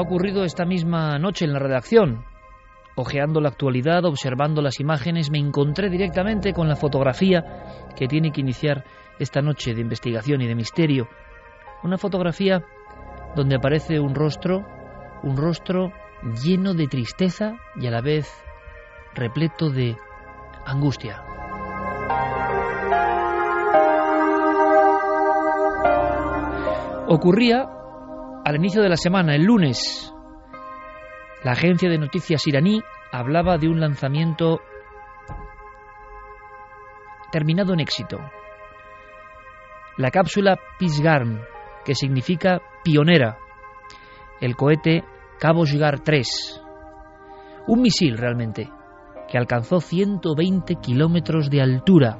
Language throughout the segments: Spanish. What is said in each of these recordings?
Ocurrido esta misma noche en la redacción. Ojeando la actualidad, observando las imágenes, me encontré directamente con la fotografía que tiene que iniciar esta noche de investigación y de misterio. Una fotografía donde aparece un rostro, un rostro lleno de tristeza y a la vez repleto de angustia. Ocurría al inicio de la semana, el lunes, la agencia de noticias iraní hablaba de un lanzamiento terminado en éxito. La cápsula Pisgarn, que significa pionera, el cohete Shigar 3, un misil realmente, que alcanzó 120 kilómetros de altura.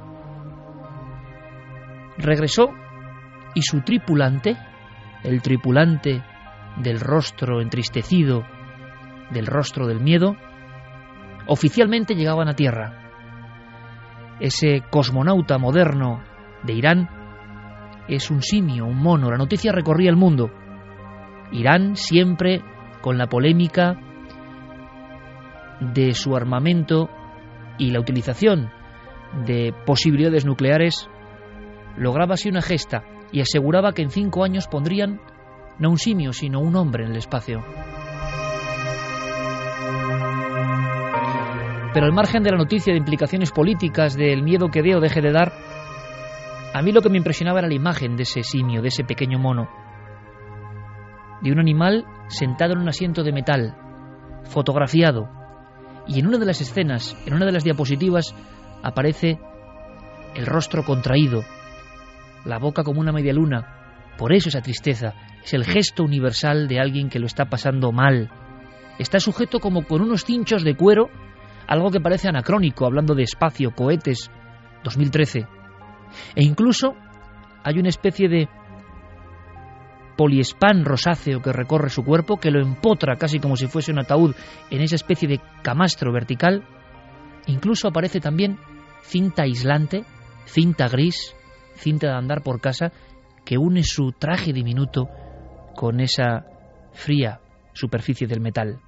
Regresó y su tripulante, el tripulante del rostro entristecido, del rostro del miedo, oficialmente llegaban a tierra. Ese cosmonauta moderno de Irán es un simio, un mono. La noticia recorría el mundo. Irán siempre con la polémica de su armamento y la utilización de posibilidades nucleares, lograba así una gesta y aseguraba que en cinco años pondrían no un simio, sino un hombre en el espacio. Pero al margen de la noticia de implicaciones políticas, del miedo que dé o deje de dar, a mí lo que me impresionaba era la imagen de ese simio, de ese pequeño mono, de un animal sentado en un asiento de metal, fotografiado, y en una de las escenas, en una de las diapositivas, aparece el rostro contraído, la boca como una media luna. Por eso esa tristeza es el gesto universal de alguien que lo está pasando mal. Está sujeto como con unos cinchos de cuero, algo que parece anacrónico, hablando de espacio, cohetes, 2013. E incluso hay una especie de poliespan rosáceo que recorre su cuerpo, que lo empotra casi como si fuese un ataúd en esa especie de camastro vertical. Incluso aparece también cinta aislante, cinta gris, cinta de andar por casa que une su traje diminuto con esa fría superficie del metal.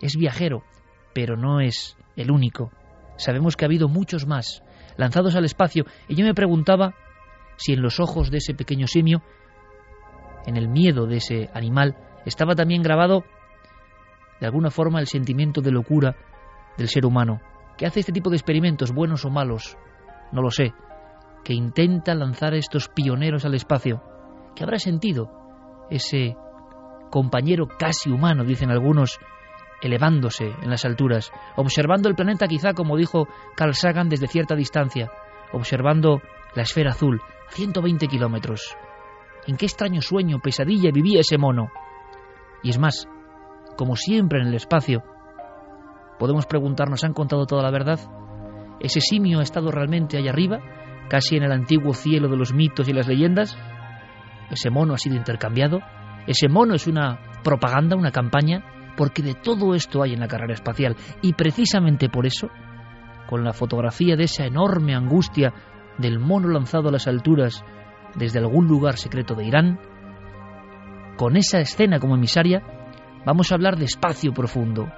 Es viajero, pero no es el único. Sabemos que ha habido muchos más lanzados al espacio y yo me preguntaba si en los ojos de ese pequeño simio, en el miedo de ese animal, estaba también grabado de alguna forma el sentimiento de locura del ser humano, que hace este tipo de experimentos, buenos o malos, no lo sé, que intenta lanzar a estos pioneros al espacio, que habrá sentido ese compañero casi humano, dicen algunos, elevándose en las alturas, observando el planeta quizá como dijo Carl Sagan desde cierta distancia, observando la esfera azul a 120 kilómetros. ¿En qué extraño sueño, pesadilla vivía ese mono? Y es más, como siempre en el espacio, podemos preguntarnos, ¿han contado toda la verdad? ¿Ese simio ha estado realmente allá arriba? Casi en el antiguo cielo de los mitos y las leyendas? ¿Ese mono ha sido intercambiado? ¿Ese mono es una propaganda, una campaña porque de todo esto hay en la carrera espacial. Y precisamente por eso, con la fotografía de esa enorme angustia del mono lanzado a las alturas desde algún lugar secreto de Irán, con esa escena como emisaria, vamos a hablar de espacio profundo,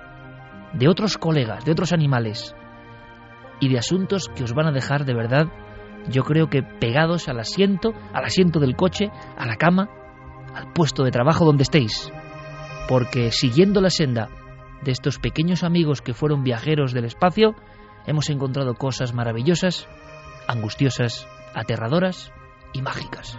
de otros colegas, de otros animales y de asuntos que os van a dejar de verdad, yo creo que pegados al asiento, al asiento del coche, a la cama, al puesto de trabajo donde estéis. Porque siguiendo la senda de estos pequeños amigos que fueron viajeros del espacio, hemos encontrado cosas maravillosas, angustiosas, aterradoras y mágicas.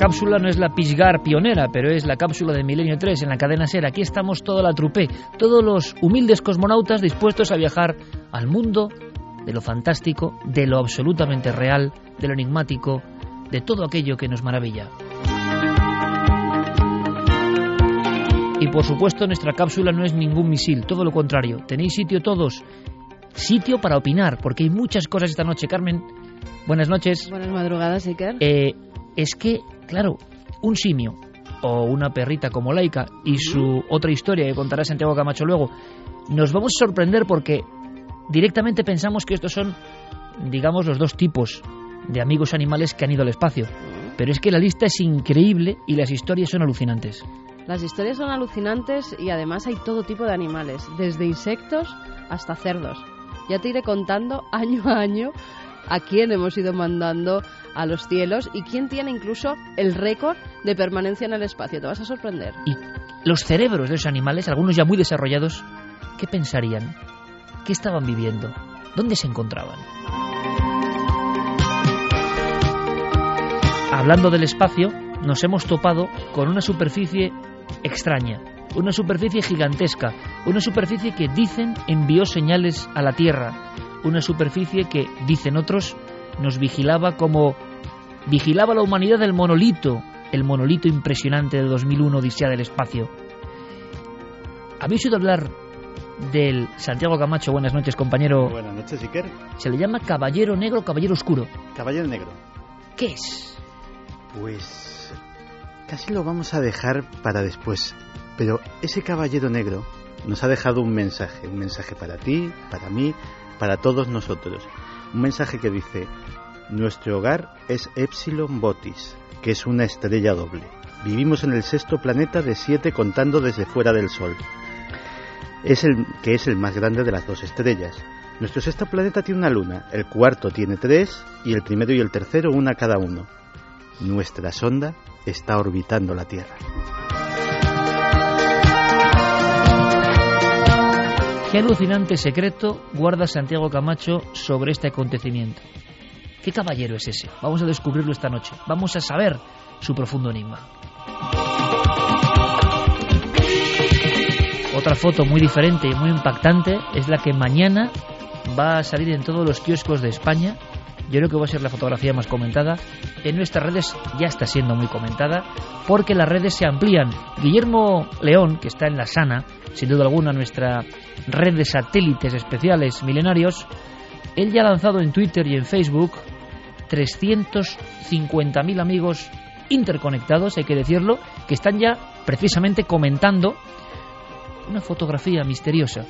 Cápsula no es la Pisgar pionera, pero es la cápsula de Milenio 3 en la cadena SER. Aquí estamos toda la trupe, todos los humildes cosmonautas dispuestos a viajar al mundo de lo fantástico, de lo absolutamente real, de lo enigmático, de todo aquello que nos maravilla. Y por supuesto nuestra cápsula no es ningún misil, todo lo contrario. Tenéis sitio todos, sitio para opinar, porque hay muchas cosas esta noche. Carmen, buenas noches. Buenas madrugadas, Iker. Eh, es que Claro, un simio o una perrita como Laika y su otra historia que contará Santiago Camacho luego, nos vamos a sorprender porque directamente pensamos que estos son, digamos, los dos tipos de amigos animales que han ido al espacio. Pero es que la lista es increíble y las historias son alucinantes. Las historias son alucinantes y además hay todo tipo de animales, desde insectos hasta cerdos. Ya te iré contando año a año a quién hemos ido mandando a los cielos y quién tiene incluso el récord de permanencia en el espacio. Te vas a sorprender. Y los cerebros de esos animales, algunos ya muy desarrollados, ¿qué pensarían? ¿Qué estaban viviendo? ¿Dónde se encontraban? Hablando del espacio, nos hemos topado con una superficie extraña, una superficie gigantesca, una superficie que dicen envió señales a la Tierra, una superficie que, dicen otros, nos vigilaba como vigilaba la humanidad del monolito, el monolito impresionante de 2001 Odisea del Espacio. ¿Habéis oído hablar del Santiago Camacho? Buenas noches, compañero. Buenas noches, Iker. Se le llama Caballero Negro, Caballero Oscuro. Caballero Negro. ¿Qué es? Pues casi lo vamos a dejar para después. Pero ese Caballero Negro nos ha dejado un mensaje, un mensaje para ti, para mí, para todos nosotros. Un mensaje que dice, nuestro hogar es Epsilon Botis, que es una estrella doble. Vivimos en el sexto planeta de siete contando desde fuera del Sol, es el, que es el más grande de las dos estrellas. Nuestro sexto planeta tiene una luna, el cuarto tiene tres y el primero y el tercero una cada uno. Nuestra sonda está orbitando la Tierra. ¿Qué alucinante secreto guarda Santiago Camacho sobre este acontecimiento? ¿Qué caballero es ese? Vamos a descubrirlo esta noche. Vamos a saber su profundo enigma. Otra foto muy diferente y muy impactante es la que mañana va a salir en todos los kioscos de España. Yo creo que va a ser la fotografía más comentada. En nuestras redes ya está siendo muy comentada porque las redes se amplían. Guillermo León, que está en la Sana, sin duda alguna nuestra red de satélites especiales milenarios, él ya ha lanzado en Twitter y en Facebook 350.000 amigos interconectados, hay que decirlo, que están ya precisamente comentando una fotografía misteriosa.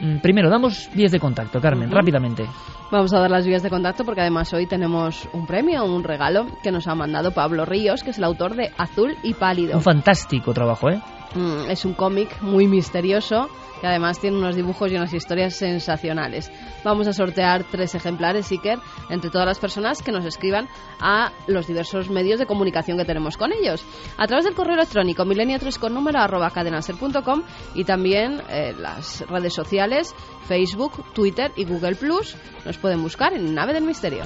Mm, primero, damos vías de contacto, Carmen, rápidamente. Vamos a dar las vías de contacto porque además hoy tenemos un premio, un regalo que nos ha mandado Pablo Ríos, que es el autor de Azul y Pálido. Un fantástico trabajo, ¿eh? Mm, es un cómic muy misterioso que además tiene unos dibujos y unas historias sensacionales. Vamos a sortear tres ejemplares, Iker, entre todas las personas que nos escriban a los diversos medios de comunicación que tenemos con ellos. A través del correo electrónico milenio3 con número cadenaser.com y también eh, las redes sociales, Facebook, Twitter y Google Plus. Nos pueden buscar en Nave del Misterio.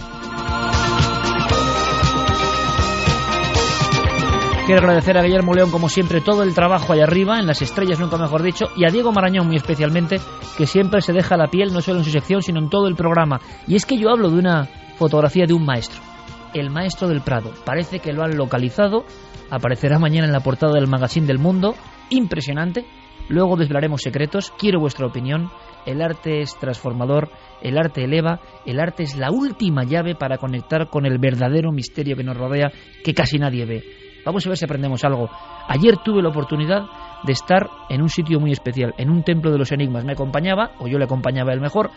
Quiero agradecer a Guillermo León, como siempre, todo el trabajo allá arriba, en las estrellas, nunca mejor dicho, y a Diego Marañón, muy especialmente, que siempre se deja la piel, no solo en su sección, sino en todo el programa. Y es que yo hablo de una fotografía de un maestro, el maestro del Prado. Parece que lo han localizado, aparecerá mañana en la portada del Magazine del Mundo, impresionante. Luego desvelaremos secretos, quiero vuestra opinión. El arte es transformador, el arte eleva, el arte es la última llave para conectar con el verdadero misterio que nos rodea, que casi nadie ve Vamos a ver si aprendemos algo. Ayer tuve la oportunidad de estar en un sitio muy especial, en un templo de los enigmas. Me acompañaba, o yo le acompañaba el mejor,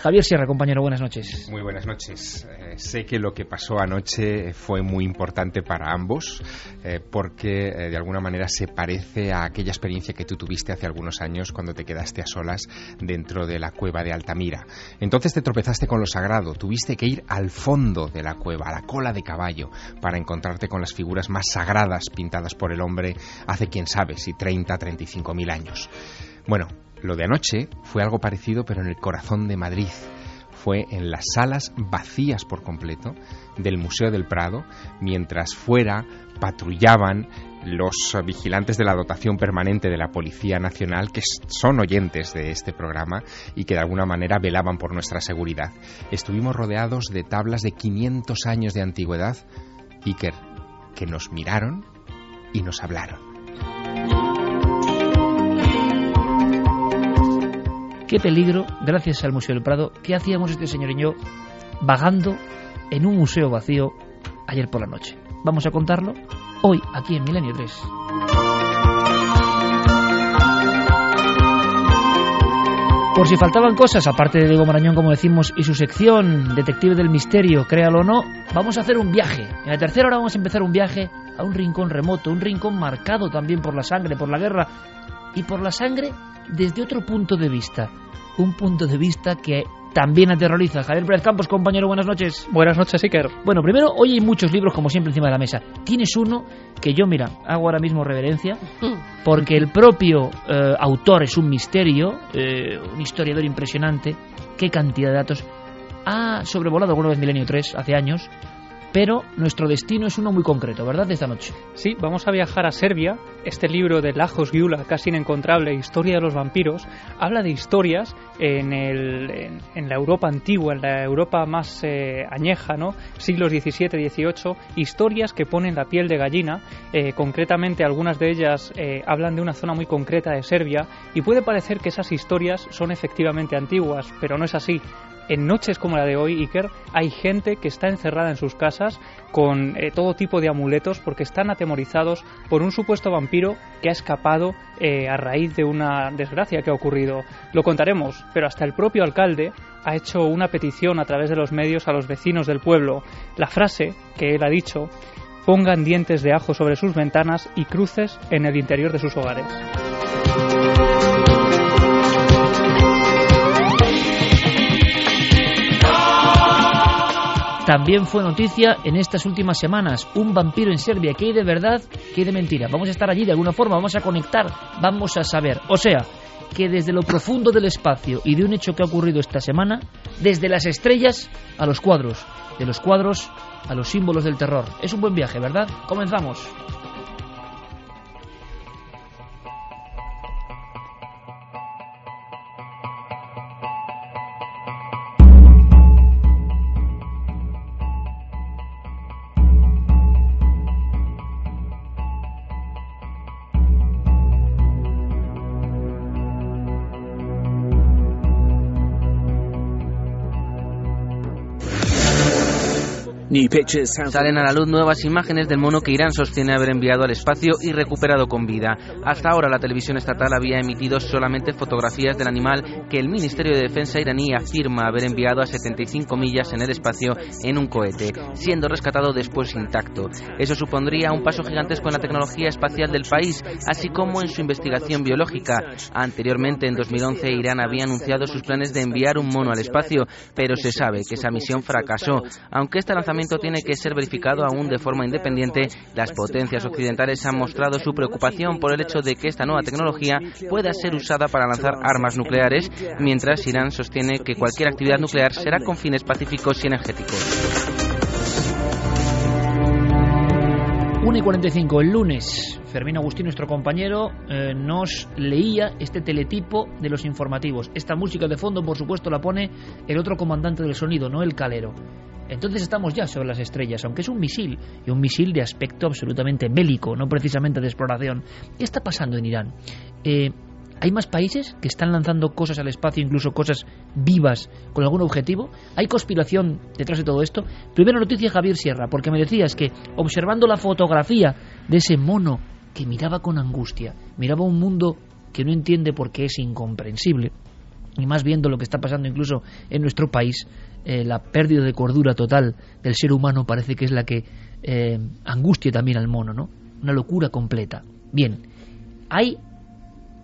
Javier Sierra, compañero, buenas noches. Muy buenas noches. Eh, sé que lo que pasó anoche fue muy importante para ambos, eh, porque eh, de alguna manera se parece a aquella experiencia que tú tuviste hace algunos años cuando te quedaste a solas dentro de la cueva de Altamira. Entonces te tropezaste con lo sagrado, tuviste que ir al fondo de la cueva, a la cola de caballo, para encontrarte con las figuras más sagradas pintadas por el hombre hace quién sabe si 30, 35 mil años. Bueno, lo de anoche fue algo parecido, pero en el corazón de Madrid. Fue en las salas vacías por completo del Museo del Prado, mientras fuera patrullaban los vigilantes de la dotación permanente de la Policía Nacional, que son oyentes de este programa y que de alguna manera velaban por nuestra seguridad. Estuvimos rodeados de tablas de 500 años de antigüedad, Iker, que nos miraron y nos hablaron. Qué peligro, gracias al Museo del Prado, ¿qué hacíamos este señor y yo vagando en un museo vacío ayer por la noche? Vamos a contarlo hoy aquí en Milenio 3. Por si faltaban cosas, aparte de Diego Marañón, como decimos, y su sección Detective del Misterio, créalo o no, vamos a hacer un viaje. En la tercera hora vamos a empezar un viaje a un rincón remoto, un rincón marcado también por la sangre, por la guerra y por la sangre desde otro punto de vista. Un punto de vista que también aterroriza. Javier Pérez Campos, compañero, buenas noches. Buenas noches, Iker. Bueno, primero, hoy hay muchos libros, como siempre, encima de la mesa. Tienes uno que yo, mira, hago ahora mismo reverencia, porque el propio eh, autor es un misterio, eh, un historiador impresionante. Qué cantidad de datos. Ha sobrevolado alguna vez Milenio 3 hace años pero nuestro destino es uno muy concreto, ¿verdad? Esta noche. Sí, vamos a viajar a Serbia. Este libro de Lajos Giula, casi inencontrable, Historia de los vampiros, habla de historias en, el, en, la Europa antigua, en la Europa más eh, añeja, ¿no? Siglos XVII, XVIII, historias que ponen la piel de gallina. Eh, concretamente, algunas de ellas eh, hablan de una zona muy concreta de Serbia y puede parecer que esas historias son efectivamente antiguas, pero no es así en noches como la de hoy, Iker, hay gente que está encerrada en sus casas con eh, todo tipo de amuletos porque están atemorizados por un supuesto vampiro que ha escapado eh, a raíz de una desgracia que ha ocurrido. Lo contaremos, pero hasta el propio alcalde ha hecho una petición a través de los medios a los vecinos del pueblo. La frase que él ha dicho, pongan dientes de ajo sobre sus ventanas y cruces en el interior de sus hogares. También fue noticia en estas últimas semanas un vampiro en Serbia. ¿Qué hay de verdad? ¿Qué hay de mentira? Vamos a estar allí de alguna forma, vamos a conectar, vamos a saber. O sea, que desde lo profundo del espacio y de un hecho que ha ocurrido esta semana, desde las estrellas a los cuadros, de los cuadros a los símbolos del terror. Es un buen viaje, ¿verdad? Comenzamos. Salen a la luz nuevas imágenes del mono que Irán sostiene haber enviado al espacio y recuperado con vida. Hasta ahora la televisión estatal había emitido solamente fotografías del animal que el Ministerio de Defensa iraní afirma haber enviado a 75 millas en el espacio en un cohete, siendo rescatado después intacto. Eso supondría un paso gigantesco en la tecnología espacial del país, así como en su investigación biológica. Anteriormente, en 2011, Irán había anunciado sus planes de enviar un mono al espacio, pero se sabe que esa misión fracasó. Aunque este lanzamiento tiene que ser verificado aún de forma independiente, las potencias occidentales han mostrado su preocupación por el hecho de que esta nueva tecnología pueda ser usada para lanzar armas nucleares, mientras Irán sostiene que cualquier actividad nuclear será con fines pacíficos y energéticos. 1 y 45, el lunes, Fermín Agustín, nuestro compañero, eh, nos leía este teletipo de los informativos. Esta música de fondo, por supuesto, la pone el otro comandante del sonido, no el calero. Entonces estamos ya sobre las estrellas, aunque es un misil, y un misil de aspecto absolutamente bélico, no precisamente de exploración. ¿Qué está pasando en Irán? Eh, ¿Hay más países que están lanzando cosas al espacio, incluso cosas vivas, con algún objetivo? ¿Hay conspiración detrás de todo esto? Primera noticia, Javier Sierra, porque me decías que observando la fotografía de ese mono que miraba con angustia, miraba un mundo que no entiende porque es incomprensible, y más viendo lo que está pasando incluso en nuestro país, eh, la pérdida de cordura total del ser humano parece que es la que eh, angustia también al mono, ¿no? Una locura completa. Bien, hay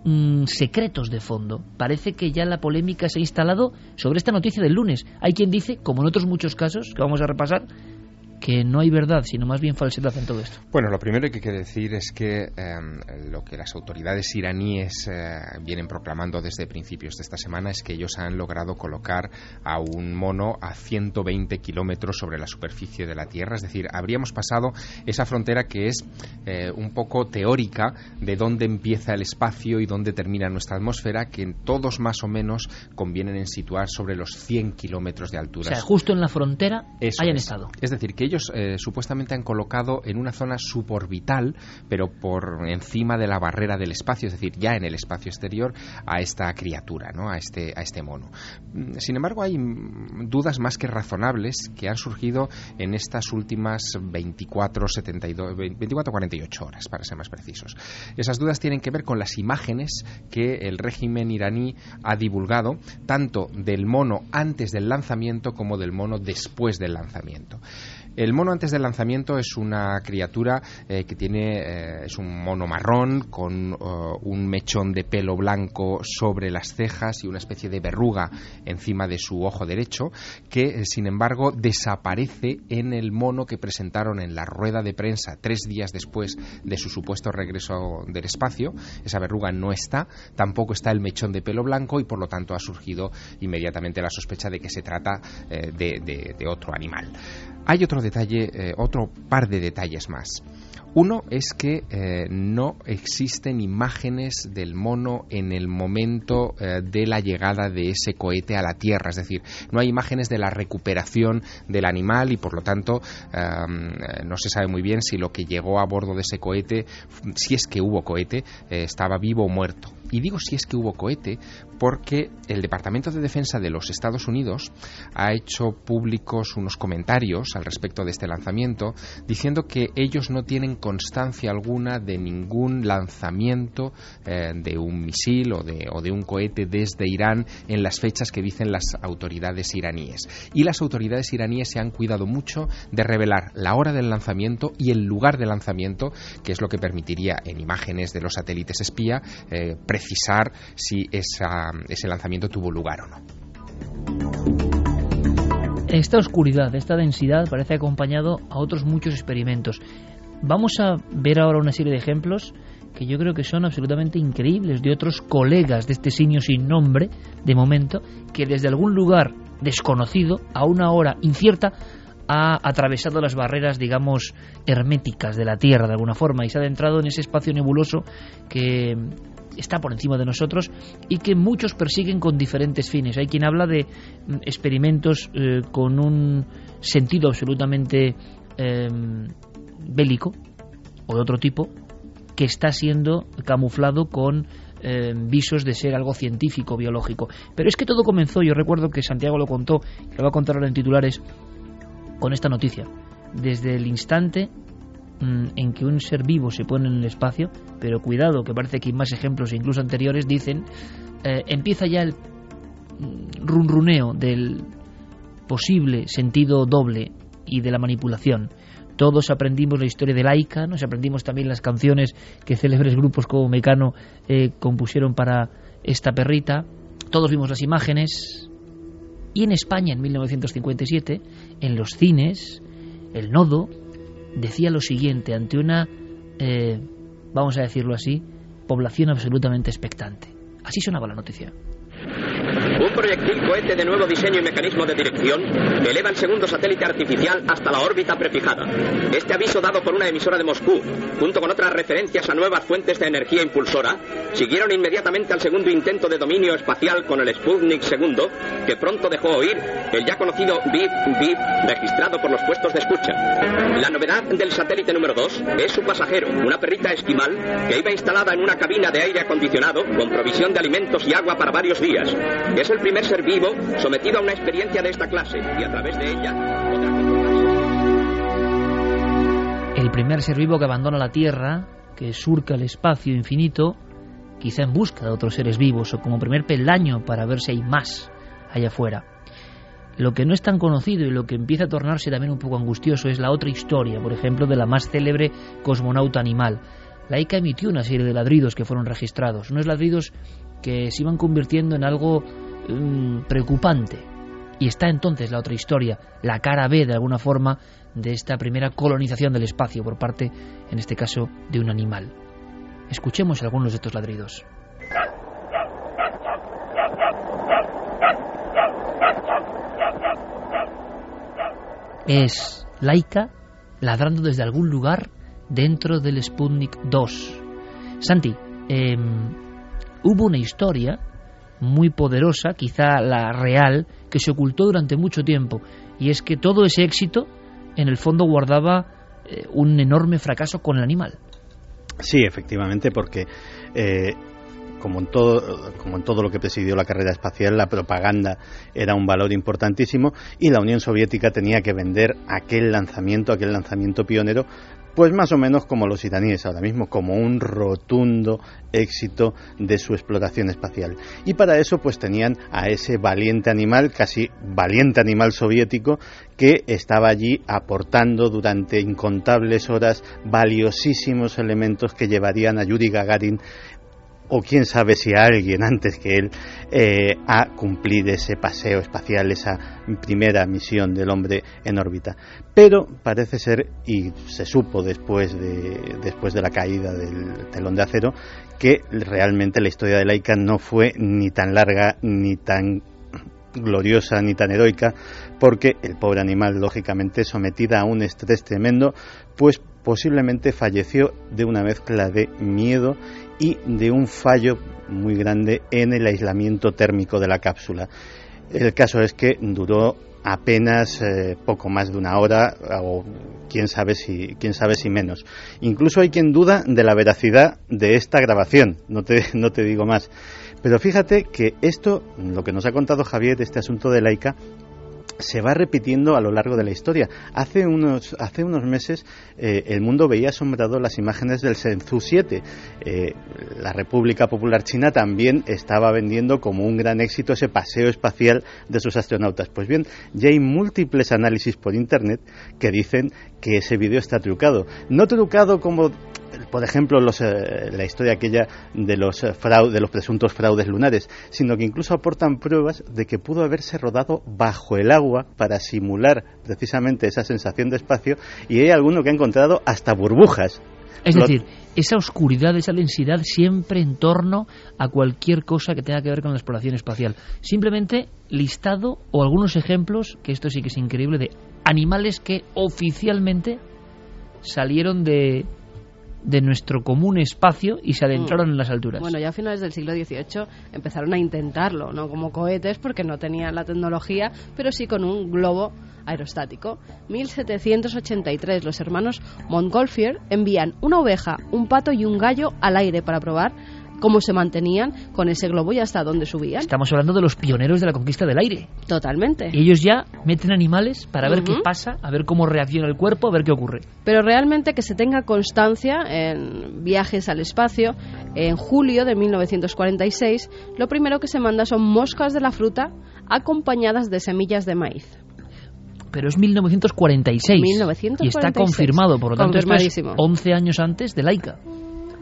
mm, secretos de fondo. Parece que ya la polémica se ha instalado sobre esta noticia del lunes. Hay quien dice, como en otros muchos casos que vamos a repasar, que no hay verdad, sino más bien falsedad en todo esto. Bueno, lo primero que hay que decir es que em, lo que las autoridades iraníes eh, vienen proclamando desde principios de esta semana es que ellos han logrado colocar a un mono a 120 kilómetros sobre la superficie de la Tierra. Es decir, habríamos pasado esa frontera que es eh, un poco teórica de dónde empieza el espacio y dónde termina nuestra atmósfera, que todos más o menos convienen en situar sobre los 100 kilómetros de altura. O sea, justo en la frontera hayan estado. Es decir, que ellos eh, supuestamente han colocado en una zona suborbital, pero por encima de la barrera del espacio, es decir, ya en el espacio exterior, a esta criatura, ¿no? a, este, a este mono. Mm, sin embargo, hay dudas más que razonables que han surgido en estas últimas 24, 72, 24 48 horas, para ser más precisos. Esas dudas tienen que ver con las imágenes que el régimen iraní ha divulgado, tanto del mono antes del lanzamiento como del mono después del lanzamiento. El mono antes del lanzamiento es una criatura eh, que tiene, eh, es un mono marrón con eh, un mechón de pelo blanco sobre las cejas y una especie de verruga encima de su ojo derecho, que sin embargo desaparece en el mono que presentaron en la rueda de prensa tres días después de su supuesto regreso del espacio. Esa verruga no está, tampoco está el mechón de pelo blanco y por lo tanto ha surgido inmediatamente la sospecha de que se trata de otro animal. Hay otro detalle, eh, otro par de detalles más. Uno es que eh, no existen imágenes del mono en el momento eh, de la llegada de ese cohete a la Tierra, es decir, no hay imágenes de la recuperación del animal y por lo tanto no se sabe muy bien si lo que llegó a bordo de ese cohete, si es que hubo cohete, estaba vivo o muerto. Y digo si es que hubo cohete porque el Departamento de Defensa de los Estados Unidos ha hecho públicos unos comentarios al respecto de este lanzamiento diciendo que ellos no tienen constancia alguna de ningún lanzamiento eh, de un misil o de, o de un cohete desde Irán en las fechas que dicen las autoridades iraníes. Y las autoridades iraníes se han cuidado mucho de revelar la hora del lanzamiento y el lugar de lanzamiento, que es lo que permitiría en imágenes de los satélites espía eh, precisar si ese lanzamiento tuvo lugar o no. Esta oscuridad, esta densidad parece acompañado a otros muchos experimentos. Vamos a ver ahora una serie de ejemplos que yo creo que son absolutamente increíbles de otros colegas de este signo sin nombre, de momento, que desde algún lugar desconocido, a una hora incierta, ha atravesado las barreras, digamos, herméticas de la Tierra de alguna forma y se ha adentrado en ese espacio nebuloso que está por encima de nosotros y que muchos persiguen con diferentes fines. Hay quien habla de mm, experimentos eh, con un sentido absolutamente em, bélico o de otro tipo que está siendo camuflado con em, visos de ser algo científico, biológico. Pero es que todo comenzó, yo recuerdo que Santiago lo contó, lo va a contar ahora en titulares, con esta noticia. Desde el instante en que un ser vivo se pone en el espacio, pero cuidado, que parece que hay más ejemplos, incluso anteriores, dicen, eh, empieza ya el mm, runruneo del posible sentido doble y de la manipulación. Todos aprendimos la historia de Laika, nos aprendimos también las canciones que célebres grupos como Mecano eh, compusieron para esta perrita. Todos vimos las imágenes. Y en España, en 1957, en los cines, el nodo decía lo siguiente ante una, eh, vamos a decirlo así, población absolutamente expectante. Así sonaba la noticia. Proyectil cohete de nuevo diseño y mecanismo de dirección eleva el segundo satélite artificial hasta la órbita prefijada. Este aviso dado por una emisora de Moscú, junto con otras referencias a nuevas fuentes de energía impulsora, siguieron inmediatamente al segundo intento de dominio espacial con el Sputnik II, que pronto dejó oír el ya conocido bip bip registrado por los puestos de escucha. La novedad del satélite número 2 es su pasajero, una perrita esquimal que iba instalada en una cabina de aire acondicionado con provisión de alimentos y agua para varios días. Es el primer ser vivo sometido a una experiencia de esta clase y a través de ella podrá. El primer ser vivo que abandona la Tierra, que surca el espacio infinito, quizá en busca de otros seres vivos o como primer peldaño para ver si hay más allá afuera. Lo que no es tan conocido y lo que empieza a tornarse también un poco angustioso es la otra historia, por ejemplo, de la más célebre cosmonauta animal. La ICA emitió una serie de ladridos que fueron registrados, unos ladridos que se iban convirtiendo en algo mm, preocupante. Y está entonces la otra historia, la cara B de alguna forma de esta primera colonización del espacio por parte, en este caso, de un animal. Escuchemos algunos de estos ladridos. Es Laika ladrando desde algún lugar dentro del Sputnik 2. Santi, em, hubo una historia muy poderosa, quizá la real, que se ocultó durante mucho tiempo, y es que todo ese éxito en el fondo guardaba eh, un enorme fracaso con el animal. Sí, efectivamente, porque eh, como en todo como en todo lo que presidió la carrera espacial, la propaganda era un valor importantísimo y la Unión Soviética tenía que vender aquel lanzamiento, aquel lanzamiento pionero, pues más o menos como los iraníes ahora mismo, como un rotundo éxito de su exploración espacial. Y para eso pues tenían a ese valiente animal, casi valiente animal soviético, que estaba allí aportando durante incontables horas valiosísimos elementos que llevarían a Yuri Gagarin o quién sabe si alguien antes que él eh, a cumplir ese paseo espacial, esa primera misión del hombre en órbita. Pero parece ser, y se supo después de, después de la caída del telón de acero, que realmente la historia de Laika no fue ni tan larga ni tan gloriosa ni tan heroica, porque el pobre animal, lógicamente, sometida a un estrés tremendo, pues posiblemente falleció de una mezcla de miedo y de un fallo muy grande en el aislamiento térmico de la cápsula. El caso es que duró apenas eh, poco más de una hora o quién sabe si quién sabe si menos. Incluso hay quien duda de la veracidad de esta grabación, no te, no te digo más. Pero fíjate que esto, lo que nos ha contado Javier, este asunto de Laika, se va repitiendo a lo largo de la historia. Hace unos, hace unos meses eh, el mundo veía asombrado las imágenes del Shenzhou 7. Eh, la República Popular China también estaba vendiendo como un gran éxito ese paseo espacial de sus astronautas. Pues bien, ya hay múltiples análisis por Internet que dicen que ese vídeo está trucado. No trucado como por ejemplo, los, eh, la historia aquella de los, eh, de los presuntos fraudes lunares, sino que incluso aportan pruebas de que pudo haberse rodado bajo el agua para simular precisamente esa sensación de espacio y hay alguno que ha encontrado hasta burbujas. Es decir, esa oscuridad, esa densidad siempre en torno a cualquier cosa que tenga que ver con la exploración espacial. Simplemente listado o algunos ejemplos, que esto sí que es increíble, de animales que oficialmente salieron de, de nuestro común espacio y se adentraron en las alturas. Bueno, ya a finales del siglo XVIII empezaron a intentarlo, no como cohetes porque no tenían la tecnología, pero sí con un globo aerostático. 1783 los hermanos Montgolfier envían una oveja, un pato y un gallo al aire para probar cómo se mantenían con ese globo y hasta dónde subían. Estamos hablando de los pioneros de la conquista del aire. Totalmente. Ellos ya meten animales para ver qué pasa, a ver cómo reacciona el cuerpo, a ver qué ocurre. Pero realmente que se tenga constancia en viajes al espacio, en julio de 1946, lo primero que se manda son moscas de la fruta acompañadas de semillas de maíz. Pero es 1946. 1946. Y está confirmado, por lo tanto, esto es Confirmadísimo. 11 años antes de Laika.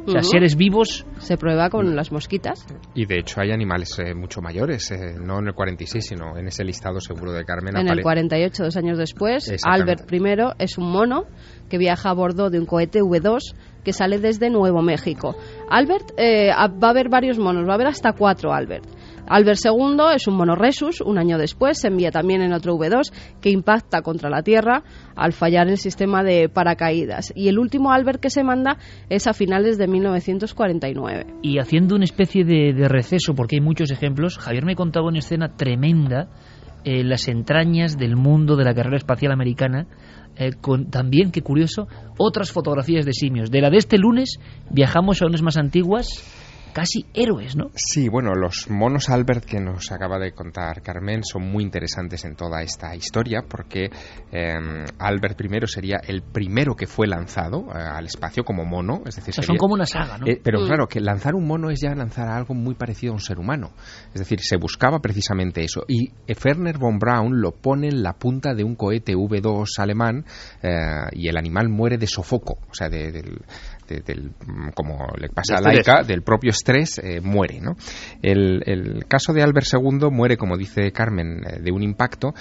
O sea, Ujú. seres vivos Se prueba con las mosquitas. Y de hecho hay animales eh, mucho mayores, eh, no en el 46, sino en ese listado seguro de Carmen. En el apare- 48, dos años después. Albert I es un mono que viaja a bordo de un cohete V2 que sale desde Nuevo México. Albert, eh, va a haber varios monos, va a haber hasta cuatro Albert. Albert II es un mono Resus, un año después se envía también en otro V2 que impacta contra la Tierra al fallar el sistema de paracaídas. Y el último Albert que se manda es a finales de 1949. y haciendo una especie de, de receso, porque hay muchos ejemplos, Javier me contaba una escena tremenda en las entrañas del mundo de la carrera espacial americana, eh, con también, qué curioso, otras fotografías de simios. De la de este lunes viajamos a unas más antiguas, casi héroes, ¿no? Sí, bueno, los monos Albert que nos acaba de contar Carmen son muy interesantes en toda esta historia porque eh, Albert I sería el primero que fue lanzado eh, al espacio como mono, es decir, O sea, son como una saga, ¿no? Eh, pero Mm. claro, que lanzar un mono es ya lanzar algo muy parecido a un ser humano. Es decir, se buscaba precisamente eso. Y Werner von Braun lo pone en la punta de un cohete V2 alemán eh, y el animal muere de sofoco, o sea, de- del, de- del- mm, como le pasa a. Laika, del propio estrés, eh, muere. ¿no? El, el caso de Albert II muere, como dice Carmen, eh, de un impacto,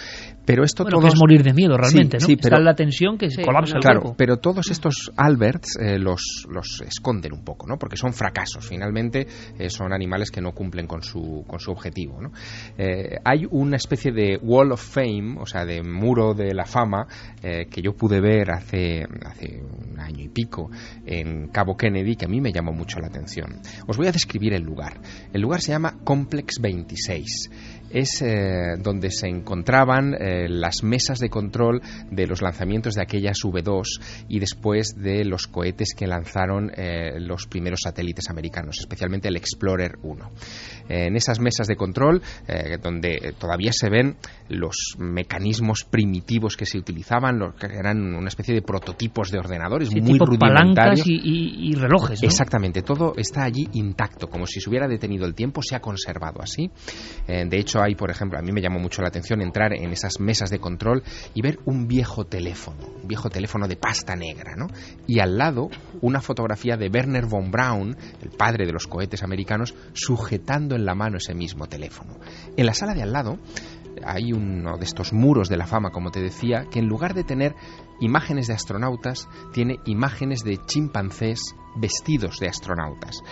pero esto Bueno, es morir de miedo realmente, Sí, ¿no? sí, Está pero- la tensión que Sí, colapsa el Claro, cuerpo. pero todos estos Alberts eh, los, los esconden un poco, ¿no? Porque son fracasos. Finalmente eh, son animales que no cumplen con su, con su objetivo, ¿no? Eh, hay una especie de Wall of Fame, o sea, de muro de la fama, eh, que yo pude ver hace, hace un año y pico en Cabo Kennedy, que a mí me llamó mucho la atención. Os voy a describir el lugar. El lugar se llama Complex 26 es eh, donde se encontraban eh, las mesas de control de los lanzamientos de aquellas V2 y después de los cohetes que lanzaron eh, los primeros satélites americanos, especialmente el Explorer 1. Eh, en esas mesas de control, eh, donde todavía se ven los mecanismos primitivos que se utilizaban, los que eran una especie de prototipos de ordenadores Sí, muy tipo rudimentarios. palancas y, y- y relojes, ¿no? Exactamente, todo está allí intacto, como si se hubiera detenido el tiempo, se ha conservado así. Eh, de hecho, hay, por ejemplo, a mí me llamó mucho la atención entrar en esas mesas de control y ver un viejo teléfono, un viejo teléfono de pasta negra, ¿no? Y al lado una fotografía de Werner von Braun, el padre de los cohetes americanos, sujetando en la mano ese mismo teléfono. En la sala de al lado hay uno de estos muros de la fama, como te decía, que en lugar de tener imágenes de astronautas, tiene imágenes de chimpancés vestidos de astronautas.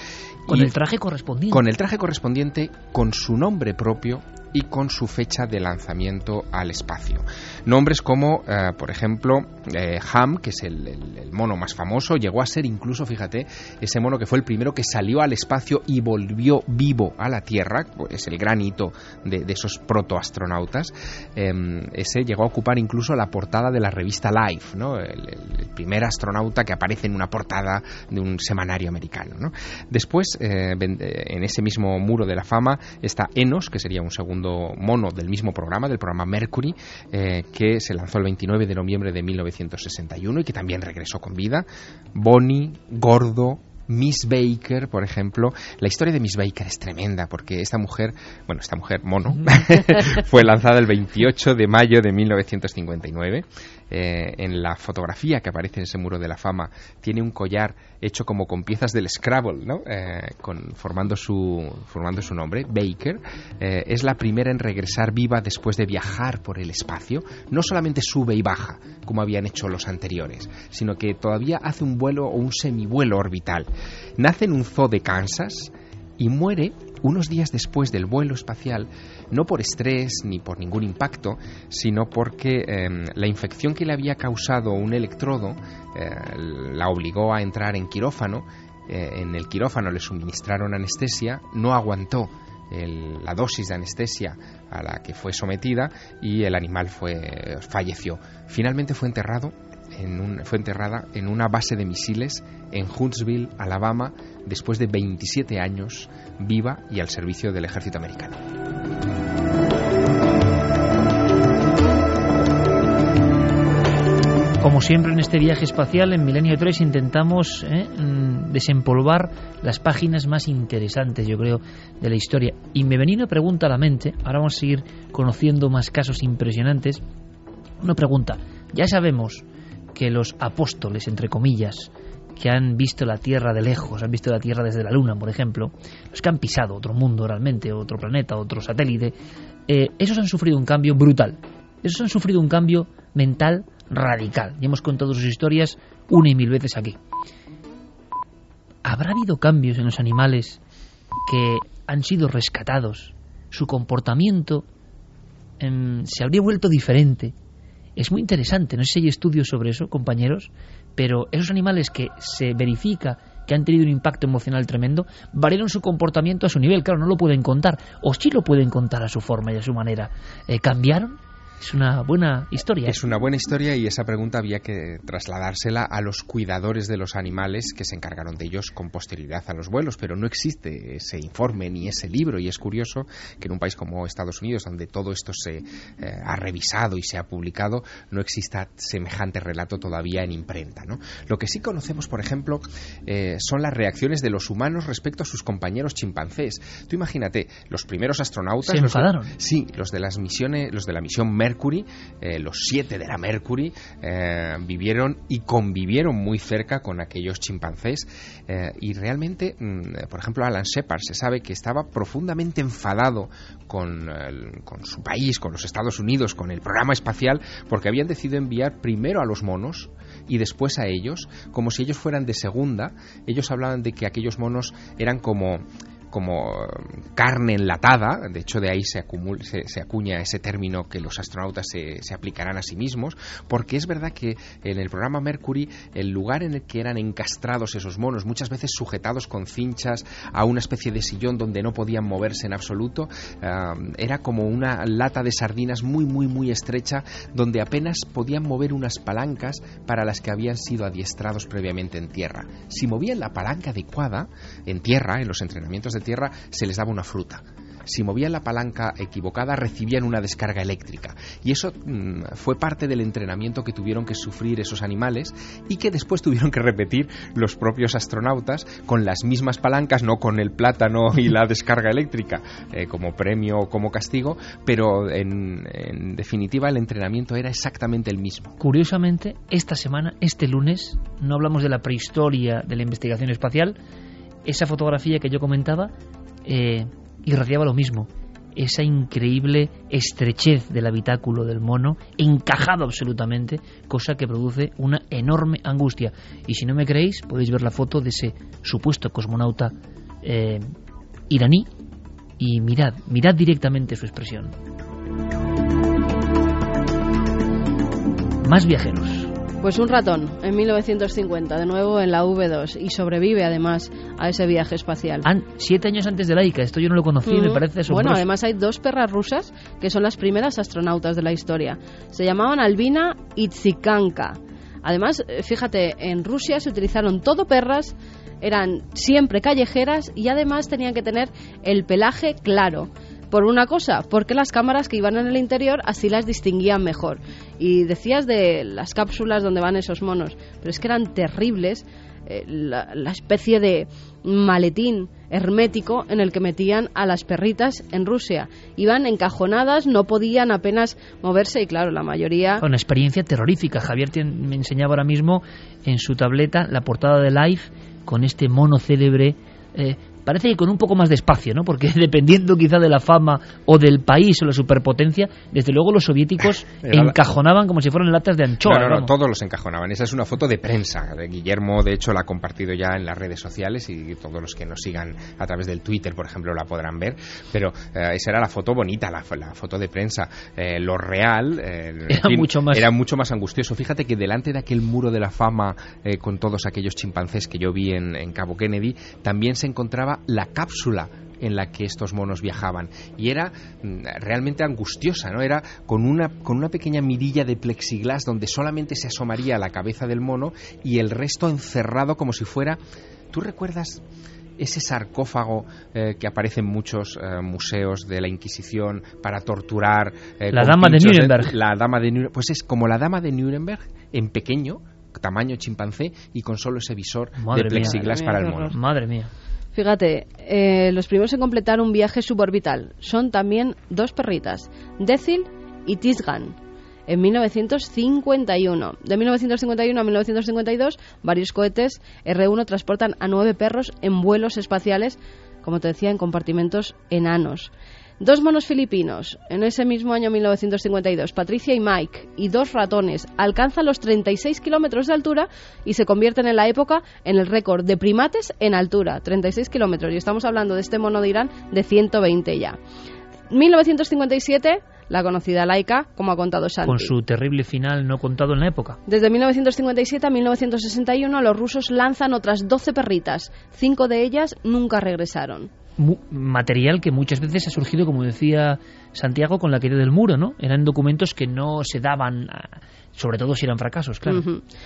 Con Y el traje correspondiente. con el traje correspondiente, con su nombre propio y con su fecha de lanzamiento al espacio. Nombres como, eh, por ejemplo, eh, Ham, que es el, mono más famoso, llegó a ser incluso, fíjate, ese mono que fue el primero que salió al espacio y volvió vivo a la Tierra, es el gran hito de, esos protoastronautas. Eh, ese llegó a ocupar incluso la portada de la revista Life, ¿no? el, primer astronauta que aparece en una portada de un semanario americano. ¿no? Después, eh, en ese mismo muro de la fama, está Enos, que sería un segundo mono del mismo programa, del programa Mercury, eh, que se lanzó el 29 de noviembre de 1961 y que también regresó con vida. Bonnie, Gordo, Miss Baker, por ejemplo. La historia de Miss Baker es tremenda porque esta mujer, bueno, esta mujer mono, fue lanzada el 28 de mayo de 1959. Eh, en la fotografía que aparece en ese muro de la fama tiene un collar hecho como con piezas del Scrabble, ¿no? Eh, formando, su, formando su nombre, Baker. Eh, es la primera en regresar viva después de viajar por el espacio. No solamente sube y baja, como habían hecho los anteriores, sino que todavía hace un vuelo o un semivuelo orbital. Nace en un zoo de Kansas y muere unos días después del vuelo espacial, no por estrés ni por ningún impacto, sino porque eh, la infección que le había causado un electrodo eh, la obligó a entrar en quirófano. Eh, en el quirófano le suministraron anestesia, no aguantó el- la dosis de anestesia a la que fue sometida y el animal fue falleció. Finalmente fue enterrado en un- fue enterrada en una base de misiles en Huntsville, Alabama, después de 27 años viva y al servicio del ejército americano. Como siempre en este viaje espacial, en Milenio 3 intentamos eh, mm, desempolvar las páginas más interesantes, yo creo, de la historia. Y me venía una pregunta a la mente, ahora vamos a seguir conociendo más casos impresionantes. Una pregunta, ya sabemos que los apóstoles, entre comillas, que han visto la Tierra de lejos, han visto la Tierra desde la Luna, por ejemplo, los que han pisado otro mundo realmente, otro planeta, otro satélite, eh, esos han sufrido un cambio brutal. Esos han sufrido un cambio mental radical. Y hemos contado sus historias una y mil veces aquí. ¿Habrá habido cambios en los animales que han sido rescatados? Su comportamiento em, se habría vuelto diferente. Es muy interesante, no sé si hay estudios sobre eso, compañeros, pero esos animales que se verifica que han tenido un impacto emocional tremendo, variaron su comportamiento a su nivel. Claro, no lo pueden contar, o sí lo pueden contar a su forma y a su manera. Eh, ¿Cambiaron? Es una buena historia. Es una buena historia y esa pregunta había que trasladársela a los cuidadores de los animales que se encargaron de ellos con posterioridad a los vuelos, pero no existe ese informe ni ese libro y es curioso que en un país como Estados Unidos, donde todo esto se eh, ha revisado y se ha publicado, no exista semejante relato todavía en imprenta. ¿no? Lo que sí conocemos, por ejemplo, eh, son las reacciones de los humanos respecto a sus compañeros chimpancés. Tú imagínate, los primeros astronautas... Se los- enfadaron. Sí, los de las misiones, los de la misión Mercury, eh, los siete de la Mercury, eh, vivieron y convivieron muy cerca con aquellos chimpancés eh, y realmente, mm, por ejemplo, Alan Shepard se sabe que estaba profundamente enfadado con, con su país, con los Estados Unidos, con el programa espacial, porque habían decidido enviar primero a los monos y después a ellos, como si ellos fueran de segunda. Ellos hablaban de que aquellos monos eran como como eh, carne enlatada, de hecho de ahí se, acumul- se, acuña ese término que los astronautas se, aplicarán a sí mismos, porque es verdad que en el programa Mercury el lugar en el que eran encastrados esos monos, muchas veces sujetados con cinchas a una especie de sillón donde no podían moverse en absoluto, ah, era como una lata de sardinas muy muy muy estrecha donde apenas podían mover unas palancas para las que habían sido adiestrados previamente en tierra. Si movían la palanca adecuada en tierra, en los entrenamientos de tierra, se les daba una fruta. Si movían la palanca equivocada, recibían una descarga eléctrica. Y eso mm, fue parte del entrenamiento que tuvieron que sufrir esos animales y que después tuvieron que repetir los propios astronautas con las mismas palancas, no con el plátano y la descarga eléctrica eh, como premio o como castigo, pero en, en definitiva el entrenamiento era exactamente el mismo. Curiosamente, esta semana, este lunes, no hablamos de la prehistoria de la investigación espacial, esa fotografía que yo comentaba eh, irradiaba lo mismo. Esa increíble estrechez del habitáculo del mono, encajado absolutamente, cosa que produce una enorme angustia. Y si no me creéis, podéis ver la foto de ese supuesto cosmonauta eh, iraní y mirad, mirad directamente su expresión. Más viajeros. Pues un ratón en 1950, de nuevo en la V2, y sobrevive además a ese viaje espacial. Han siete años antes de Laika, esto yo no lo conocía y me parece asombroso. Bueno, además hay dos perras rusas que son las primeras astronautas de la historia. Se llamaban Albina y Tsikanka. Además, eh, fíjate, en Rusia se utilizaron todo perras, eran siempre callejeras y además tenían que tener el pelaje claro. Por una cosa, porque las cámaras que iban en el interior así las distinguían mejor. Y decías de las cápsulas donde van esos monos, pero es que eran terribles eh, la, especie de maletín hermético en el que metían a las perritas en Rusia. Iban encajonadas, no podían apenas moverse y claro, la mayoría... Una experiencia terrorífica. Javier me enseñaba ahora mismo en su tableta la portada de Life con este mono célebre. eh, parece que con un poco más de espacio, ¿no? Porque dependiendo quizá de la fama o del país o la superpotencia, desde luego los soviéticos encajonaban como si fueran latas de anchoa. no, no, no, vamos. todos los encajonaban. Esa es una foto de prensa. Guillermo, de hecho, la ha compartido ya en las redes sociales y todos los que nos sigan a través del Twitter, por ejemplo, la podrán ver. Pero eh, esa era la foto bonita, la, la foto de prensa. Eh, lo real eh, Era mucho más- era mucho más angustioso. Fíjate que delante de aquel muro de la fama eh, con todos aquellos chimpancés que yo vi en, en Cabo Kennedy, también se encontraba la cápsula en la que estos monos viajaban. Y era mm, realmente angustiosa, ¿no? Era con una, con una pequeña mirilla de plexiglas donde solamente se asomaría la cabeza del mono y el resto encerrado como si fuera... ¿Tú recuerdas ese sarcófago eh, que aparece en muchos eh, museos de la Inquisición para torturar. eh, la dama de Nuremberg. la dama de Nuremberg. Pues es como la dama de Nuremberg en pequeño, tamaño chimpancé y con solo ese visor Madre de plexiglas mía. para el mono. Madre mía. Fíjate, eh, los primeros en completar un viaje suborbital son también dos perritas, Decil y Tisgan, en 1951. De 1951 a 1952, varios cohetes R1 transportan a nueve perros en vuelos espaciales, como te decía, en compartimentos enanos. Dos monos filipinos, en ese mismo año 1952, Patricia y Mike, y dos ratones, alcanzan los 36 kilómetros de altura y se convierten en la época en el récord de primates en altura, 36 kilómetros. Y estamos hablando de este mono de Irán de 120 ya. 1957, la conocida Laika, como ha contado Santi. Con su terrible final no contado en la época. Desde 1957 a 1961 los rusos lanzan otras 12 perritas. Cinco de ellas nunca regresaron. Material que muchas veces ha surgido, como decía Santiago, con la caída del muro, ¿no? Eran documentos que no se daban, sobre todo si eran fracasos, claro.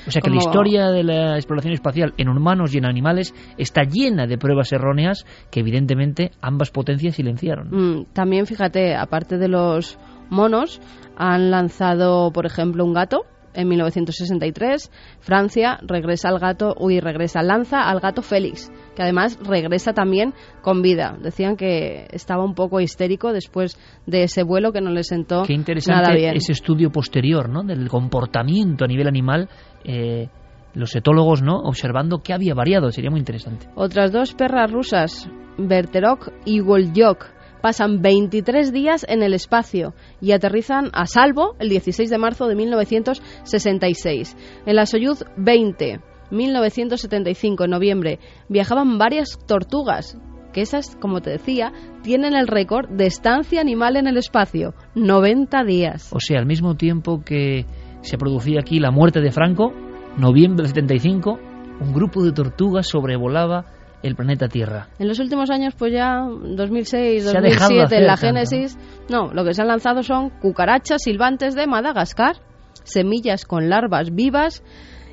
O sea que la historia de la exploración espacial en humanos y en animales está llena de pruebas erróneas que evidentemente ambas potencias silenciaron. Mm, también, fíjate, aparte de los monos, han lanzado, por ejemplo, un gato. En 1963, Francia regresa al gato, uy, regresa, lanza al gato Félix, que además regresa también con vida. Decían que estaba un poco histérico después de ese vuelo que no le sentó Qué nada interesante bien. ese estudio posterior, ¿no? Del comportamiento a nivel animal, eh, los etólogos, ¿no? Observando qué había variado, sería muy interesante. Otras dos perras rusas, Berterok y Goljok, pasan 23 días en el espacio y aterrizan a salvo el 16 de marzo de 1966. En la Soyuz 20, 1975, en noviembre, viajaban varias tortugas, que esas, como te decía, tienen el récord de estancia animal en el espacio, 90 días. O sea, al mismo tiempo que se producía aquí la muerte de Franco, noviembre del 75, un grupo de tortugas sobrevolaba el planeta Tierra. En los últimos años, pues ya 2006, Se ha dejado de 2007, hacer en la tanto, Génesis, no, lo que se han lanzado son cucarachas silbantes de Madagascar, semillas con larvas vivas,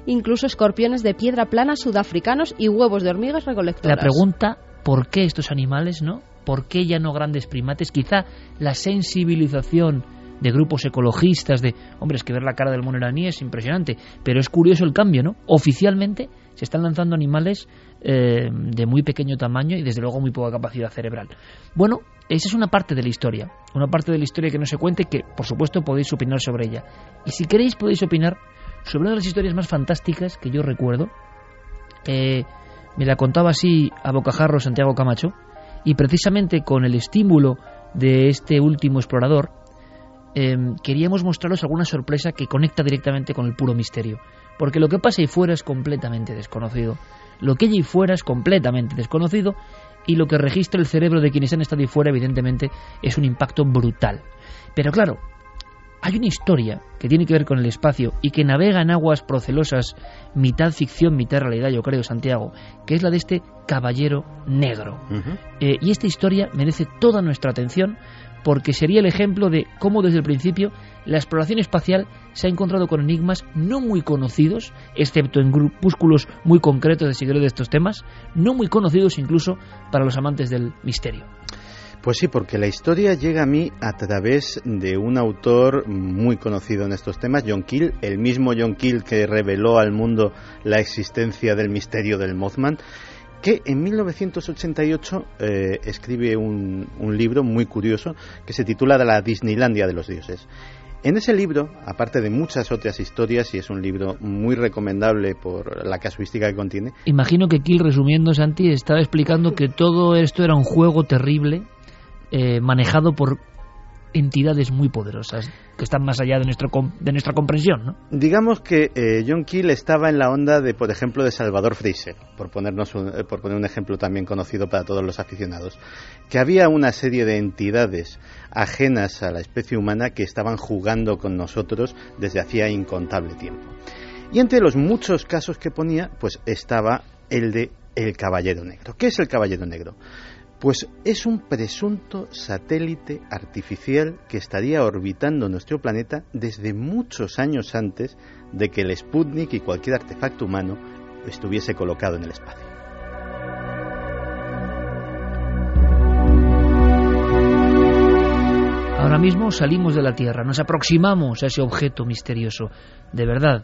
incluso escorpiones de piedra plana sudafricanos y huevos de hormigas La recolectoras. pregunta, ¿por qué estos animales, no? ¿Por qué ya no grandes primates? Quizá la sensibilización de grupos ecologistas, de, hombre, es que ver la cara del mono iraní es impresionante, pero es curioso el cambio, ¿no? Oficialmente se están lanzando animales eh, de muy pequeño tamaño y desde luego muy poca capacidad cerebral. Bueno, esa es una parte de la historia, una parte de la historia que no se cuente que, por supuesto, podéis opinar sobre ella. Y si queréis podéis opinar sobre una de las historias más fantásticas que yo recuerdo. Eh, me la contaba así a bocajarro Santiago Camacho y precisamente con el estímulo de este último explorador eh, queríamos mostraros alguna sorpresa que conecta directamente con el puro misterio. Porque lo que pasa ahí fuera es completamente desconocido. Lo que hay ahí fuera es completamente desconocido y lo que registra el cerebro de quienes han estado ahí fuera evidentemente es un impacto brutal. Pero claro, hay una historia que tiene que ver con el espacio y que navega en aguas procelosas, mitad ficción, mitad realidad, yo creo, Santiago, que es la de este caballero negro. Eh, y esta historia merece toda nuestra atención porque sería el ejemplo de cómo desde el principio la exploración espacial se ha encontrado con enigmas no muy conocidos, excepto en grupúsculos muy concretos de seguidores de estos temas, no muy conocidos incluso para los amantes del misterio. Pues sí, porque la historia llega a mí a través de un autor muy conocido en estos temas, John Keel, el mismo John Keel que reveló al mundo la existencia del misterio del Mothman, que en 1988 eh, escribe un, un libro muy curioso que se titula La Disneylandia de los dioses. En ese libro, aparte de muchas otras historias, y es un libro muy recomendable por la casuística que contiene, Imagino que Kill, resumiendo, Santi, estaba explicando que todo esto era un juego terrible eh, manejado por entidades muy poderosas que están más allá de, nuestro de nuestra comprensión, ¿no? Digamos que eh, John Keel estaba en la onda de, por ejemplo, de Salvador Fraser, por, ponernos un, eh, por poner un ejemplo también conocido para todos los aficionados, que había una serie de entidades ajenas a la especie humana que estaban jugando con nosotros desde hacía incontable tiempo. Y entre los muchos casos que ponía, pues estaba el de el Caballero Negro. ¿Qué es el Caballero Negro? Pues es un presunto satélite artificial que estaría orbitando nuestro planeta desde muchos años antes de que el Sputnik y cualquier artefacto humano estuviese colocado en el espacio. Ahora mismo salimos de la Tierra, nos aproximamos a ese objeto misterioso. De verdad,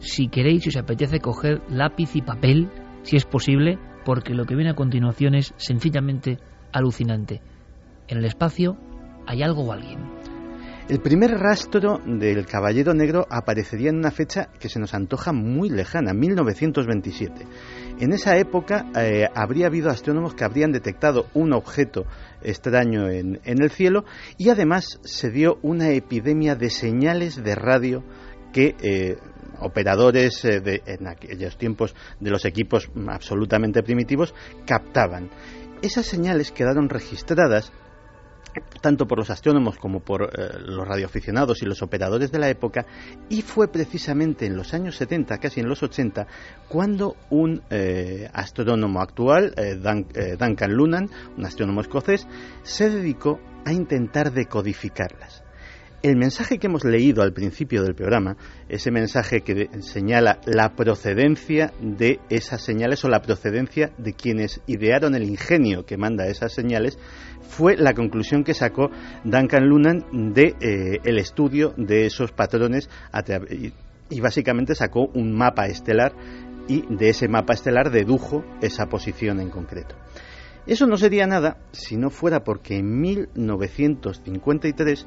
si queréis, si os apetece coger lápiz y papel, si es posible, porque lo que viene a continuación es sencillamente alucinante. En el espacio hay algo o alguien. El primer rastro del Caballero Negro aparecería en una fecha que se nos antoja muy lejana, 1927. En esa época eh, habría habido astrónomos que habrían detectado un objeto extraño en, el cielo y además se dio una epidemia de señales de radio que eh, operadores eh, de, en aquellos tiempos de los equipos absolutamente primitivos captaban. Esas señales quedaron registradas tanto por los astrónomos como por eh, los radioaficionados y los operadores de la época, y fue precisamente en los años 70, casi en los 80, cuando un eh, astrónomo actual, Duncan Lunan, un astrónomo escocés, se dedicó a intentar decodificarlas. El mensaje que hemos leído al principio del programa, ese mensaje que señala la procedencia de esas señales o la procedencia de quienes idearon el ingenio que manda esas señales, fue la conclusión que sacó Duncan Lunan de eh, el estudio de esos patrones y básicamente sacó un mapa estelar y de ese mapa estelar dedujo esa posición en concreto. Eso no sería nada si no fuera porque en 1953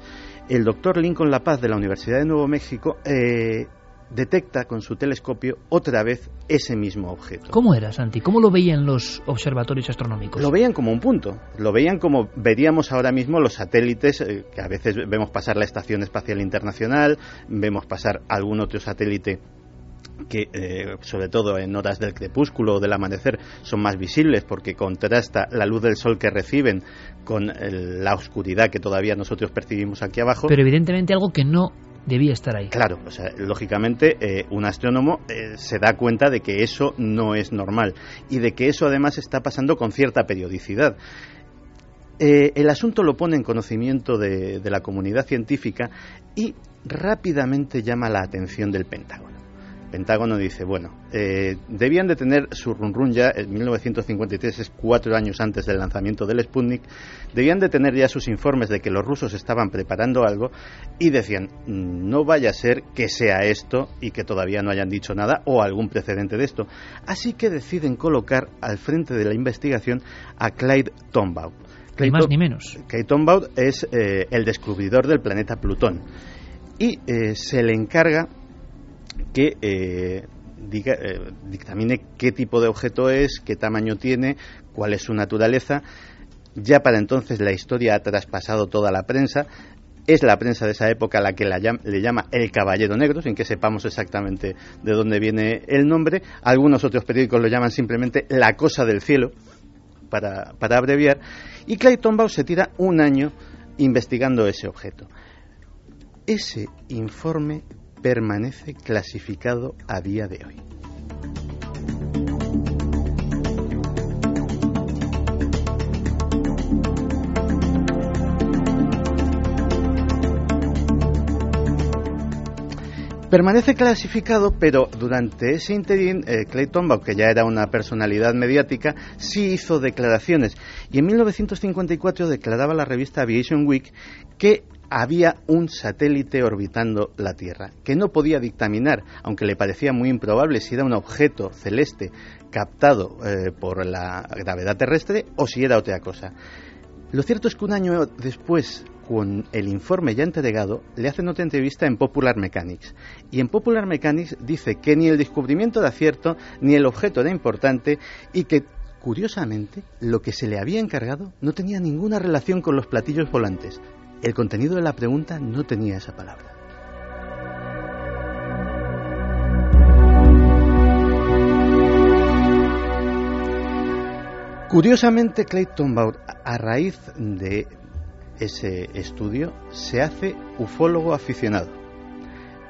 el doctor Lincoln La Paz de la Universidad de Nuevo México eh, detecta con su telescopio otra vez ese mismo objeto. ¿Cómo era, Santi? ¿Cómo lo veían los observatorios astronómicos? Lo veían como un punto. Lo veían como veríamos ahora mismo los satélites, eh, que a veces vemos pasar la Estación Espacial Internacional, vemos pasar algún otro satélite que eh, sobre todo en horas del crepúsculo o del amanecer son más visibles porque contrasta la luz del sol que reciben con la oscuridad que todavía nosotros percibimos aquí abajo. Pero evidentemente algo que no debía estar ahí. Claro, o sea, lógicamente eh, un astrónomo eh, se da cuenta de que eso no es normal y de que eso además está pasando con cierta periodicidad. el asunto lo pone en conocimiento de la comunidad científica y rápidamente llama la atención del Pentágono. Pentágono dice, bueno, eh, debían de tener su run run ya en 1953, es cuatro años antes del lanzamiento del Sputnik, debían de tener ya sus informes de que los rusos estaban preparando algo y decían, no vaya a ser que sea esto y que todavía no hayan dicho nada o algún precedente de esto. Así que deciden colocar al frente de la investigación a Clyde Tombaugh. Ni más ni menos. Clyde Tombaugh es eh, el descubridor del planeta Plutón y eh, se le encarga que eh, eh, dictamine qué tipo de objeto es, qué tamaño tiene, cuál es su naturaleza. Ya para entonces la historia ha traspasado toda la prensa. Es la prensa de esa época la que le llama el Caballero Negro, sin que sepamos exactamente de dónde viene el nombre. Algunos otros periódicos lo llaman simplemente la cosa del cielo, para, para abreviar. Y Clay Tombaugh se tira un año investigando ese objeto. Ese informe permanece clasificado a día de hoy. Permanece clasificado, pero durante ese interín, eh, Clay Tombaugh, que ya era una personalidad mediática, sí hizo declaraciones. Y en 1954 declaraba la revista Aviation Week que había un satélite orbitando la Tierra, que no podía dictaminar, aunque le parecía muy improbable, si era un objeto celeste captado eh, por la gravedad terrestre o si era otra cosa. Lo cierto es que un año después, con el informe ya entregado, le hacen otra entrevista en Popular Mechanics. Y en Popular Mechanics dice que ni el descubrimiento era cierto, ni el objeto era importante, y que, curiosamente, lo que se le había encargado no tenía ninguna relación con los platillos volantes, el contenido de la pregunta no tenía esa palabra. Curiosamente, Clayton Baur, a raíz de ese estudio, se hace ufólogo aficionado.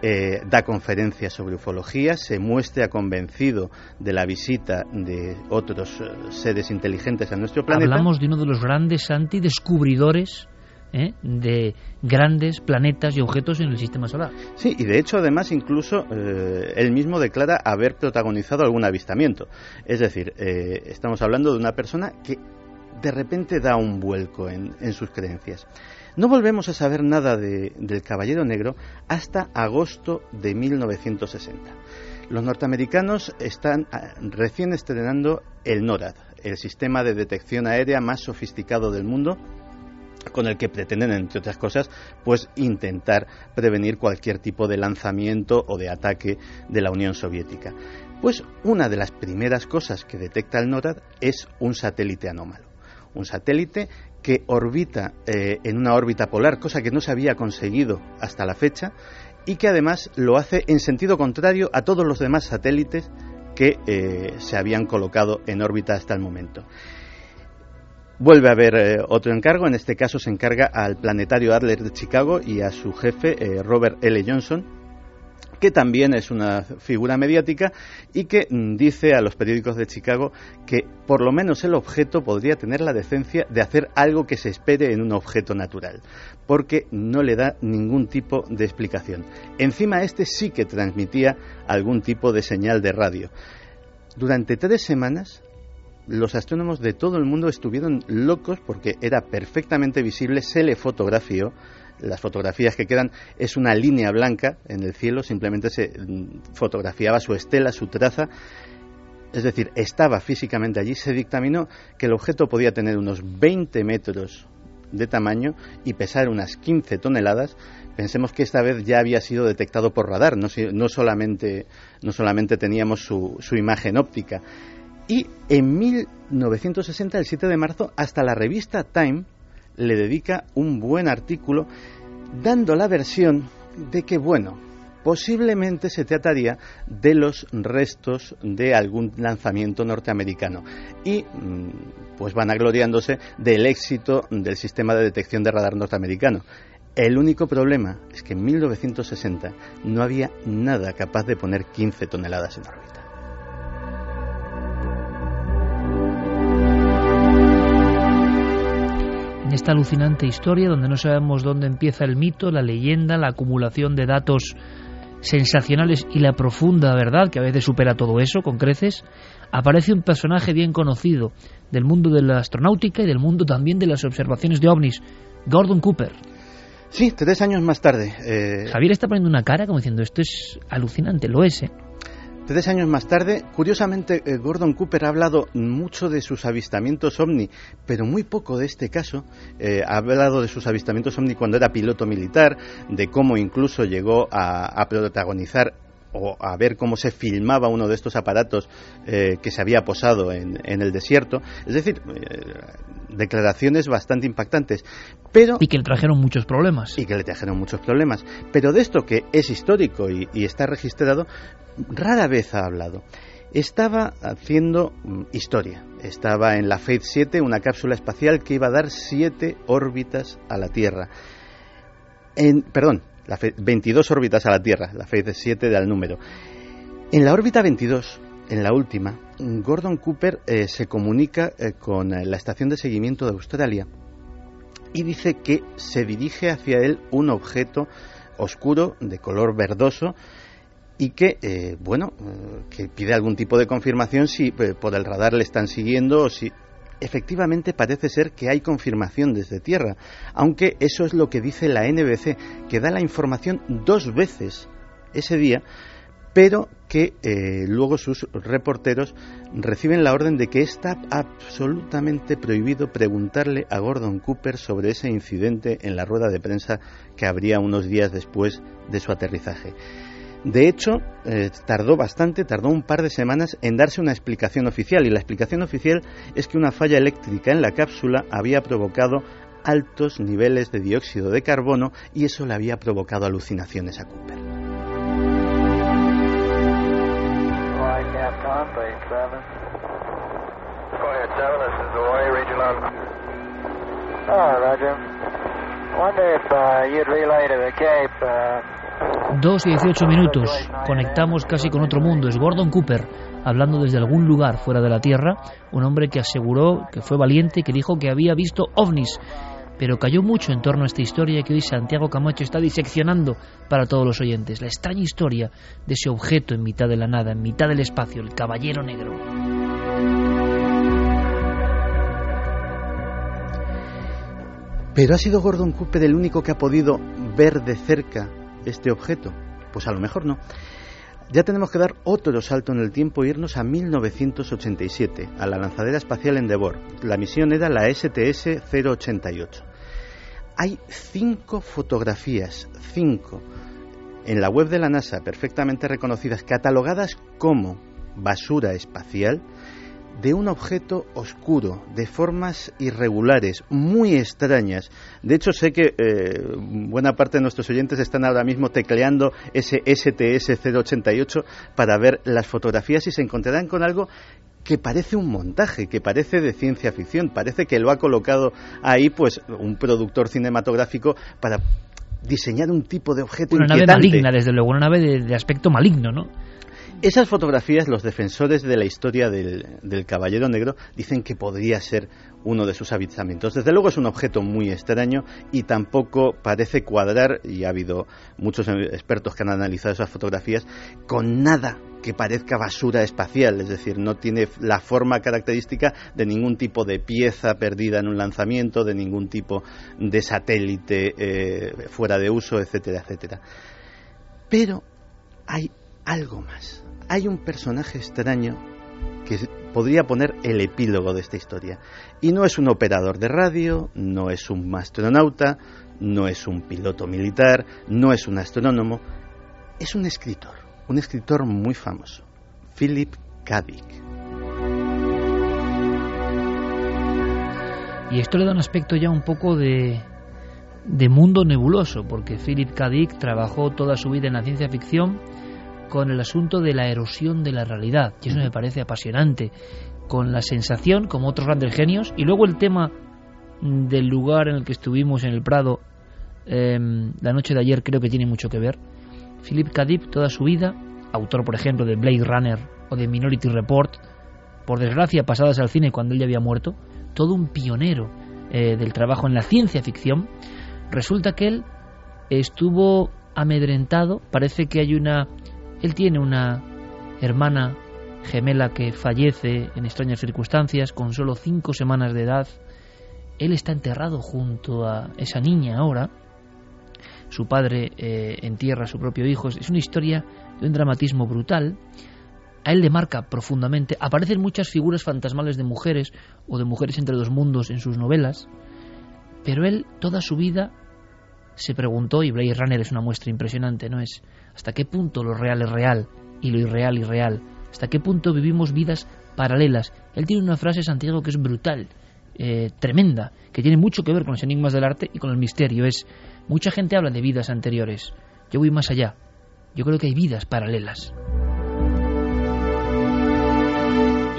eh, da conferencias sobre ufología, se muestra convencido de la visita de otros eh, seres inteligentes a nuestro planeta. Hablamos de uno de los grandes antidescubridores ¿eh? de grandes planetas y objetos en el sistema solar. Sí, y de hecho además incluso eh, él mismo declara haber protagonizado algún avistamiento. Es decir, eh, estamos hablando de una persona que de repente da un vuelco en, sus creencias. No volvemos a saber nada del Caballero Negro hasta agosto de 1960. Los norteamericanos están ah, recién estrenando el NORAD, el sistema de detección aérea más sofisticado del mundo, con el que pretenden, entre otras cosas, pues intentar prevenir cualquier tipo de lanzamiento o de ataque de la Unión Soviética. Pues una de las primeras cosas que detecta el NORAD es un satélite anómalo. Un satélite que orbita eh, en una órbita polar, cosa que no se había conseguido hasta la fecha, y que además lo hace en sentido contrario a todos los demás satélites que eh, se habían colocado en órbita hasta el momento. Vuelve a haber eh, otro encargo, en este caso se encarga al Planetario Adler de Chicago y a su jefe, eh, Robert L. Johnson, que también es una figura mediática y que mm, dice a los periódicos de Chicago que por lo menos el objeto podría tener la decencia de hacer algo que se espere en un objeto natural, porque no le da ningún tipo de explicación. Encima este sí que transmitía algún tipo de señal de radio. Durante tres semanas los astrónomos de todo el mundo estuvieron locos porque era perfectamente visible, se le fotografió. Las fotografías que quedan es una línea blanca en el cielo, simplemente se mm, fotografiaba su estela, su traza. Es decir, estaba físicamente allí. Se dictaminó que el objeto podía tener unos 20 metros de tamaño y pesar unas 15 toneladas. Pensemos que esta vez ya había sido detectado por radar, no, solamente, no solamente teníamos su, su imagen óptica. Y en 1960, el 7 de marzo, hasta la revista Time le dedica un buen artículo dando la versión de que, bueno, posiblemente se trataría de los restos de algún lanzamiento norteamericano y mm, pues van agloriándose del éxito del sistema de detección de radar norteamericano. El único problema es que en 1960 no había nada capaz de poner 15 toneladas en órbita. En esta alucinante historia donde no sabemos dónde empieza el mito, la leyenda, la acumulación de datos sensacionales y la profunda verdad, que a veces supera todo eso con creces, aparece un personaje bien conocido del mundo de la astronáutica y del mundo también de las observaciones de ovnis, Gordon Cooper. Sí, tres años más tarde. Eh, Javier está poniendo una cara como diciendo, esto es alucinante, lo es, ¿eh? Tres años más tarde, curiosamente, eh, Gordon Cooper ha hablado mucho de sus avistamientos ovni, pero muy poco de este caso. Eh, ha hablado de sus avistamientos ovni cuando era piloto militar, de cómo incluso llegó a, protagonizar o a ver cómo se filmaba uno de estos aparatos eh, que se había posado en, el desierto. Es decir, declaraciones bastante impactantes. Pero, y que le trajeron muchos problemas. Y que le trajeron muchos problemas. Pero de esto que es histórico y está registrado, rara vez ha hablado. Estaba haciendo mm, historia. Estaba en la Faith 7, una cápsula espacial que iba a dar siete órbitas a la Tierra. En, perdón, la 22 órbitas a la Tierra, la Faith 7 da el número. En la órbita 22, en la última, Gordon Cooper eh, se comunica eh, con la estación de seguimiento de Australia y dice que se dirige hacia él un objeto oscuro de color verdoso y que, eh, bueno, eh, que pide algún tipo de confirmación si eh, por el radar le están siguiendo o si efectivamente parece ser que hay confirmación desde tierra, aunque eso es lo que dice la NBC, que da la información dos veces ese día, pero que luego sus reporteros reciben la orden de que está absolutamente prohibido preguntarle a Gordon Cooper sobre ese incidente en la rueda de prensa que habría unos días después de su aterrizaje. De hecho, eh, tardó bastante, tardó un par de semanas en darse una explicación oficial y la explicación oficial es que una falla eléctrica en la cápsula había provocado altos niveles de dióxido de carbono y eso le había provocado alucinaciones a Cooper. Oh, Roger. Wonder if uh, you'd relay to the Cape. Uh, Dos y 18 minutos. Conectamos casi con otro mundo. Es Gordon Cooper hablando desde algún lugar fuera de la Tierra. Un hombre que aseguró que fue valiente, que dijo que había visto ovnis. Pero cayó mucho en torno a esta historia que hoy Santiago Camacho está diseccionando para todos los oyentes. La extraña historia de ese objeto en mitad de la nada, en mitad del espacio, el Caballero Negro. Pero ha sido Gordon Cooper el único que ha podido ver de cerca este objeto. Pues a lo mejor no. Ya tenemos que dar otro salto en el tiempo e irnos a 1987, a la lanzadera espacial Endeavour. La misión era la STS-088. Hay cinco fotografías, cinco, en la web de la NASA, perfectamente reconocidas, catalogadas como basura espacial, de un objeto oscuro, de formas irregulares, muy extrañas. De hecho, sé que eh, buena parte de nuestros oyentes están ahora mismo tecleando ese STS-088 para ver las fotografías y se encontrarán con algo que parece un montaje, que parece de ciencia ficción, parece que lo ha colocado ahí pues un productor cinematográfico para diseñar un tipo de objeto una nave maligna, desde luego, una nave de, de aspecto maligno, ¿no? Esas fotografías, los defensores de la historia del, Caballero Negro dicen que podría ser uno de sus avistamientos. Desde luego es un objeto muy extraño y tampoco parece cuadrar, y ha habido muchos expertos que han analizado esas fotografías, con nada que parezca basura espacial, es decir, no tiene la forma característica de ningún tipo de pieza perdida en un lanzamiento, de ningún tipo de satélite eh, fuera de uso, etcétera, etcétera. Pero hay algo más hay un personaje extraño que podría poner el epílogo de esta historia. Y no es un operador de radio, no es un astronauta, no es un piloto militar, no es un astrónomo, es un escritor, un escritor muy famoso, Philip K. Dick. Y esto le da un aspecto ya un poco de, de mundo nebuloso, porque Philip K. Dick trabajó toda su vida en la ciencia ficción con el asunto de la erosión de la realidad, y eso me parece apasionante, con la sensación, como otros grandes genios, y luego el tema del lugar en el que estuvimos en el Prado em, la noche de ayer creo que tiene mucho que ver. Philip K. toda su vida, autor por ejemplo de Blade Runner o de Minority Report, por desgracia pasadas al cine cuando él ya había muerto, todo un pionero eh, del trabajo en la ciencia ficción, resulta que él estuvo amedrentado, parece que hay una él tiene una hermana gemela que fallece en extrañas circunstancias con solo cinco semanas de edad. Él está enterrado junto a esa niña ahora. Su padre eh, entierra a su propio hijo. Es una historia de un dramatismo brutal. A él le marca profundamente. Aparecen muchas figuras fantasmales de mujeres o de mujeres entre dos mundos en sus novelas. Pero él, toda su vida, se preguntó, y Blade Runner es una muestra impresionante, ¿no? Es hasta qué punto lo real es real y lo irreal irreal, hasta qué punto vivimos vidas paralelas. Él tiene una frase, Santiago, que es brutal, eh, tremenda, que tiene mucho que ver con los enigmas del arte y con el misterio. Es, mucha gente habla de vidas anteriores, yo voy más allá, yo creo que hay vidas paralelas.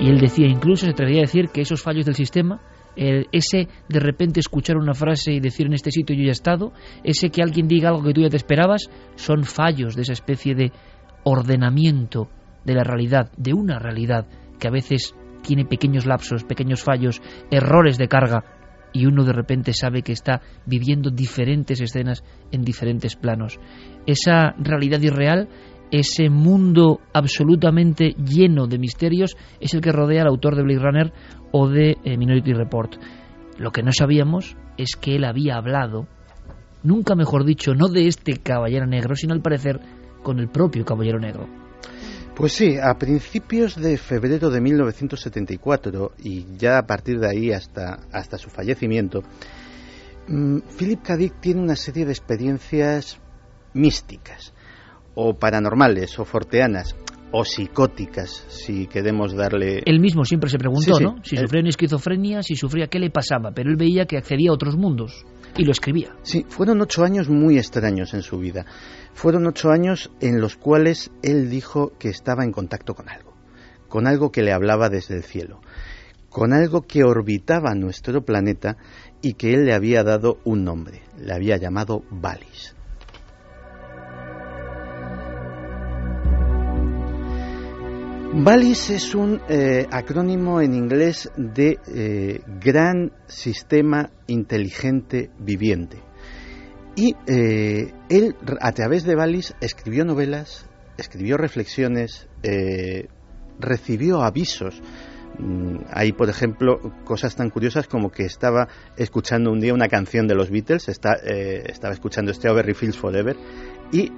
Y él decía, incluso se atrevía a decir que esos fallos del sistema ese de repente escuchar una frase y decir en este sitio yo ya he estado, ese que alguien diga algo que tú ya te esperabas, son fallos de esa especie de ordenamiento de la realidad, de una realidad que a veces tiene pequeños lapsos, pequeños fallos, errores de carga, y uno de repente sabe que está viviendo diferentes escenas en diferentes planos. Esa realidad irreal ese mundo absolutamente lleno de misterios es el que rodea al autor de Blade Runner o de eh, Minority Report. Lo que no sabíamos es que él había hablado, nunca mejor dicho, no de este caballero negro, sino al parecer con el propio caballero negro. Pues sí, a principios de febrero de 1974 y ya a partir de ahí hasta, hasta su fallecimiento, mm, Philip K. Dick tiene una serie de experiencias místicas o paranormales o forteanas o psicóticas, si queremos darle... Él mismo siempre se preguntó, ¿no? Si sufría una esquizofrenia, si sufría qué le pasaba, pero él veía que accedía a otros mundos y lo escribía. Sí, fueron ocho años muy extraños en su vida. Fueron ocho años en los cuales él dijo que estaba en contacto con algo, con algo que le hablaba desde el cielo, con algo que orbitaba nuestro planeta y que él le había dado un nombre, le había llamado Valis. VALIS es un eh, acrónimo en inglés de eh, Gran Sistema Inteligente Viviente. Y eh, él, a través de VALIS, escribió novelas, escribió reflexiones, recibió avisos. Mm, hay, por ejemplo, cosas tan curiosas como que estaba escuchando un día una canción de los Beatles, estaba escuchando Strawberry Fields Forever, y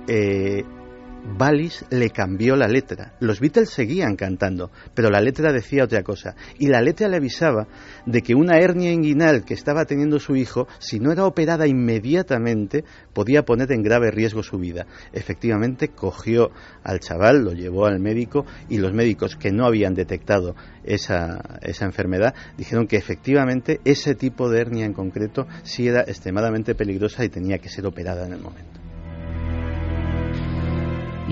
Wallis le cambió la letra. Los Beatles seguían cantando, pero la letra decía otra cosa. Y la letra le avisaba de que una hernia inguinal que estaba teniendo su hijo, si no era operada inmediatamente, podía poner en grave riesgo su vida. Efectivamente, cogió al chaval, lo llevó al médico y los médicos que no habían detectado esa, esa enfermedad dijeron que efectivamente ese tipo de hernia en concreto sí era extremadamente peligrosa y tenía que ser operada en el momento.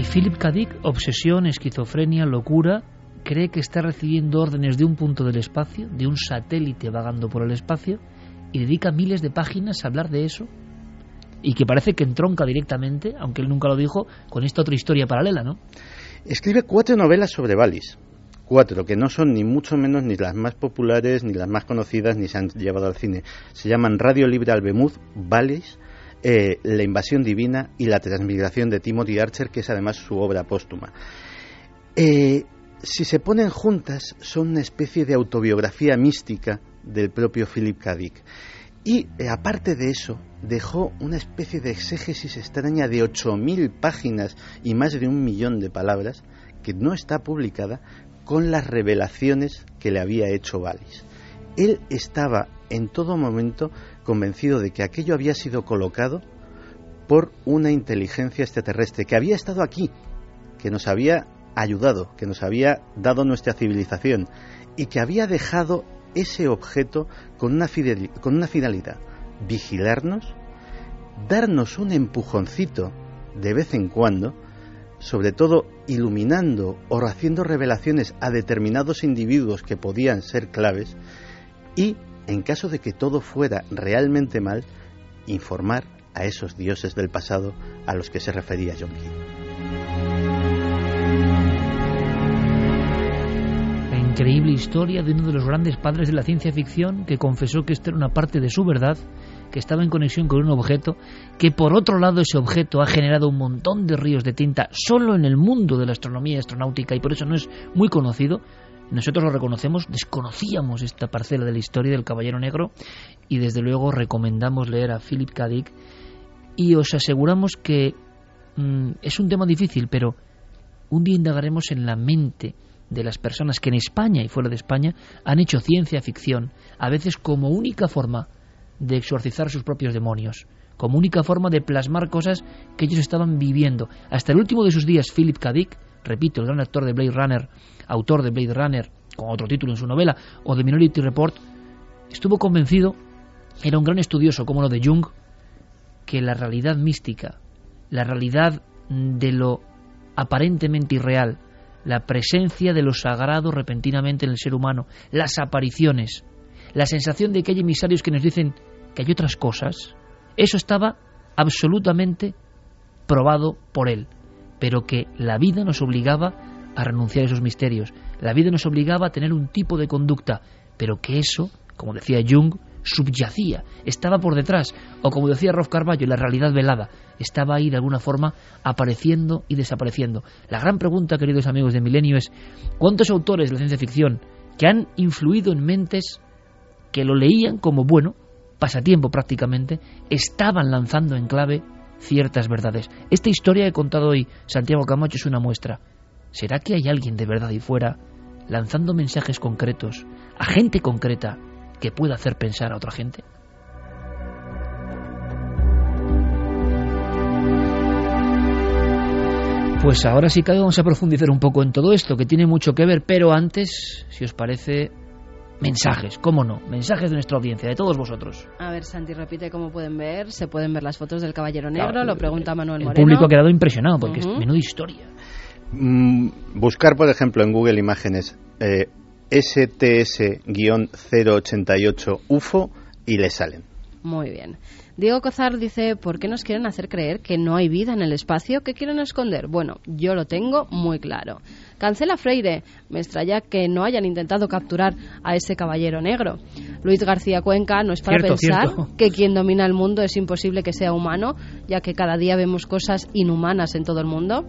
Y Philip K. Dick, obsesión, esquizofrenia, locura, cree que está recibiendo órdenes de un punto del espacio, de un satélite vagando por el espacio, y dedica miles de páginas a hablar de eso, y que parece que entronca directamente, aunque él nunca lo dijo, con esta otra historia paralela, ¿no? Escribe cuatro novelas sobre Wallis. Cuatro, que no son ni mucho menos ni las más populares, ni las más conocidas, ni se han llevado al cine. Se llaman Radio Libre Albemuz, Wallis, eh, la invasión divina y la transmigración de Timothy Archer, que es además su obra póstuma. Eh, si se ponen juntas, son una especie de autobiografía mística del propio Philip K. Y eh, aparte de eso, dejó una especie de exégesis extraña de 8.000 páginas y más de un millón de palabras, que no está publicada, con las revelaciones que le había hecho Wallis. Él estaba en todo momento convencido de que aquello había sido colocado por una inteligencia extraterrestre que había estado aquí, que nos había ayudado, que nos había dado nuestra civilización y que había dejado ese objeto con una, con una finalidad, vigilarnos, darnos un empujoncito de vez en cuando, sobre todo iluminando o haciendo revelaciones a determinados individuos que podían ser claves, y en caso de que todo fuera realmente mal, informar a esos dioses del pasado a los que se refería John Key. La increíble historia de uno de los grandes padres de la ciencia ficción que confesó que esta era una parte de su verdad, que estaba en conexión con un objeto, que por otro lado ese objeto ha generado un montón de ríos de tinta solo en el mundo de la astronomía astronáutica y por eso no es muy conocido, nosotros lo reconocemos, desconocíamos esta parcela de la historia del Caballero Negro y desde luego recomendamos leer a Philip K. Dick y os aseguramos que mm, es un tema difícil, pero un día indagaremos en la mente de las personas que en España y fuera de España han hecho ciencia ficción, a veces como única forma de exorcizar sus propios demonios, como única forma de plasmar cosas que ellos estaban viviendo. Hasta el último de sus días, Philip K. Dick, repito, el gran actor de Blade Runner, autor de Blade Runner, con otro título en su novela, o de Minority Report, estuvo convencido, era un gran estudioso como lo de Jung, que la realidad mística, la realidad de lo aparentemente irreal, la presencia de lo sagrado repentinamente en el ser humano, las apariciones, la sensación de que hay emisarios que nos dicen que hay otras cosas, eso estaba absolutamente probado por él, pero que la vida nos obligaba a renunciar a esos misterios. La vida nos obligaba a tener un tipo de conducta, pero que eso, como decía Jung, subyacía, estaba por detrás, o como decía Rolf Carballo, la realidad velada, estaba ahí de alguna forma apareciendo y desapareciendo. La gran pregunta, queridos amigos de Milenio, es ¿cuántos autores de la ciencia ficción que han influido en mentes que lo leían como bueno, pasatiempo prácticamente, estaban lanzando en clave ciertas verdades? Esta historia que he contado hoy, Santiago Camacho, es una muestra. ¿Será que hay alguien de verdad ahí fuera lanzando mensajes concretos a gente concreta que pueda hacer pensar a otra gente? Pues ahora sí que vamos a profundizar un poco en todo esto, que tiene mucho que ver, pero antes, si os parece, mensajes, cómo no, mensajes de nuestra audiencia, de todos vosotros. A ver, Santi, repite cómo pueden ver, se pueden ver las fotos del Caballero Negro, lo pregunta Manuel Moreno. El público ha quedado impresionado, porque es menuda historia. Mm, buscar, por ejemplo, en Google Imágenes eh, STS-088 UFO y le salen. Muy bien. Diego Cozar dice, ¿por qué nos quieren hacer creer que no hay vida en el espacio? ¿Qué quieren esconder? Bueno, yo lo tengo muy claro. Cancela Freire. Me extraña que no hayan intentado capturar a ese caballero negro. Luis García Cuenca no es para Cierto, pensar cierto. que quien domina el mundo es imposible que sea humano, ya que cada día vemos cosas inhumanas en todo el mundo.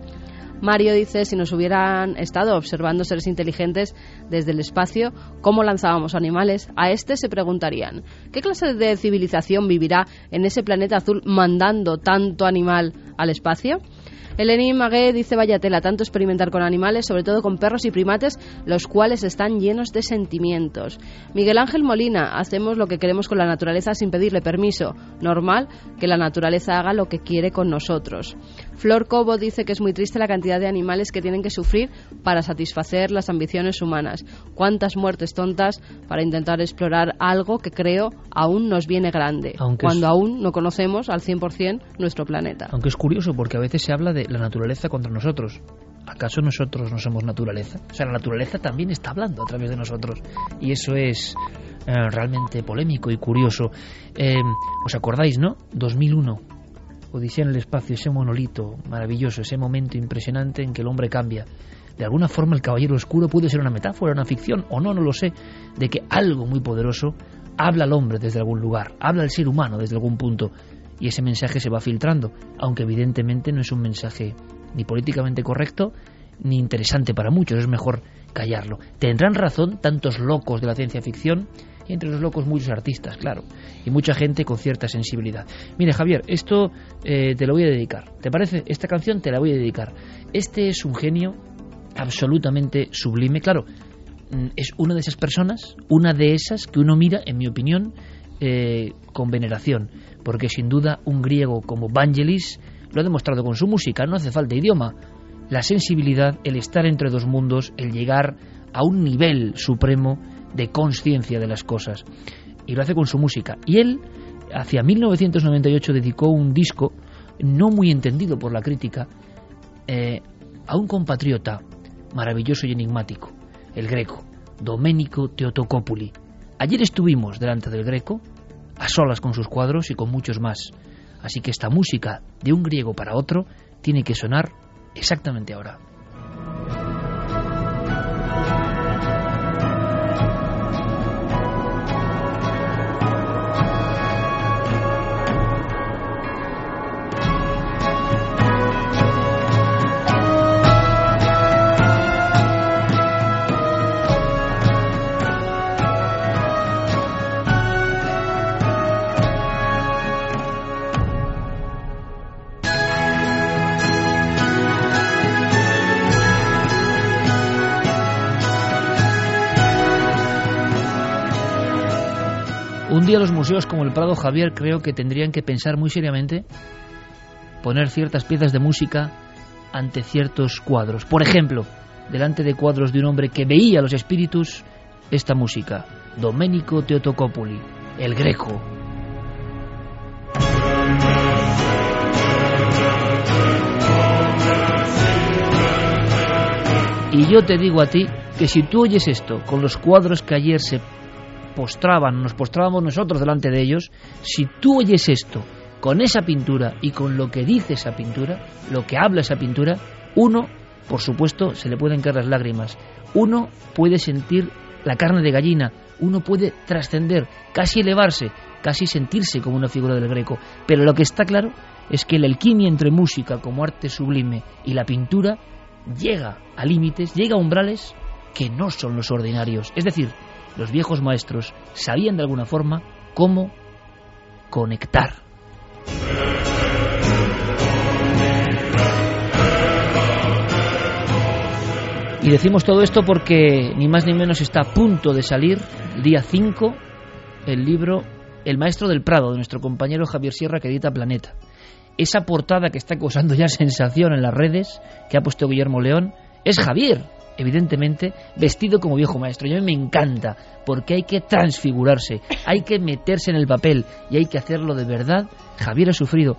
Mario dice, si nos hubieran estado observando seres inteligentes desde el espacio, ¿cómo lanzábamos animales? A este se preguntarían, ¿qué clase de civilización vivirá en ese planeta azul mandando tanto animal al espacio? Eleni Magué dice, vaya tela, tanto experimentar con animales, sobre todo con perros y primates, los cuales están llenos de sentimientos. Miguel Ángel Molina, hacemos lo que queremos con la naturaleza sin pedirle permiso. Normal que la naturaleza haga lo que quiere con nosotros. Flor Cobo dice que es muy triste la cantidad de animales que tienen que sufrir para satisfacer las ambiciones humanas. Cuántas muertes tontas para intentar explorar algo que creo aún nos viene grande, Aunque cuando es- aún no conocemos al 100% nuestro planeta. Aunque es curioso porque a veces se habla de la naturaleza contra nosotros. ¿Acaso nosotros no somos naturaleza? O sea, la naturaleza también está hablando a través de nosotros. Y eso es eh, realmente polémico y curioso. Eh, ¿Os acordáis, no? 2001. Odisea en el espacio, ese monolito maravilloso, ese momento impresionante en que el hombre cambia. De alguna forma el caballero oscuro puede ser una metáfora, una ficción, o no, no lo sé, de que algo muy poderoso habla al hombre desde algún lugar, habla al ser humano desde algún punto, y ese mensaje se va filtrando, aunque evidentemente no es un mensaje ni políticamente correcto ni interesante para muchos, es mejor callarlo. Tendrán razón tantos locos de la ciencia ficción entre los locos muchos artistas, claro, y mucha gente con cierta sensibilidad. Mire, Javier, esto eh, te lo voy a dedicar. ¿Te parece? Esta canción te la voy a dedicar. Este es un genio absolutamente sublime, claro. mm, Es una de esas personas, una de esas que uno mira, en mi opinión, eh, con veneración, porque sin duda un griego como Vangelis lo ha demostrado con su música, no hace falta idioma, la sensibilidad, el estar entre dos mundos, el llegar a un nivel supremo de conciencia de las cosas. Y lo hace con su música. Y él, hacia 1998, dedicó un disco no muy entendido por la crítica eh, a un compatriota maravilloso y enigmático, el greco, Domenico Teotocopuli. Ayer estuvimos delante del greco, a solas con sus cuadros y con muchos más. Así que esta música de un griego para otro tiene que sonar exactamente ahora. Un día los museos como el Prado Javier creo que tendrían que pensar muy seriamente poner ciertas piezas de música ante ciertos cuadros. Por ejemplo, delante de cuadros de un hombre que veía los espíritus, esta música, Domenico Teotocopuli, el greco. Y yo te digo a ti que si tú oyes esto con los cuadros que ayer se postraban, nos postrábamos nosotros delante de ellos, si tú oyes esto con esa pintura y con lo que dice esa pintura, lo que habla esa pintura, uno, por supuesto, se le pueden caer las lágrimas, uno puede sentir la carne de gallina, uno puede trascender, casi elevarse, casi sentirse como una figura del greco, pero lo que está claro es que la alquimia entre música como arte sublime y la pintura llega a límites, llega a umbrales que no son los ordinarios. Es decir, los viejos maestros sabían de alguna forma cómo conectar. Y decimos todo esto porque ni más ni menos está a punto de salir, el día 5, el libro El Maestro del Prado, de nuestro compañero Javier Sierra, que edita Planeta. Esa portada que está causando ya sensación en las redes, que ha puesto Guillermo León, es Javier, evidentemente, vestido como viejo maestro. Y a mí me encanta, porque hay que transfigurarse, hay que meterse en el papel y hay que hacerlo de verdad. Javier ha sufrido,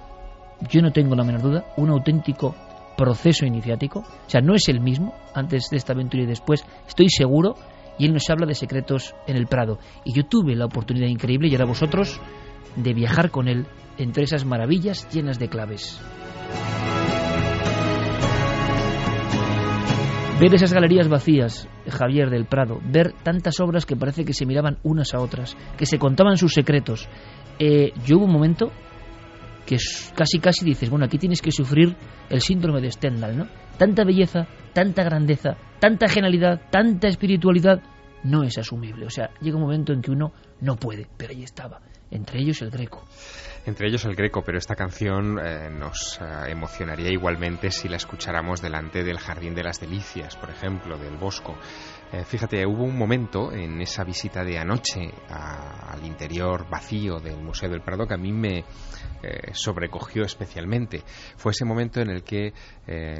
yo no tengo la menor duda, un auténtico proceso iniciático. O sea, no es el mismo antes de esta aventura y después, estoy seguro. Y él nos habla de secretos en el Prado. Y yo tuve la oportunidad increíble, y ahora vosotros de viajar con él entre esas maravillas llenas de claves. Ver esas galerías vacías, Javier del Prado, ver tantas obras que parece que se miraban unas a otras, que se contaban sus secretos. Eh, yo hubo un momento que casi casi dices, bueno, aquí tienes que sufrir el síndrome de Stendhal, ¿no? Tanta belleza, tanta grandeza, tanta genialidad, tanta espiritualidad, no es asumible. O sea, llega un momento en que uno no puede, pero ahí estaba, entre ellos el greco entre ellos el greco, pero esta canción eh, nos eh, emocionaría igualmente si la escucháramos delante del Jardín de las Delicias, por ejemplo, del Bosco. Eh, fíjate, hubo un momento en esa visita de anoche al interior vacío del Museo del Prado que a mí me sobrecogió especialmente. Fue ese momento en el que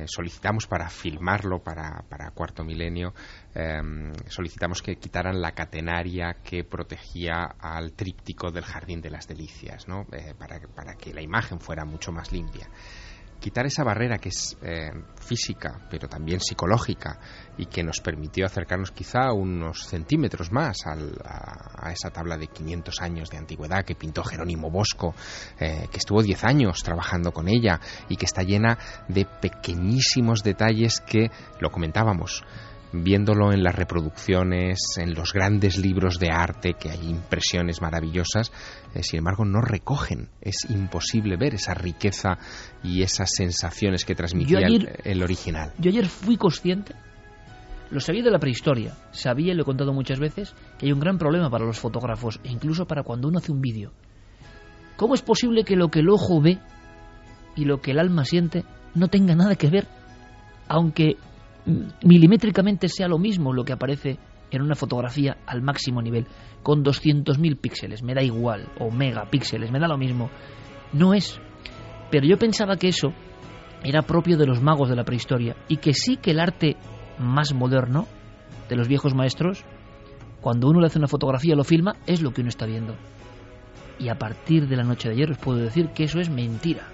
solicitamos para filmarlo para, Cuarto Milenio Em, solicitamos que quitaran la catenaria que protegía al tríptico del Jardín de las Delicias, ¿no? Eh, para, que la imagen fuera mucho más limpia. Quitar esa barrera que es eh, física, pero también psicológica, y que nos permitió acercarnos quizá unos centímetros más a, esa tabla de 500 años de antigüedad que pintó Jerónimo Bosco, eh, que estuvo 10 años trabajando con ella y que está llena de pequeñísimos detalles que, lo comentábamos, viéndolo en las reproducciones, en los grandes libros de arte, que hay impresiones maravillosas, eh, sin embargo no recogen. Es imposible ver esa riqueza y esas sensaciones que transmitía el, original. Yo ayer fui consciente, lo sabía de la prehistoria, sabía, y lo he contado muchas veces, que hay un gran problema para los fotógrafos, e incluso para cuando uno hace un vídeo. ¿Cómo es posible que lo que el ojo ve y lo que el alma siente no tenga nada que ver? Aunque milimétricamente sea lo mismo lo que aparece en una fotografía al máximo nivel, con 200.000 píxeles, me da igual, o megapíxeles, me da lo mismo. No es. Pero yo pensaba que eso era propio de los magos de la prehistoria y que sí que el arte más moderno de los viejos maestros, cuando uno le hace una fotografía, lo filma, es lo que uno está viendo. Y a partir de la noche de ayer os puedo decir que eso es mentira.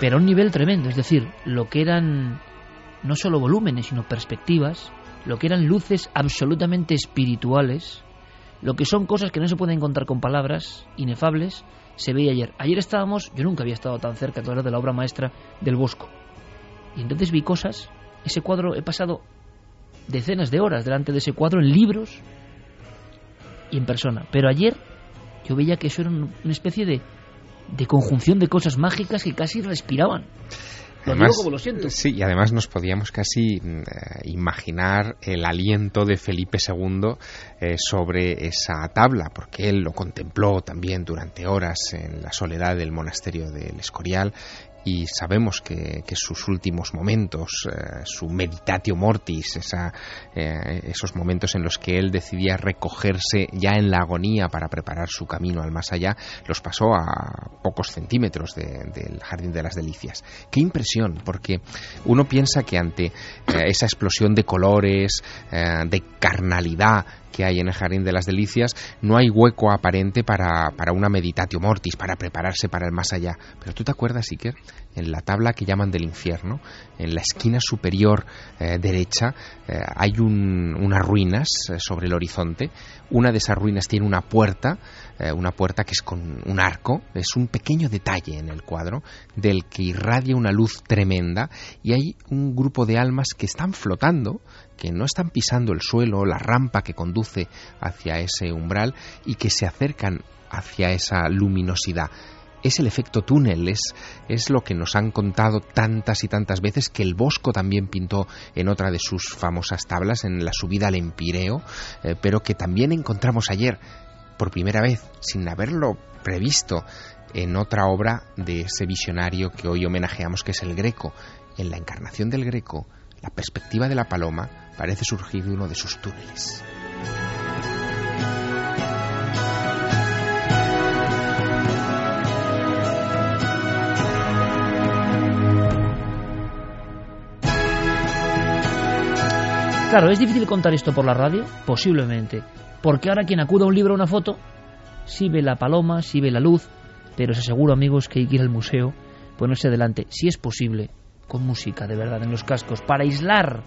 Pero a un nivel tremendo, es decir, lo que eran no solo volúmenes, sino perspectivas, lo que eran luces absolutamente espirituales, lo que son cosas que no se pueden encontrar con palabras, inefables, se veía ayer. Ayer estábamos, yo nunca había estado tan cerca todavía de la obra maestra del Bosco. Y entonces vi cosas, ese cuadro, he pasado decenas de horas delante de ese cuadro en libros y en persona. Pero ayer yo veía que eso era una especie de, de conjunción de cosas mágicas que casi respiraban. Lo además, como lo siento. Sí, y además nos podíamos casi mm, eh, imaginar el aliento de Felipe II eh, sobre esa tabla, porque él lo contempló también durante horas en la soledad del monasterio del Escorial y sabemos que, sus últimos momentos, eh, su meditatio mortis, esa, eh, esos momentos en los que él decidía recogerse ya en la agonía para preparar su camino al más allá, los pasó a pocos centímetros del Jardín de las Delicias. Qué impresión, porque uno piensa que ante eh, esa explosión de colores, de carnalidad, que hay en el Jardín de las Delicias, no hay hueco aparente para, para una meditatio mortis, para prepararse para el más allá. Pero tú te acuerdas, Iker, en la tabla que llaman del infierno, en la esquina superior eh, derecha, eh, hay unas ruinas eh, sobre el horizonte. Una de esas ruinas tiene una puerta, una puerta que es con un arco, es un pequeño detalle en el cuadro, del que irradia una luz tremenda, y hay un grupo de almas que están flotando que no están pisando el suelo, la rampa que conduce hacia ese umbral y que se acercan hacia esa luminosidad. Es el efecto túnel, es, es lo que nos han contado tantas y tantas veces que el Bosco también pintó en otra de sus famosas tablas, en la subida al Empireo, eh, pero que también encontramos ayer, por primera vez, sin haberlo previsto, en otra obra de ese visionario que hoy homenajeamos, que es el Greco. En la encarnación del Greco, la perspectiva de la paloma parece surgir de uno de sus túneles. Claro, es difícil contar esto por la radio, posiblemente, porque ahora quien acuda a un libro o una foto, sí ve la paloma, sí ve la luz, pero os aseguro, amigos, que hay que ir al museo, ponerse delante, si es posible, con música de verdad en los cascos, para aislar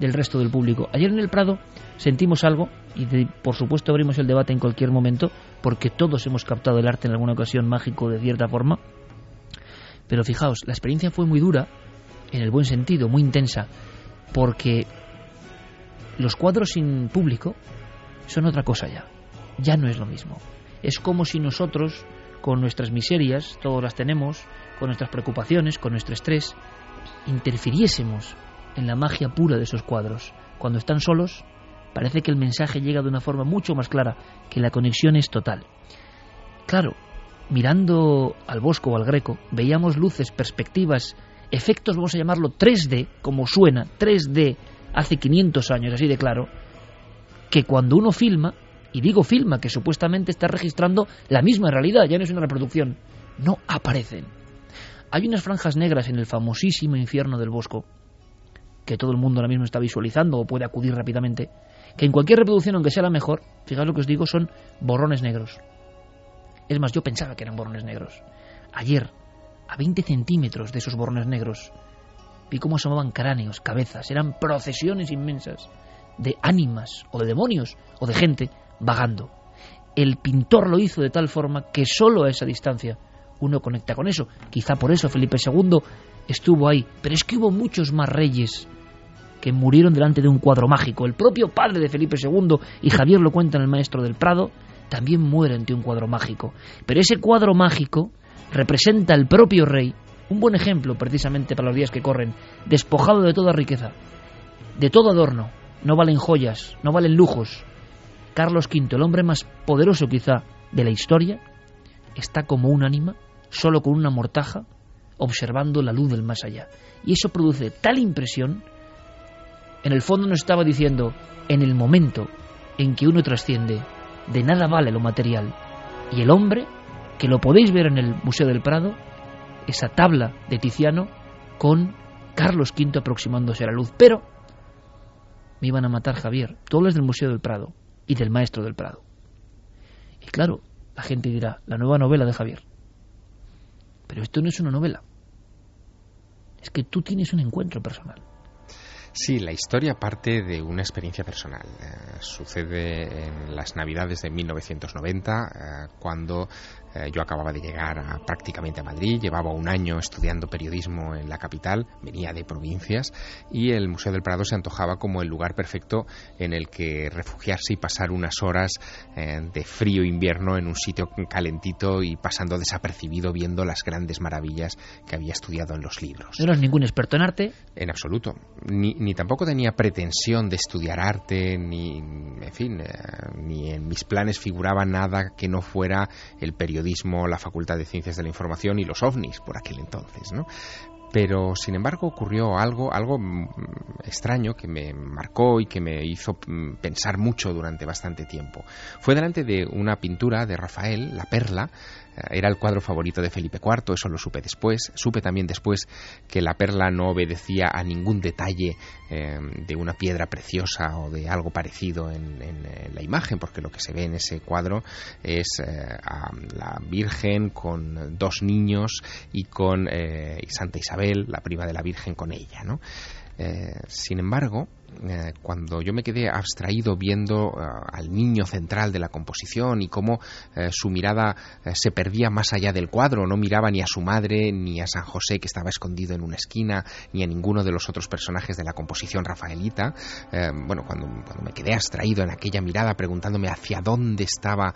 del resto del público. Ayer en el Prado sentimos algo y por supuesto abrimos el debate en cualquier momento porque todos hemos captado el arte en alguna ocasión mágico de cierta forma. Pero fijaos, la experiencia fue muy dura, en el buen sentido, muy intensa, porque los cuadros sin público son otra cosa ya. Ya no es lo mismo. Es como si nosotros, con nuestras miserias, todos las tenemos, con nuestras preocupaciones, con nuestro estrés, interfiriésemos en la magia pura de esos cuadros. Cuando están solos, parece que el mensaje llega de una forma mucho más clara, que la conexión es total. Claro, mirando al Bosco o al Greco, veíamos luces, perspectivas, efectos, vamos a llamarlo 3D, como suena, 3D, hace 500 años, así de claro, que cuando uno filma, y digo filma, que supuestamente está registrando la misma realidad, ya no es una reproducción, no aparecen. Hay unas franjas negras en el famosísimo infierno del Bosco, que todo el mundo ahora mismo está visualizando o puede acudir rápidamente, que en cualquier reproducción, aunque sea la mejor, fijaos lo que os digo, son borrones negros. Es más, yo pensaba que eran borrones negros. Ayer, a 20 centímetros de esos borrones negros, vi cómo asomaban cráneos, cabezas, eran procesiones inmensas de ánimas o de demonios o de gente vagando. El pintor lo hizo de tal forma que solo a esa distancia uno conecta con eso. Quizá por eso Felipe II estuvo ahí. Pero es que hubo muchos más reyes que murieron delante de un cuadro mágico. El propio padre de Felipe II, y Javier lo cuenta en El Maestro del Prado, también muere ante un cuadro mágico. Pero ese cuadro mágico representa al propio rey, un buen ejemplo precisamente para los días que corren, despojado de toda riqueza, de todo adorno, no valen joyas, no valen lujos. Carlos V, el hombre más poderoso quizá de la historia, está como un ánima, solo con una mortaja, observando la luz del más allá. Y eso produce tal impresión, en el fondo nos estaba diciendo, en el momento en que uno trasciende, de nada vale lo material. Y el hombre, que lo podéis ver en el Museo del Prado, esa tabla de Tiziano con Carlos V aproximándose a la luz. Pero me iban a matar Javier. Todo es del Museo del Prado y del Maestro del Prado. Y claro, la gente dirá, la nueva novela de Javier. Pero esto no es una novela. Es que tú tienes un encuentro personal. Sí, la historia parte de una experiencia personal. Eh, sucede en las Navidades de 1990, eh, cuando eh, yo acababa de llegar prácticamente a Madrid, llevaba un año estudiando periodismo en la capital, venía de provincias y el Museo del Prado se antojaba como el lugar perfecto en el que refugiarse y pasar unas horas eh, de frío invierno en un sitio calentito y pasando desapercibido viendo las grandes maravillas que había estudiado en los libros. ¿No eras ningún experto en arte? En absoluto. Ni, ni tampoco tenía pretensión de estudiar arte, ni, en fin, eh, ni en mis planes figuraba nada que no fuera el periodismo la Facultad de Ciencias de la Información y los ovnis por aquel entonces, ¿no? Pero, sin embargo, ocurrió algo, algo mm, extraño que me marcó y que me hizo mm, pensar mucho durante bastante tiempo. Fue delante de una pintura de Rafael, La Perla, era el cuadro favorito de Felipe IV, eso lo supe después. Supe también después que la perla no obedecía a ningún detalle eh, de una piedra preciosa o de algo parecido en, la imagen, porque lo que se ve en ese cuadro es eh, a la Virgen con dos niños y con Santa Isabel, la prima de la Virgen, con ella. ¿no? Sin embargo, eh, cuando yo me quedé abstraído viendo eh, al niño central de la composición y cómo eh, su mirada se perdía más allá del cuadro, no miraba ni a su madre, ni a San José que estaba escondido en una esquina, ni a ninguno de los otros personajes de la composición rafaelita, bueno, cuando, me quedé abstraído en aquella mirada preguntándome hacia dónde estaba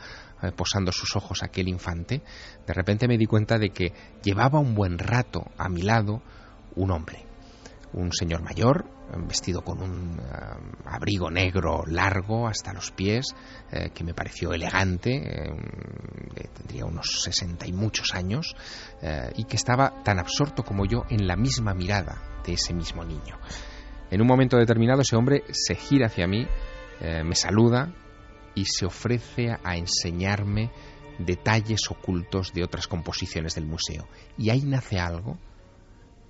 posando sus ojos aquel infante, de repente me di cuenta de que llevaba un buen rato a mi lado un hombre un señor mayor, vestido con un eh, abrigo negro largo hasta los pies, eh, que me pareció elegante, eh, tendría unos sesenta y muchos años, y que estaba tan absorto como yo en la misma mirada de ese mismo niño. En un momento determinado ese hombre se gira hacia mí, me saluda y se ofrece a enseñarme detalles ocultos de otras composiciones del museo. Y ahí nace algo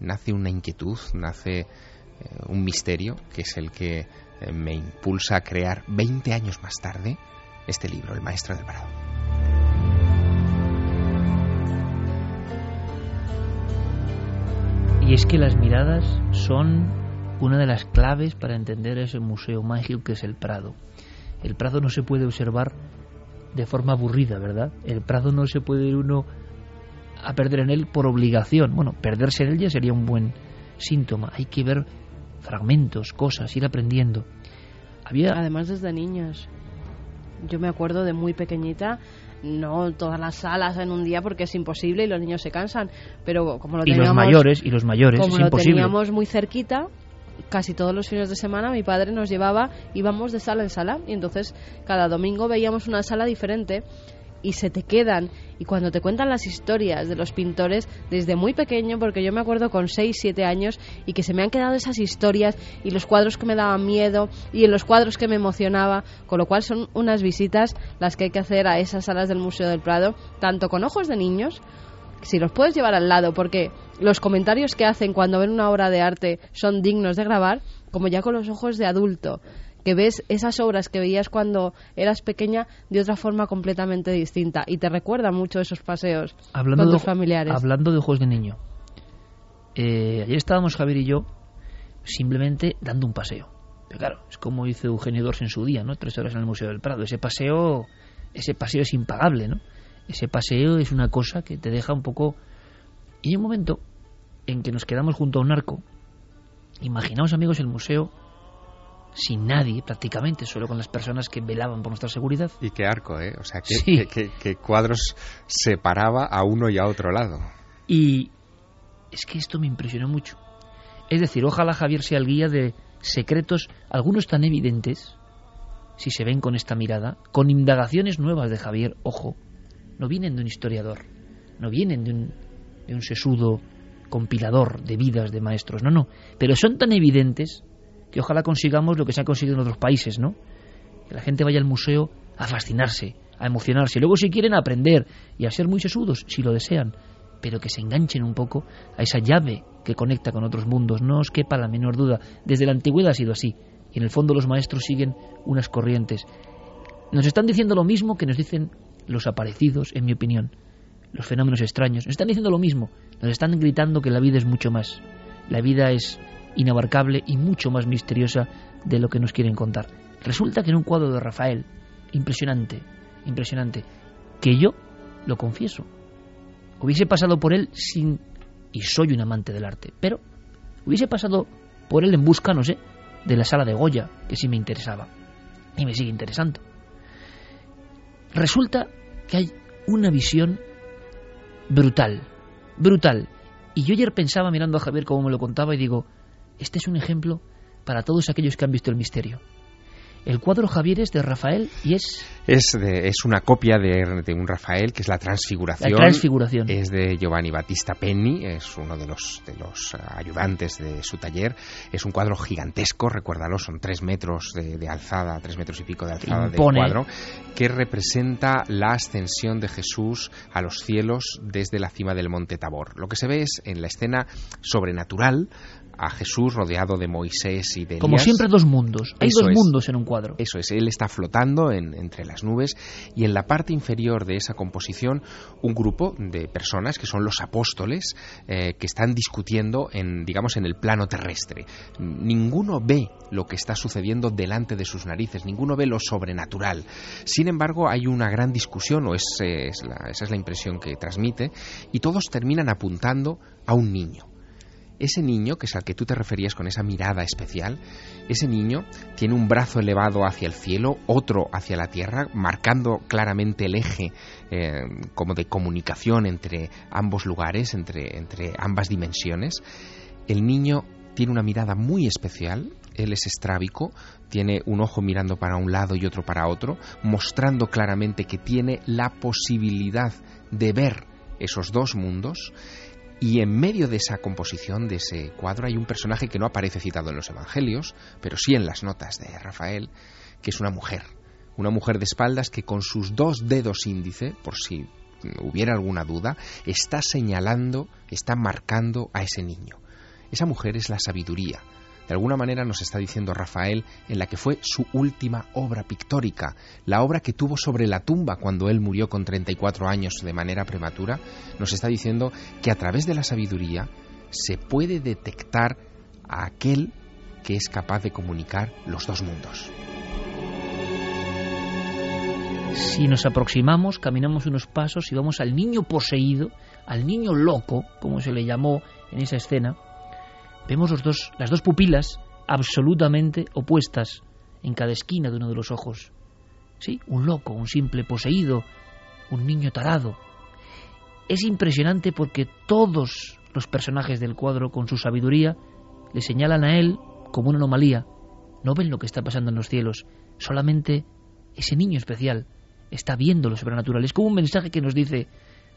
nace una inquietud, nace eh, un misterio que es el que eh, me impulsa a crear 20 años más tarde este libro, El Maestro del Prado. Y es que las miradas son una de las claves para entender ese museo mágico que es el Prado. El Prado no se puede observar de forma aburrida, ¿verdad? El Prado no se puede ir uno a perder en él por obligación. Bueno, perderse en él ya sería un buen síntoma. Hay que ver fragmentos, cosas, ir aprendiendo. Había Además desde niños. Yo me acuerdo de muy pequeñita, no todas las salas en un día porque es imposible y los niños se cansan, pero como lo y teníamos los mayores y los mayores como es lo imposible. teníamos muy cerquita, casi todos los fines de semana mi padre nos llevaba, íbamos de sala en sala y entonces cada domingo veíamos una sala diferente y se te quedan. Y cuando te cuentan las historias de los pintores desde muy pequeño porque yo me acuerdo con 6, 7 años y que se me han quedado esas historias y los cuadros que me daban miedo y en los cuadros que me emocionaba con lo cual son unas visitas las que hay que hacer a esas salas del Museo del Prado tanto con ojos de niños si los puedes llevar al lado, porque los comentarios que hacen cuando ven una obra de arte son dignos de grabar, como ya con los ojos de adulto, que ves esas obras que veías cuando eras pequeña de otra forma completamente distinta y te recuerda mucho esos paseos hablando con de, tus familiares. Hablando de ojos de niño. Eh, ayer estábamos Javier y yo simplemente dando un paseo. Pero claro, es como hizo Eugenio Dors en su día, ¿no? Tres horas en el Museo del Prado. Ese paseo, ese paseo es impagable, ¿no? Ese paseo es una cosa que te deja un poco... Y hay un momento en que nos quedamos junto a un arco. Imaginaos, amigos, el museo sin nadie prácticamente, solo con las personas que velaban por nuestra seguridad. Y qué arco, ¿eh? O sea, qué, Sí. qué- qué- qué cuadros separaba a uno y a otro lado. Y es que esto me impresionó mucho. Es decir, ojalá Javier sea el guía de secretos, algunos tan evidentes, si se ven con esta mirada, con indagaciones nuevas de Javier, ojo, no vienen de un historiador, no vienen de un, de un sesudo compilador de vidas de maestros, no, no, pero son tan evidentes que ojalá consigamos lo que se ha conseguido en otros países, ¿no? Que la gente vaya al museo a fascinarse, a emocionarse, luego si quieren a aprender y a ser muy sesudos, si lo desean, pero que se enganchen un poco a esa llave que conecta con otros mundos, no os quepa la menor duda, desde la antigüedad ha sido así, y en el fondo los maestros siguen unas corrientes. Nos están diciendo lo mismo que nos dicen los aparecidos, en mi opinión, los fenómenos extraños, nos están diciendo lo mismo, nos están gritando que la vida es mucho más, la vida es inabarcable y mucho más misteriosa de lo que nos quieren contar. Resulta que en un cuadro de Rafael, impresionante, impresionante, que yo lo confieso, hubiese pasado por él sin... y soy un amante del arte, pero hubiese pasado por él en busca, no sé, de la sala de Goya, que sí me interesaba, y me sigue interesando. Resulta que hay una visión brutal, brutal. Y yo ayer pensaba mirando a Javier cómo me lo contaba y digo, este es un ejemplo para todos aquellos que han visto el misterio. El cuadro Javier es de Rafael y es Es, de- es una copia de, de un Rafael, que es la Transfiguración. la transfiguración. Es de Giovanni Battista Penni, es uno de los, de los eh, ayudantes de su taller. Es un cuadro gigantesco, recuérdalo, son tres metros de, de alzada, tres metros y pico de alzada del cuadro, que representa la ascensión de Jesús a los cielos desde la cima del monte Tabor. Lo que se ve es en la escena sobrenatural a Jesús rodeado de Moisés y de Como Elías. siempre dos mundos. Hay Eso dos es. mundos en un cuadro. Eso es, él está flotando en- entre las nubes y en la parte inferior de esa composición un grupo de personas que son los apóstoles eh, que están discutiendo en, digamos, en el plano terrestre. Ninguno ve lo que está sucediendo delante de sus narices, ninguno ve lo sobrenatural. Sin embargo, hay una gran discusión, o es, es la- esa es la impresión que transmite, y todos terminan apuntando a un niño. Ese niño, que es al que tú te referías con esa mirada especial, ese niño tiene un brazo elevado hacia el cielo, otro hacia la tierra, marcando claramente el eje eh, como de comunicación entre ambos lugares, entre, entre ambas dimensiones. El niño tiene una mirada muy especial, él es estrábico, tiene un ojo mirando para un lado y otro para otro, mostrando claramente que tiene la posibilidad de ver esos dos mundos y en medio de esa composición, de ese cuadro, hay un personaje que no aparece citado en los Evangelios, pero sí en las notas de Rafael, que es una mujer. Una mujer de espaldas que con sus dos dedos índice, por si hubiera alguna duda, está señalando, está marcando a ese niño. Esa mujer es la sabiduría. De alguna manera nos está diciendo Rafael en la que fue su última obra pictórica, la obra que tuvo sobre la tumba cuando él murió con 34 años de manera prematura, nos está diciendo que a través de la sabiduría se puede detectar a aquel que es capaz de comunicar los dos mundos. Si nos aproximamos, caminamos unos pasos y vamos al niño poseído, al niño loco, como se le llamó en esa escena, vemos los dos, las dos pupilas absolutamente opuestas en cada esquina de uno de los ojos. Sí, un loco, un simple poseído, un niño tarado. Es impresionante porque todos los personajes del cuadro, con su sabiduría, le señalan a él como una anomalía. No ven lo que está pasando en los cielos, solamente ese niño especial está viendo lo sobrenatural. Es como un mensaje que nos dice,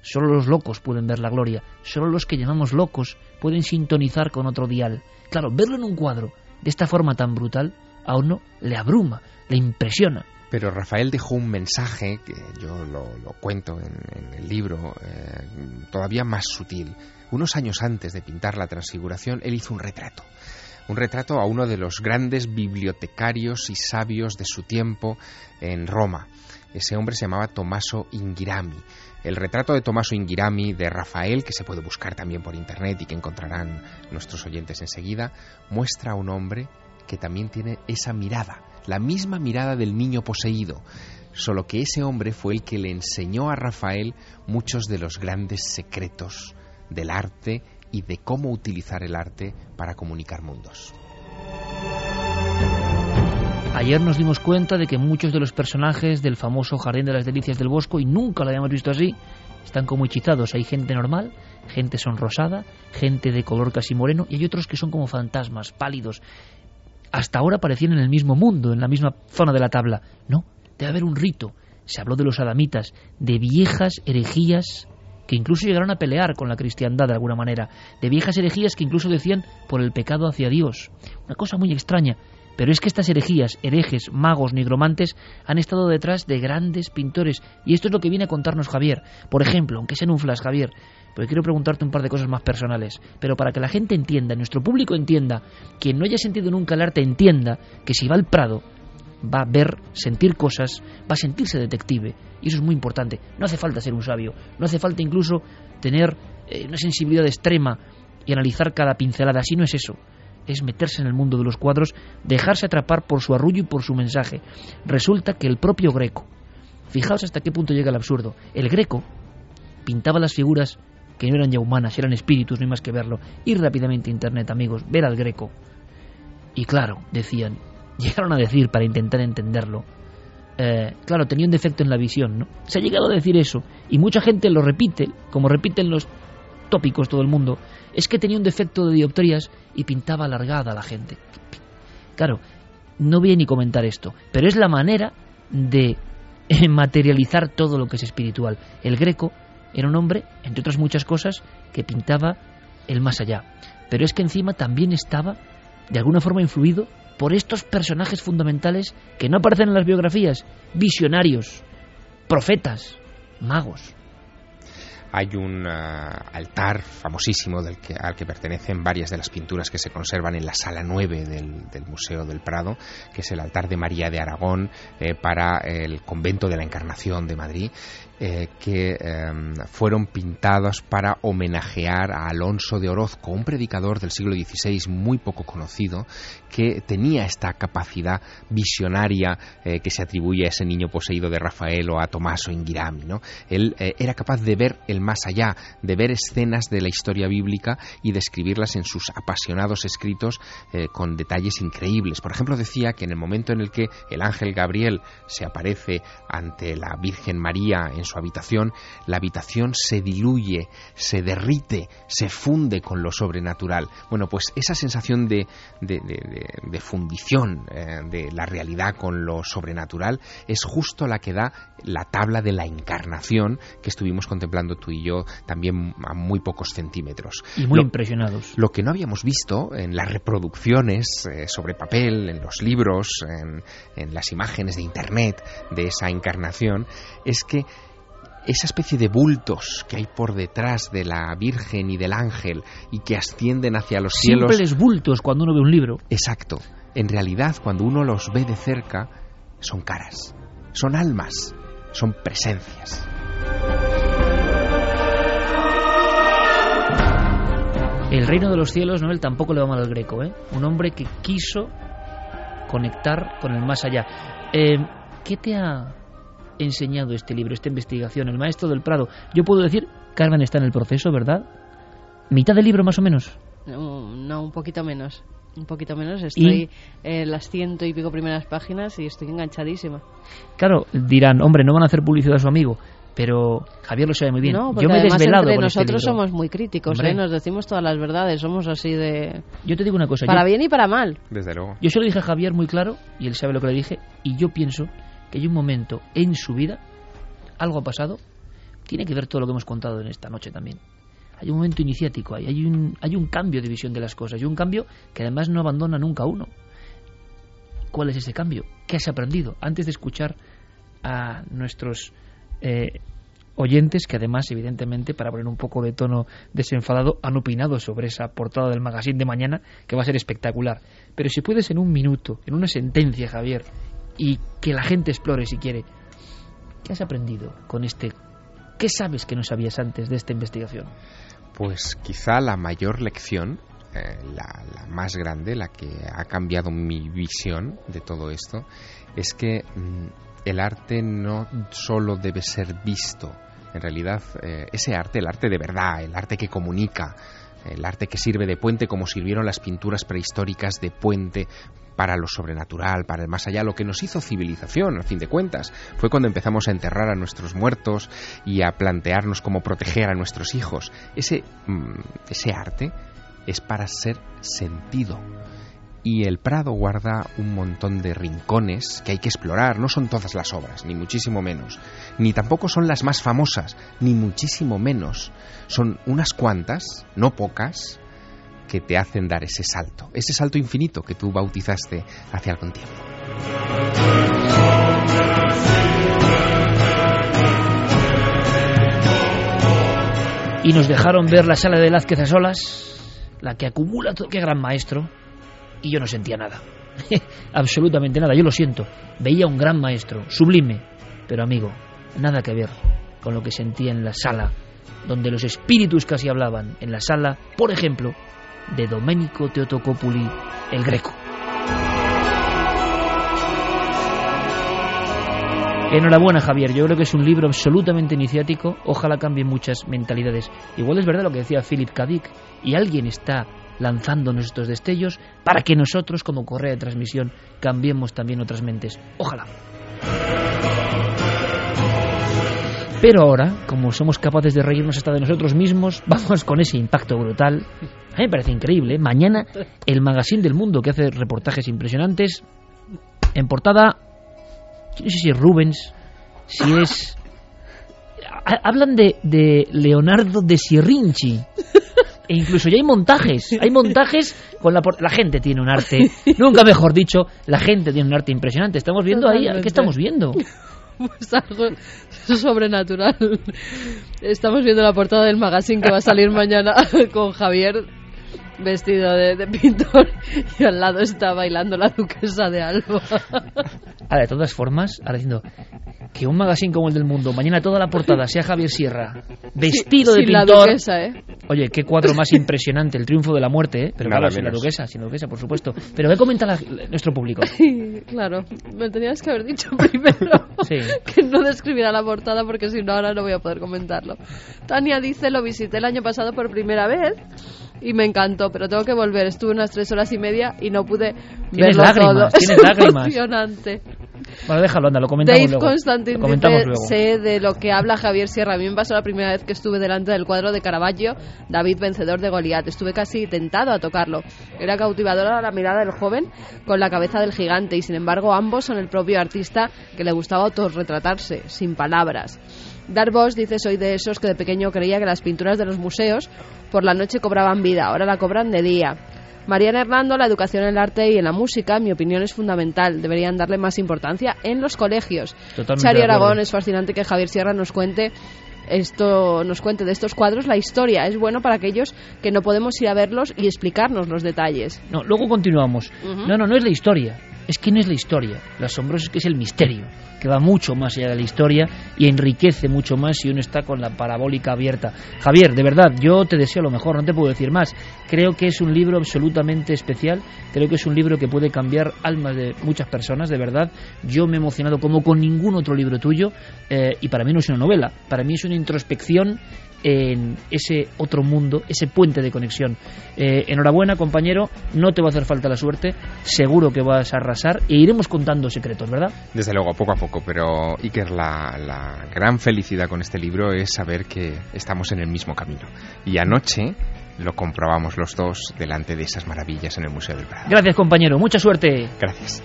solo los locos pueden ver la gloria, solo los que llamamos locos pueden sintonizar con otro dial. Claro, verlo en un cuadro de esta forma tan brutal a uno le abruma, le impresiona. Pero Rafael dejó un mensaje, que yo lo, cuento en, el libro, eh, todavía más sutil. Unos años antes de pintar la transfiguración, él hizo un retrato. Un retrato a uno de los grandes bibliotecarios y sabios de su tiempo en Roma. Ese hombre se llamaba Tommaso Ingirami. El retrato de Tommaso Ingirami de Rafael, que se puede buscar también por internet y que encontrarán nuestros oyentes enseguida, muestra a un hombre que también tiene esa mirada, la misma mirada del niño poseído, solo que ese hombre fue el que le enseñó a Rafael muchos de los grandes secretos del arte y de cómo utilizar el arte para comunicar mundos. Ayer nos dimos cuenta de que muchos de los personajes del famoso Jardín de las Delicias del Bosco, y nunca lo habíamos visto así, están como hechizados. Hay gente normal, gente sonrosada, gente de color casi moreno, y hay otros que son como fantasmas, pálidos. Hasta ahora parecían en el mismo mundo, en la misma zona de la tabla. No, debe haber un rito. Se habló de los adamitas, de viejas herejías que incluso llegaron a pelear con la cristiandad de alguna manera, de viejas herejías que incluso decían por el pecado hacia Dios. Una cosa muy extraña. Pero es que estas herejías, herejes, magos, nigromantes, han estado detrás de grandes pintores. Y esto es lo que viene a contarnos Javier. Por ejemplo, aunque sea en un flash, Javier, porque quiero preguntarte un par de cosas más personales. Pero para que la gente entienda, nuestro público entienda, quien no haya sentido nunca el arte entienda que si va al Prado va a ver, sentir cosas, va a sentirse detective. Y eso es muy importante. No hace falta ser un sabio, no hace falta incluso tener eh, una sensibilidad extrema y analizar cada pincelada. Así no es eso es meterse en el mundo de los cuadros, dejarse atrapar por su arrullo y por su mensaje. Resulta que el propio Greco, fijaos hasta qué punto llega el absurdo, el Greco pintaba las figuras que no eran ya humanas, eran espíritus, no hay más que verlo. Ir rápidamente a internet, amigos, ver al Greco. Y claro, decían, llegaron a decir para intentar entenderlo, eh, claro, tenía un defecto en la visión, ¿no? Se ha llegado a decir eso, y mucha gente lo repite, como repiten los tópicos todo el mundo, es que tenía un defecto de dioptrías y pintaba alargada a la gente. Claro, no voy a ni comentar esto, pero es la manera de materializar todo lo que es espiritual. El greco era un hombre, entre otras muchas cosas, que pintaba el más allá. Pero es que encima también estaba, de alguna forma, influido por estos personajes fundamentales que no aparecen en las biografías, visionarios, profetas, magos hay un ah, altar famosísimo al que pertenecen varias de las pinturas que se conservan en la sala 9 del, Museo del Prado, que es el altar de María de Aragón eh, para el convento de la Encarnación de Madrid. Eh, que em, fueron pintados para homenajear a Alonso de Orozco, un predicador del siglo XVI muy poco conocido, que tenía esta capacidad visionaria eh, que se atribuye a ese niño poseído de Rafael o a Tomaso Ingirami. ¿no? Él era capaz de ver el más allá, de ver escenas de la historia bíblica y describirlas en sus apasionados escritos eh, con detalles increíbles. Por ejemplo, decía que en el momento en el que el ángel Gabriel se aparece ante la Virgen María en su habitación, la habitación se diluye, se derrite, se funde con lo sobrenatural. Bueno, pues esa sensación de, de, fundición eh, de la realidad con lo sobrenatural es justo la que da la tabla de la encarnación que estuvimos contemplando tú y yo también a muy pocos centímetros. Y muy impresionados. Lo que no habíamos visto en las reproducciones eh, sobre papel, en los libros, en, en las imágenes de Internet de esa encarnación, es que esa especie de bultos que hay por detrás de la Virgen y del ángel y que ascienden hacia los cielos. Simples bultos cuando uno ve un libro. Exacto. En realidad, cuando uno los ve de cerca, son caras, son almas, son presencias. el reino de los cielos, Noel, tampoco le va mal al greco, ¿eh? Un hombre que quiso conectar con el más allá. Eh, ¿Qué te ha enseñado este libro, esta investigación, El Maestro del Prado? Yo puedo decir, Carmen está en el proceso, ¿verdad? ¿Mitad del libro más o menos? No, no, un poquito menos. Un poquito menos. Estoy en las ciento y pico primeras páginas y estoy enganchadísima. Claro, dirán, hombre, no van a hacer publicidad a su amigo. Pero Javier lo sabe muy bien. No, Yo me he desvelado entre con este nosotros libro. somos muy críticos. ¿eh? Nos decimos todas las verdades, somos así de... Yo te digo una cosa. Para yo, bien y para mal. Desde luego. yo se lo dije a Javier muy claro y él sabe lo que le dije. Y yo pienso que hay un momento en su vida, algo ha pasado, tiene que ver todo lo que hemos contado en esta noche también. Hay un momento iniciático, ahí, hay, un, hay un cambio de visión de las cosas y un cambio que además no abandona nunca uno. ¿Cuál es ese cambio? ¿Qué has aprendido? Antes de escuchar a nuestros eh, oyentes, que además, evidentemente, para poner un poco de tono desenfadado, han opinado sobre esa portada del magazine de mañana, que va a ser espectacular. Pero si puedes en un minuto, en una sentencia, Javier, y que la gente explore si quiere, ¿qué has aprendido con este? ¿Qué sabes que no sabías antes de esta investigación? Pues quizá la mayor lección, eh, la, más grande, la que ha cambiado mi visión de todo esto, es que mm, el arte no solo debe ser visto. En realidad, eh, ese arte, el arte de verdad, el arte que comunica, el arte que sirve de puente como sirvieron las pinturas prehistóricas de puente para lo sobrenatural, para el más allá, lo que nos hizo civilización, al fin de cuentas. Fue cuando empezamos a enterrar a nuestros muertos y a plantearnos cómo proteger a nuestros hijos. Ese, mm, ese arte es para ser sentido. Y el Prado guarda un montón de rincones que hay que explorar. No son todas las obras, ni muchísimo menos. Ni tampoco son las más famosas, ni muchísimo menos. Son unas cuantas, no pocas, que te hacen dar ese salto. Ese salto infinito que tú bautizaste hace algún tiempo. Y nos dejaron ver la sala de Velázquez a solas, la que acumula todo. ¡Qué gran maestro! Y yo no sentía nada. Absolutamente nada, yo lo siento. Veía un gran maestro, sublime. Pero amigo, nada que ver con lo que sentía en la sala, donde los espíritus casi hablaban. En la sala, por ejemplo, de Domenico Teotocopuli, el Greco. Enhorabuena, Javier. Yo creo que es un libro absolutamente iniciático. Ojalá cambien muchas mentalidades. Igual es verdad lo que decía Philip K. Dick. Y alguien está lanzándonos estos destellos para que nosotros, como correa de transmisión, cambiemos también otras mentes. Ojalá. Pero ahora, como somos capaces de reírnos hasta de nosotros mismos, vamos con ese impacto brutal. A mí me parece increíble. ¿eh? Mañana, el Magazine del Mundo, que hace reportajes impresionantes, en portada yo no sé si es Rubens, si es... Ha- Hablan de, de Leonardo de Sierrinchi. E incluso ya hay montajes. Hay montajes con la... por- La gente tiene un arte... Nunca mejor dicho, la gente tiene un arte impresionante. Estamos viendo ahí... ¿Qué estamos viendo? Pues algo sobrenatural. Estamos viendo la portada del magazine que va a salir mañana con Javier vestido de, de pintor y al lado está bailando la duquesa de Alba. Ahora, de todas formas, ahora diciendo que un magazine como el del mundo, mañana toda la portada sea Javier Sierra, vestido de Sin la pintor... duquesa, ¿eh? Oye, qué cuadro más impresionante, el triunfo de la muerte, ¿eh? Pero Nada claro, sin la duquesa, sin la duquesa, por supuesto. Pero ¿qué comenta la- nuestro público? Sí, claro, me tenías que haber dicho primero Sí. que no describiera la portada porque si no ahora no voy a poder comentarlo. Tania dice, lo visité el año pasado por primera vez y me encantó, pero tengo que volver. Estuve unas tres horas y media y no pude Tienes verlo lágrimas, todo. tienes es lágrimas. emocionante. Bueno, déjalo, anda, lo comentamos Dave luego. Constantin Lo comentamos dice, luego. sé de lo que habla Javier Sierra. A mí me pasó la primera vez que estuve delante del cuadro de Caravaggio, David vencedor de Goliat. Estuve casi tentado a tocarlo. Era cautivadora la mirada del joven con la cabeza del gigante y sin embargo ambos son el propio artista que le gustaba autorretratarse, sin palabras. Darbosch dice, soy de esos que de pequeño creía que las pinturas de los museos por la noche cobraban vida, ahora la cobran de día. Mariana Hernando, la educación en el arte y en la música, en mi opinión, es fundamental. Deberían darle más importancia en los colegios. Totalmente Chari. Aragón, es fascinante que Javier Sierra nos cuente esto nos cuente de estos cuadros la historia. Es bueno para aquellos que no podemos ir a verlos y explicarnos los detalles. No, luego continuamos. No, no, no es la historia. Es que es la historia, lo asombroso es que es el misterio, que va mucho más allá de la historia y enriquece mucho más si uno está con la parabólica abierta. Javier, de verdad, yo te deseo lo mejor, no te puedo decir más. Creo que es un libro absolutamente especial, creo que es un libro que puede cambiar almas de muchas personas, de verdad. Yo me he emocionado como con ningún otro libro tuyo eh, y para mí no es una novela, para mí es una introspección en ese otro mundo, ese puente de conexión. Eh, enhorabuena, compañero, no te va a hacer falta la suerte, seguro que vas a arrasar e iremos contando secretos, ¿verdad? Desde luego, poco a poco, pero Iker, la, la gran felicidad con este libro es saber que estamos en el mismo camino. Y anoche lo comprobamos los dos delante de esas maravillas en el Museo del Prado. Gracias, compañero, mucha suerte. Gracias.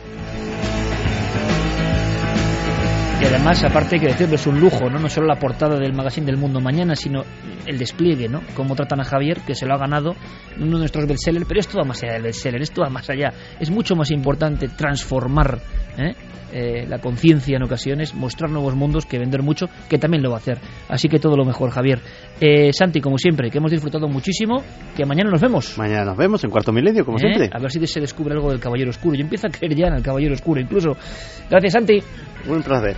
Y además, aparte hay que decirlo, es un lujo, ¿no? No solo la portada del magazine del Mundo Mañana, sino el despliegue, ¿no? Cómo tratan a Javier, que se lo ha ganado uno de nuestros bestsellers, pero esto va más allá del bestseller, esto va más allá. Es mucho más importante transformar ¿eh? Eh, la conciencia en ocasiones, mostrar nuevos mundos que vender mucho, que también lo va a hacer. Así que todo lo mejor, Javier. Eh, Santi, como siempre, que hemos disfrutado muchísimo, que mañana nos vemos. Mañana nos vemos en cuarto milenio, como ¿Eh? siempre. A ver si se descubre algo del Caballero Oscuro. Yo empiezo a creer ya en el Caballero Oscuro, incluso. Gracias, Santi. Un placer.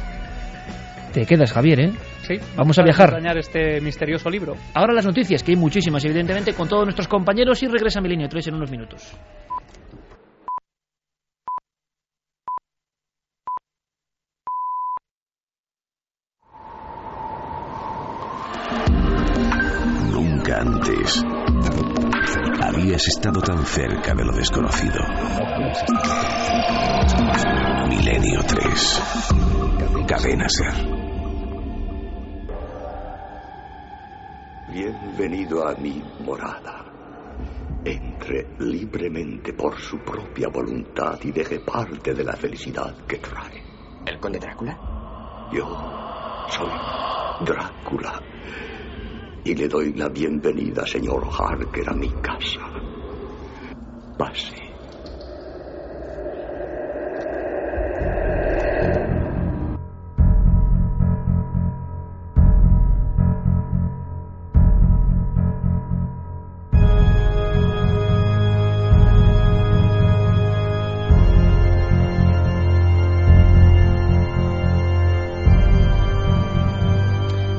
Te quedas, Javier, ¿eh? Sí, Vamos a viajar. acompañar este misterioso libro. Ahora las noticias, que hay muchísimas, evidentemente, con todos nuestros compañeros y regresa Milenio 3 en unos minutos. Nunca antes habías estado tan cerca de lo desconocido. Milenio 3. Cadena Ser. Bienvenido a mi morada. Entre libremente por su propia voluntad y deje parte de la felicidad que trae. ¿El conde Drácula? Yo soy Drácula. Y le doy la bienvenida, señor Harker, a mi casa. Pase.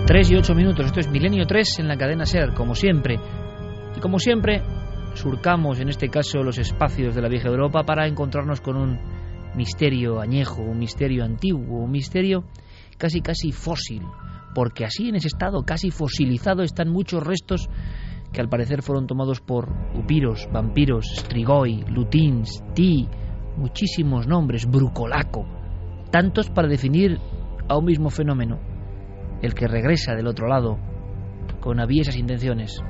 Tres y ocho minutos, esto es Milenio 3 en la cadena Ser, como siempre. Y como siempre, surcamos en este caso los espacios de la vieja Europa para encontrarnos con un misterio añejo, un misterio antiguo, un misterio casi casi fósil, porque así en ese estado casi fosilizado están muchos restos que al parecer fueron tomados por upiros, vampiros, strigoi, lutins, ti, muchísimos nombres, brucolaco, tantos para definir a un mismo fenómeno, el que regresa del otro lado con aviesas intenciones.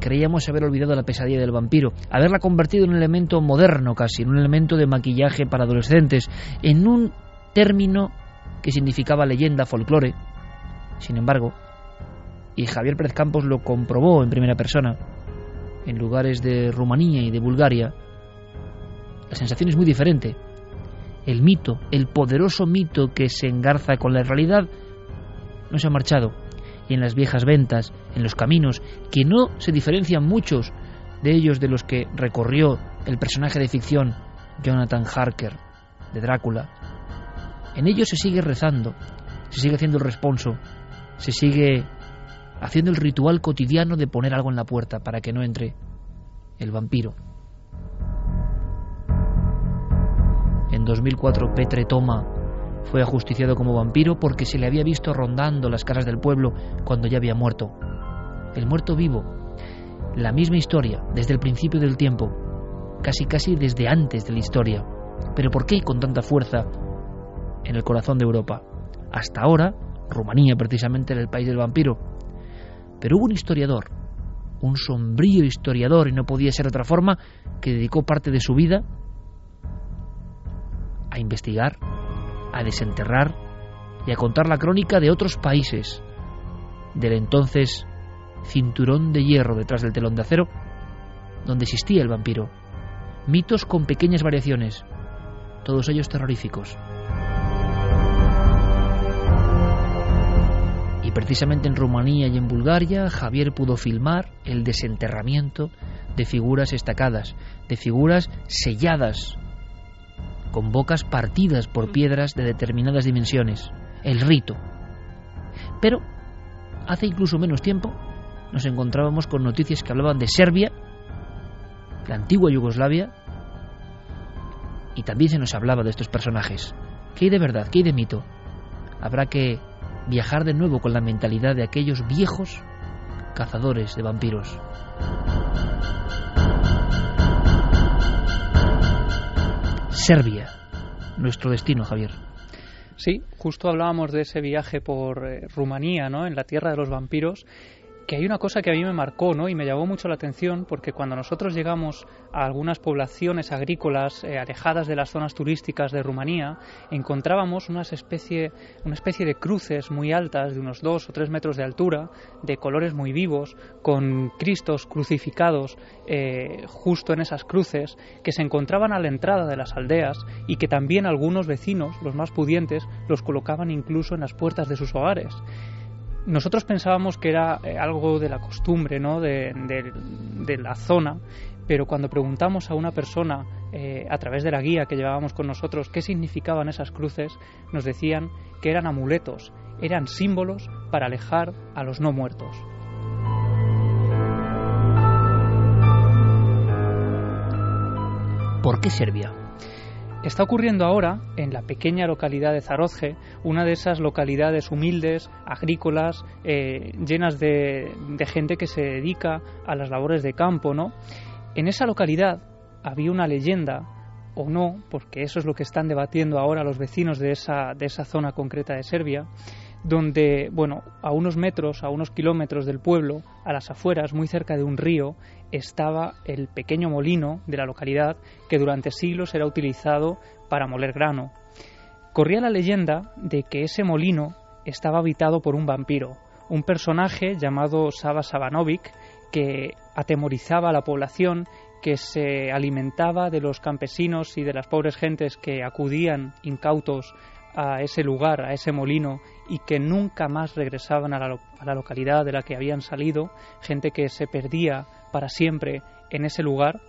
Creíamos haber olvidado la pesadilla del vampiro, haberla convertido en un elemento moderno casi, en un elemento de maquillaje para adolescentes, en un término que significaba leyenda, folclore. Sin embargo, y Javier Pérez Campos lo comprobó en primera persona, en lugares de Rumanía y de Bulgaria, la sensación es muy diferente. El mito, el poderoso mito que se engarza con la realidad, no se ha marchado. Y en las viejas ventas, en los caminos, que no se diferencian muchos de ellos de los que recorrió el personaje de ficción Jonathan Harker, de Drácula, en ellos se sigue rezando, se sigue haciendo el responso, se sigue haciendo el ritual cotidiano de poner algo en la puerta para que no entre el vampiro. En 2004 Petre Toma fue ajusticiado como vampiro porque se le había visto rondando las casas del pueblo cuando ya había muerto. El muerto vivo. La misma historia, desde el principio del tiempo, casi casi desde antes de la historia. Pero ¿por qué con tanta fuerza en el corazón de Europa? Hasta ahora, Rumanía precisamente era el país del vampiro. Pero hubo un historiador, un sombrío historiador, y no podía ser de otra forma, que dedicó parte de su vida a investigar, a desenterrar y a contar la crónica de otros países, del entonces cinturón de hierro detrás del telón de acero, donde existía el vampiro. Mitos con pequeñas variaciones, todos ellos terroríficos. Y precisamente en Rumanía y en Bulgaria, Javier pudo filmar el desenterramiento de figuras estacadas, de figuras selladas, con bocas partidas por piedras de determinadas dimensiones, el rito. Pero hace incluso menos tiempo nos encontrábamos con noticias que hablaban de Serbia, la antigua Yugoslavia, y también se nos hablaba de estos personajes. ¿Qué hay de verdad? ¿Qué hay de mito? Habrá que viajar de nuevo con la mentalidad de aquellos viejos cazadores de vampiros. Serbia, nuestro destino, Javier. Sí, justo hablábamos de ese viaje por eh, Rumanía, ¿no? En la tierra de los vampiros que hay una cosa que a mí me marcó ¿no? y me llamó mucho la atención porque cuando nosotros llegamos a algunas poblaciones agrícolas eh, alejadas de las zonas turísticas de Rumanía, encontrábamos una especie, una especie de cruces muy altas de unos dos o tres metros de altura, de colores muy vivos, con cristos crucificados eh, justo en esas cruces, que se encontraban a la entrada de las aldeas y que también algunos vecinos, los más pudientes, los colocaban incluso en las puertas de sus hogares nosotros pensábamos que era eh, algo de la costumbre, ¿no? de, la zona, pero cuando preguntamos a una persona eh, a través de la guía que llevábamos con nosotros qué significaban esas cruces, nos decían que eran amuletos, eran símbolos para alejar a los no muertos. ¿Por qué Serbia? Está ocurriendo ahora en la pequeña localidad de Zarozge, una de esas localidades humildes, agrícolas, eh, llenas de, gente que se dedica a las labores de campo, ¿no? En esa localidad había una leyenda, o no, porque eso es lo que están debatiendo ahora los vecinos de esa, de esa zona concreta de Serbia, donde, bueno, a unos metros, a unos kilómetros del pueblo, a las afueras, muy cerca de un río, estaba el pequeño molino de la localidad que durante siglos era utilizado para moler grano. Corría la leyenda de que ese molino estaba habitado por un vampiro, un personaje llamado Saba Sabanovic que atemorizaba a la población, que se alimentaba de los campesinos y de las pobres gentes que acudían incautos a ese lugar, a ese molino, y que nunca más regresaban a la, a la, localidad de la que habían salido, gente que se perdía para siempre en ese lugar.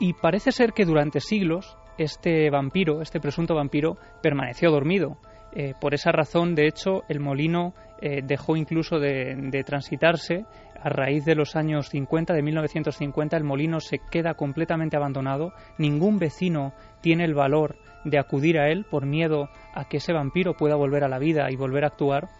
Y parece ser que durante siglos este vampiro, este presunto vampiro, permaneció dormido. Eh, por esa razón, de hecho, el molino eh, dejó incluso de, de, transitarse. A raíz de los años 50, de 1950, el molino se queda completamente abandonado. Ningún vecino tiene el valor de acudir a él por miedo a que ese vampiro pueda volver a la vida y volver a actuar.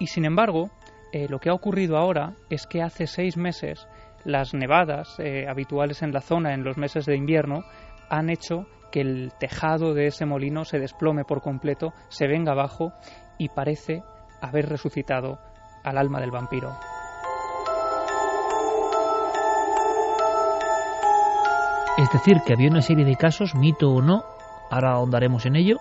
Y sin embargo, eh, lo que ha ocurrido ahora es que hace seis meses las nevadas eh, habituales en la zona en los meses de invierno han hecho que el tejado de ese molino se desplome por completo, se venga abajo y parece haber resucitado al alma del vampiro. Es decir, que había una serie de casos, mito o no, ahora ahondaremos en ello,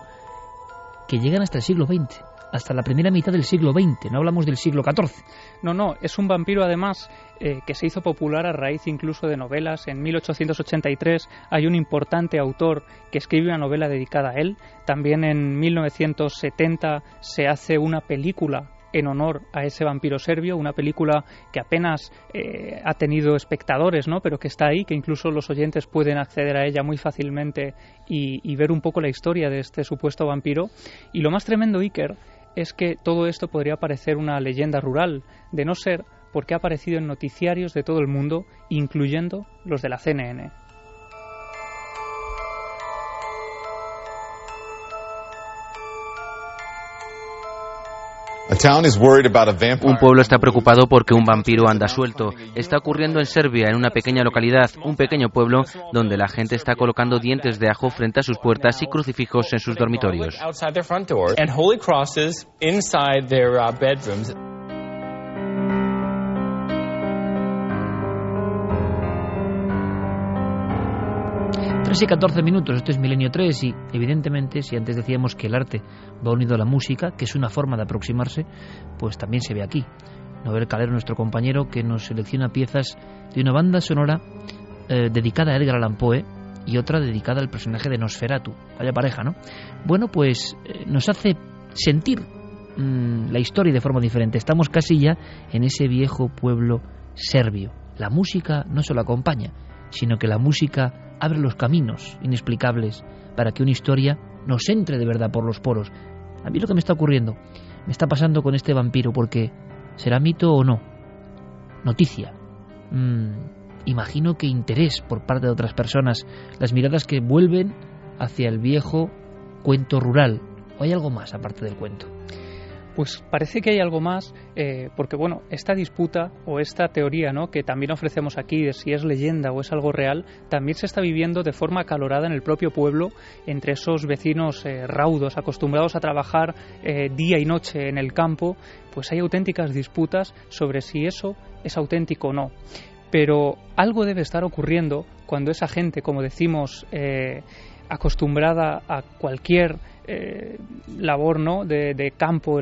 que llegan hasta el siglo XX hasta la primera mitad del siglo XX, no hablamos del siglo XIV. No, no, es un vampiro además eh, que se hizo popular a raíz incluso de novelas. En 1883 hay un importante autor que escribe una novela dedicada a él. También en 1970 se hace una película en honor a ese vampiro serbio, una película que apenas eh, ha tenido espectadores, ¿no? pero que está ahí, que incluso los oyentes pueden acceder a ella muy fácilmente y, y ver un poco la historia de este supuesto vampiro. Y lo más tremendo, Iker, es que todo esto podría parecer una leyenda rural, de no ser porque ha aparecido en noticiarios de todo el mundo, incluyendo los de la CNN. Un pueblo está preocupado porque un vampiro anda suelto. Está ocurriendo en Serbia, en una pequeña localidad, un pequeño pueblo donde la gente está colocando dientes de ajo frente a sus puertas y crucifijos en sus dormitorios. 3 y 14 minutos, esto es Milenio 3 y evidentemente si antes decíamos que el arte va unido a la música, que es una forma de aproximarse, pues también se ve aquí. Noel Calero, nuestro compañero, que nos selecciona piezas de una banda sonora eh, dedicada a Edgar Allan Poe y otra dedicada al personaje de Nosferatu. Vaya pareja, ¿no? Bueno, pues eh, nos hace sentir mm, la historia de forma diferente. Estamos casi ya en ese viejo pueblo serbio. La música no solo acompaña, sino que la música abre los caminos inexplicables para que una historia nos entre de verdad por los poros. A mí lo que me está ocurriendo, me está pasando con este vampiro, porque será mito o no. Noticia. Mm, imagino que interés por parte de otras personas, las miradas que vuelven hacia el viejo cuento rural. ¿O hay algo más aparte del cuento? Pues parece que hay algo más, eh, porque bueno, esta disputa o esta teoría ¿no? que también ofrecemos aquí de si es leyenda o es algo real, también se está viviendo de forma acalorada en el propio pueblo entre esos vecinos eh, raudos, acostumbrados a trabajar eh, día y noche en el campo, pues hay auténticas disputas sobre si eso es auténtico o no. Pero algo debe estar ocurriendo cuando esa gente, como decimos, acostumbrada a cualquier eh, labor ¿no? de, de,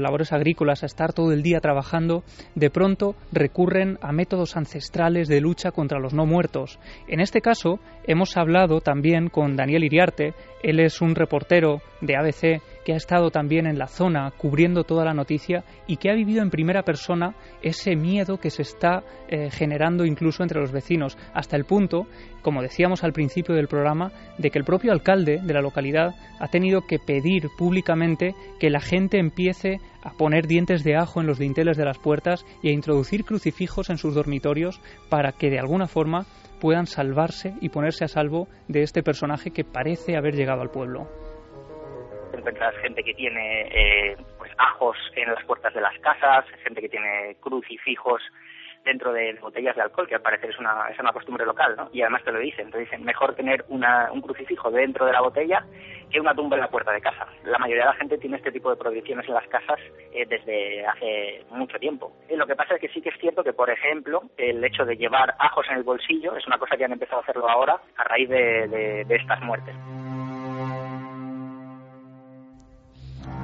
labores agrícolas, a estar todo el día trabajando, de pronto recurren a métodos ancestrales de lucha contra los no muertos. En este caso, hemos hablado también con Daniel Iriarte, él es un reportero de ABC que ha estado también en la zona cubriendo toda la noticia y que ha vivido en primera persona ese miedo que se está eh, generando incluso entre los vecinos, hasta el punto, como decíamos al principio del programa, de que el propio alcalde de la localidad ha tenido que pedir públicamente que la gente empiece a poner dientes de ajo en los dinteles de las puertas y a introducir crucifijos en sus dormitorios para que de alguna forma puedan salvarse y ponerse a salvo de este personaje que parece haber llegado al pueblo. Encuentras gente que tiene eh, pues ajos en las puertas de las casas, gente que tiene crucifijos dentro de botellas de alcohol, que al parecer es una, es una costumbre local, ¿no? Y además te lo dicen, te dicen, mejor tener una, un crucifijo dentro de la botella que una tumba en la puerta de casa. La mayoría de la gente tiene este tipo de prohibiciones en las casas eh, desde hace mucho tiempo. Y lo que pasa es que sí que es cierto que, por ejemplo, el hecho de llevar ajos en el bolsillo es una cosa que han empezado a hacerlo ahora a raíz de estas muertes.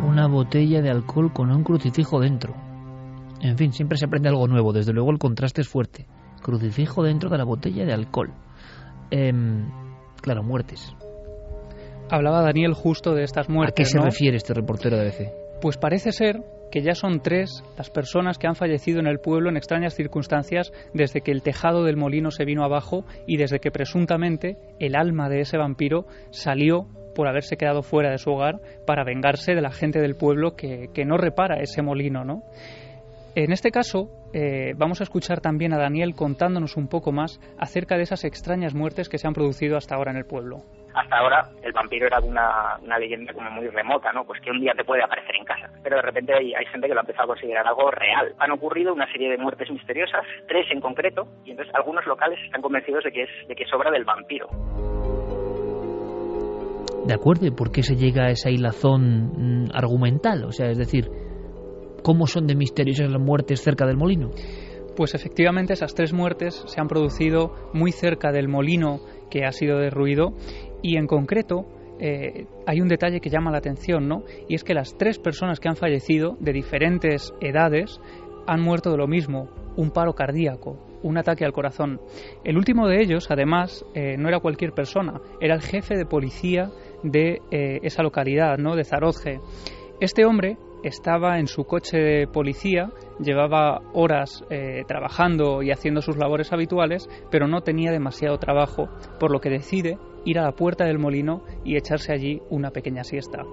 Una botella de alcohol con un crucifijo dentro. En fin, siempre se aprende algo nuevo. Desde luego el contraste es fuerte. Crucifijo dentro de la botella de alcohol. Em, claro, muertes. Hablaba Daniel justo de estas muertes. ¿A qué se refiere este reportero de ABC? Pues parece ser que ya son tres las personas que han fallecido en el pueblo en extrañas circunstancias desde que el tejado del molino se vino abajo y desde que presuntamente el alma de ese vampiro salió por haberse quedado fuera de su hogar para vengarse de la gente del pueblo que, que no repara ese molino, ¿no? En este caso, eh, vamos a escuchar también a Daniel contándonos un poco más acerca de esas extrañas muertes que se han producido hasta ahora en el pueblo. Hasta ahora el vampiro era una, una leyenda como muy remota, ¿no? Pues que un día te puede aparecer en casa. Pero de repente hay, gente que lo ha empezado a considerar algo real. Han ocurrido una serie de muertes misteriosas, tres en concreto, y entonces algunos locales están convencidos de que es, de que es obra del vampiro. De acuerdo, ¿y por qué se llega a esa hilazón mm, argumental? O sea, es decir, ¿Cómo son de misteriosas las muertes cerca del molino? Pues efectivamente esas tres muertes se han producido muy cerca del molino que ha sido derruido y en concreto eh, hay un detalle que llama la atención, ¿no? Y es que las tres personas que han fallecido de diferentes edades han muerto de lo mismo, un paro cardíaco, un ataque al corazón. El último de ellos, además, eh, no era cualquier persona, era el jefe de policía de eh, esa localidad, ¿no? De Zarozge. Este hombre estaba en su coche de policía, llevaba horas eh, trabajando y haciendo sus labores habituales, pero no tenía demasiado trabajo, por lo que decide ir a la puerta del molino y echarse allí una pequeña siesta.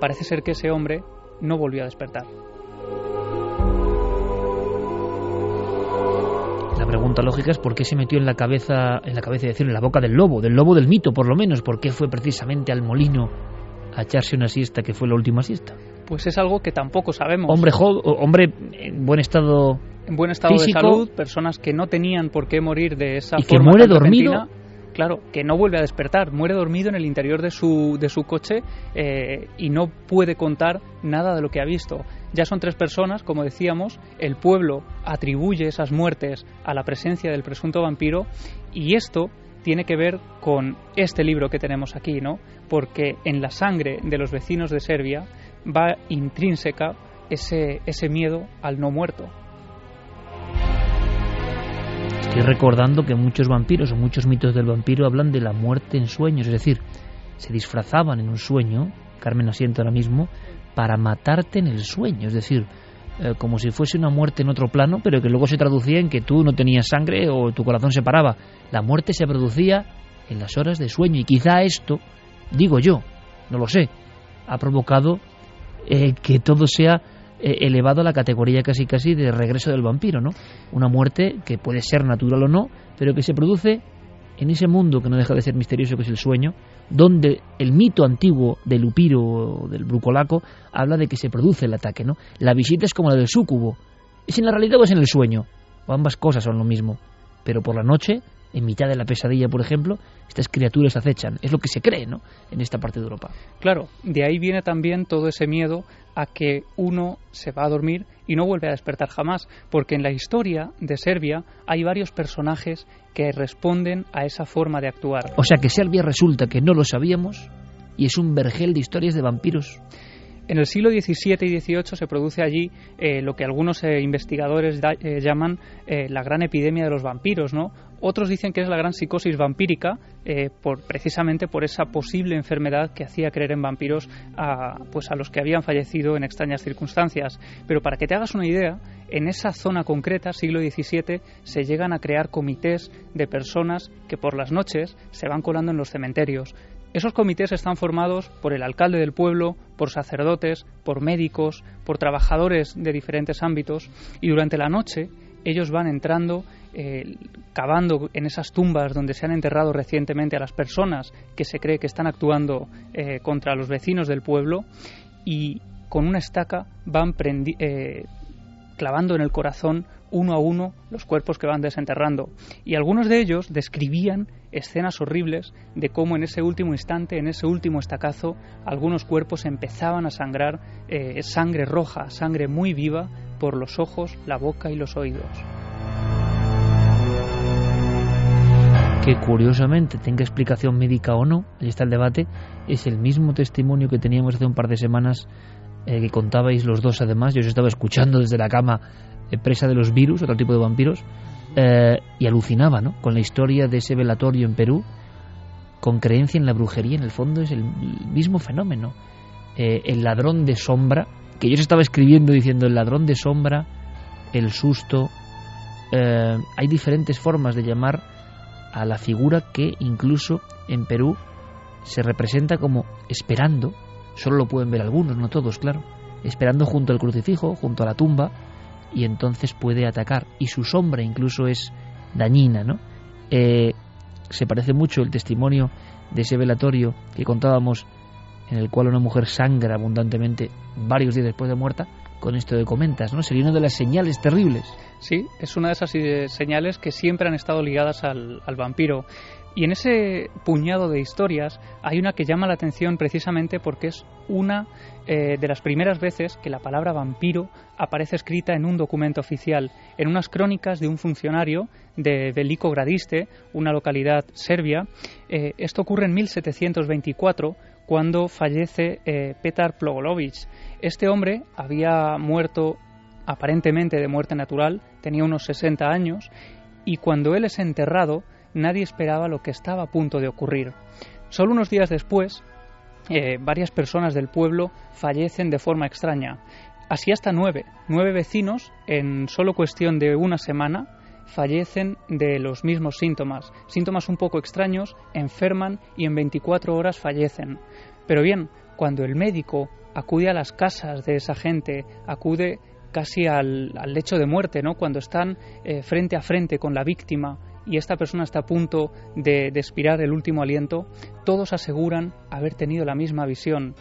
Parece ser que ese hombre no volvió a despertar. Pregunta lógica es por qué se metió en la cabeza, en la cabeza, decir, en la boca del lobo, del lobo del mito, por lo menos, por qué fue precisamente al molino a echarse una siesta que fue la última siesta pues es algo que tampoco sabemos. Hombre, hombre en buen estado en buen estado de salud, personas que no tenían por qué morir de esa y forma que muere dormido. Claro, que no vuelve a despertar, muere dormido en el interior de su, de su coche eh, y no puede contar nada de lo que ha visto. Ya son tres personas, como decíamos, el pueblo atribuye esas muertes a la presencia del presunto vampiro y esto tiene que ver con este libro que tenemos aquí, ¿no? Porque en la sangre de los vecinos de Serbia va intrínseca ese, ese miedo al no muerto. Estoy recordando que muchos vampiros o muchos mitos del vampiro hablan de la muerte en sueños, es decir, se disfrazaban en un sueño, Carmen asiento ahora mismo, para matarte en el sueño, es decir, eh, como si fuese una muerte en otro plano, pero que luego se traducía en que tú no tenías sangre o tu corazón se paraba. La muerte se producía en las horas de sueño y quizá esto, digo yo, no lo sé, ha provocado eh, que todo sea eh, elevado a la categoría casi casi de regreso del vampiro, ¿no? Una muerte que puede ser natural o no, pero que se produce en ese mundo que no deja de ser misterioso que es el sueño, donde el mito antiguo del upiro o del brucolaco habla de que se produce el ataque, ¿no? La visita es como la del súcubo. ¿Es en la realidad o es en el sueño? O ambas cosas son lo mismo. Pero por la noche en mitad de la pesadilla, por ejemplo, estas criaturas acechan. Es lo que se cree, ¿no? En esta parte de Europa. Claro, de ahí viene también todo ese miedo a que uno se va a dormir y no vuelve a despertar jamás, porque en la historia de Serbia hay varios personajes que responden a esa forma de actuar. O sea que Serbia resulta que no lo sabíamos y es un vergel de historias de vampiros. En el siglo XVII y XVIII se produce allí eh, lo que algunos eh, investigadores eh, llaman la gran epidemia de los vampiros, ¿no? Otros dicen que es la gran psicosis vampírica, por, precisamente por esa posible enfermedad que hacía creer en vampiros a, pues a los que habían fallecido en extrañas circunstancias. Pero para que te hagas una idea, en esa zona concreta, siglo XVII, se llegan a crear comités de personas que por las noches se van colando en los cementerios. Esos comités están formados por el alcalde del pueblo, por sacerdotes, por médicos, por trabajadores de diferentes ámbitos y durante la noche ellos van entrando, eh, cavando en esas tumbas donde se han enterrado recientemente a las personas que se cree que están actuando eh, contra los vecinos del pueblo y con una estaca van eh, clavando en el corazón uno a uno los cuerpos que van desenterrando. Y algunos de ellos describían escenas horribles de cómo en ese último instante, en ese último estacazo, algunos cuerpos empezaban a sangrar eh, sangre roja, sangre muy viva, por los ojos, la boca y los oídos. Que curiosamente tenga explicación médica o no, ahí está el debate, es el mismo testimonio que teníamos hace un par de semanas eh, que contabais los dos además, yo os estaba escuchando desde la cama presa de los virus, otro tipo de vampiros, eh, y alucinaba ¿no? con la historia de ese velatorio en Perú, con creencia en la brujería, en el fondo es el mismo fenómeno. Eh, el ladrón de sombra, que yo os estaba escribiendo diciendo el ladrón de sombra, el susto, hay diferentes formas de llamar a la figura que incluso en Perú se representa como esperando, solo lo pueden ver algunos, no todos, claro, esperando junto al crucifijo, junto a la tumba, y entonces puede atacar y su sombra incluso es dañina, ¿no? Eh, se parece mucho el testimonio de ese velatorio que contábamos en el cual una mujer sangra abundantemente varios días después de muerta con esto de comentas, ¿no? Sería una de las señales terribles. Sí, es una de esas eh, señales que siempre han estado ligadas al, al vampiro. Y en ese puñado de historias hay una que llama la atención precisamente porque es una eh, de las primeras veces que la palabra vampiro aparece escrita en un documento oficial, en unas crónicas de un funcionario de Veliko Gradiste, una localidad serbia. Eh, esto ocurre en 1724 cuando fallece eh, Petar Plogolovic. Este hombre había muerto aparentemente de muerte natural, tenía unos 60 años, y cuando él es enterrado, nadie esperaba lo que estaba a punto de ocurrir. Solo unos días después, eh, varias personas del pueblo fallecen de forma extraña. Así hasta nueve, nueve vecinos en solo cuestión de una semana fallecen de los mismos síntomas, síntomas un poco extraños, enferman y en 24 horas fallecen. Pero bien, cuando el médico acude a las casas de esa gente, acude casi al, lecho de muerte, ¿no? Cuando están eh, frente a frente con la víctima, y esta persona está a punto de, expirar el último aliento, todos aseguran haber tenido la misma visión.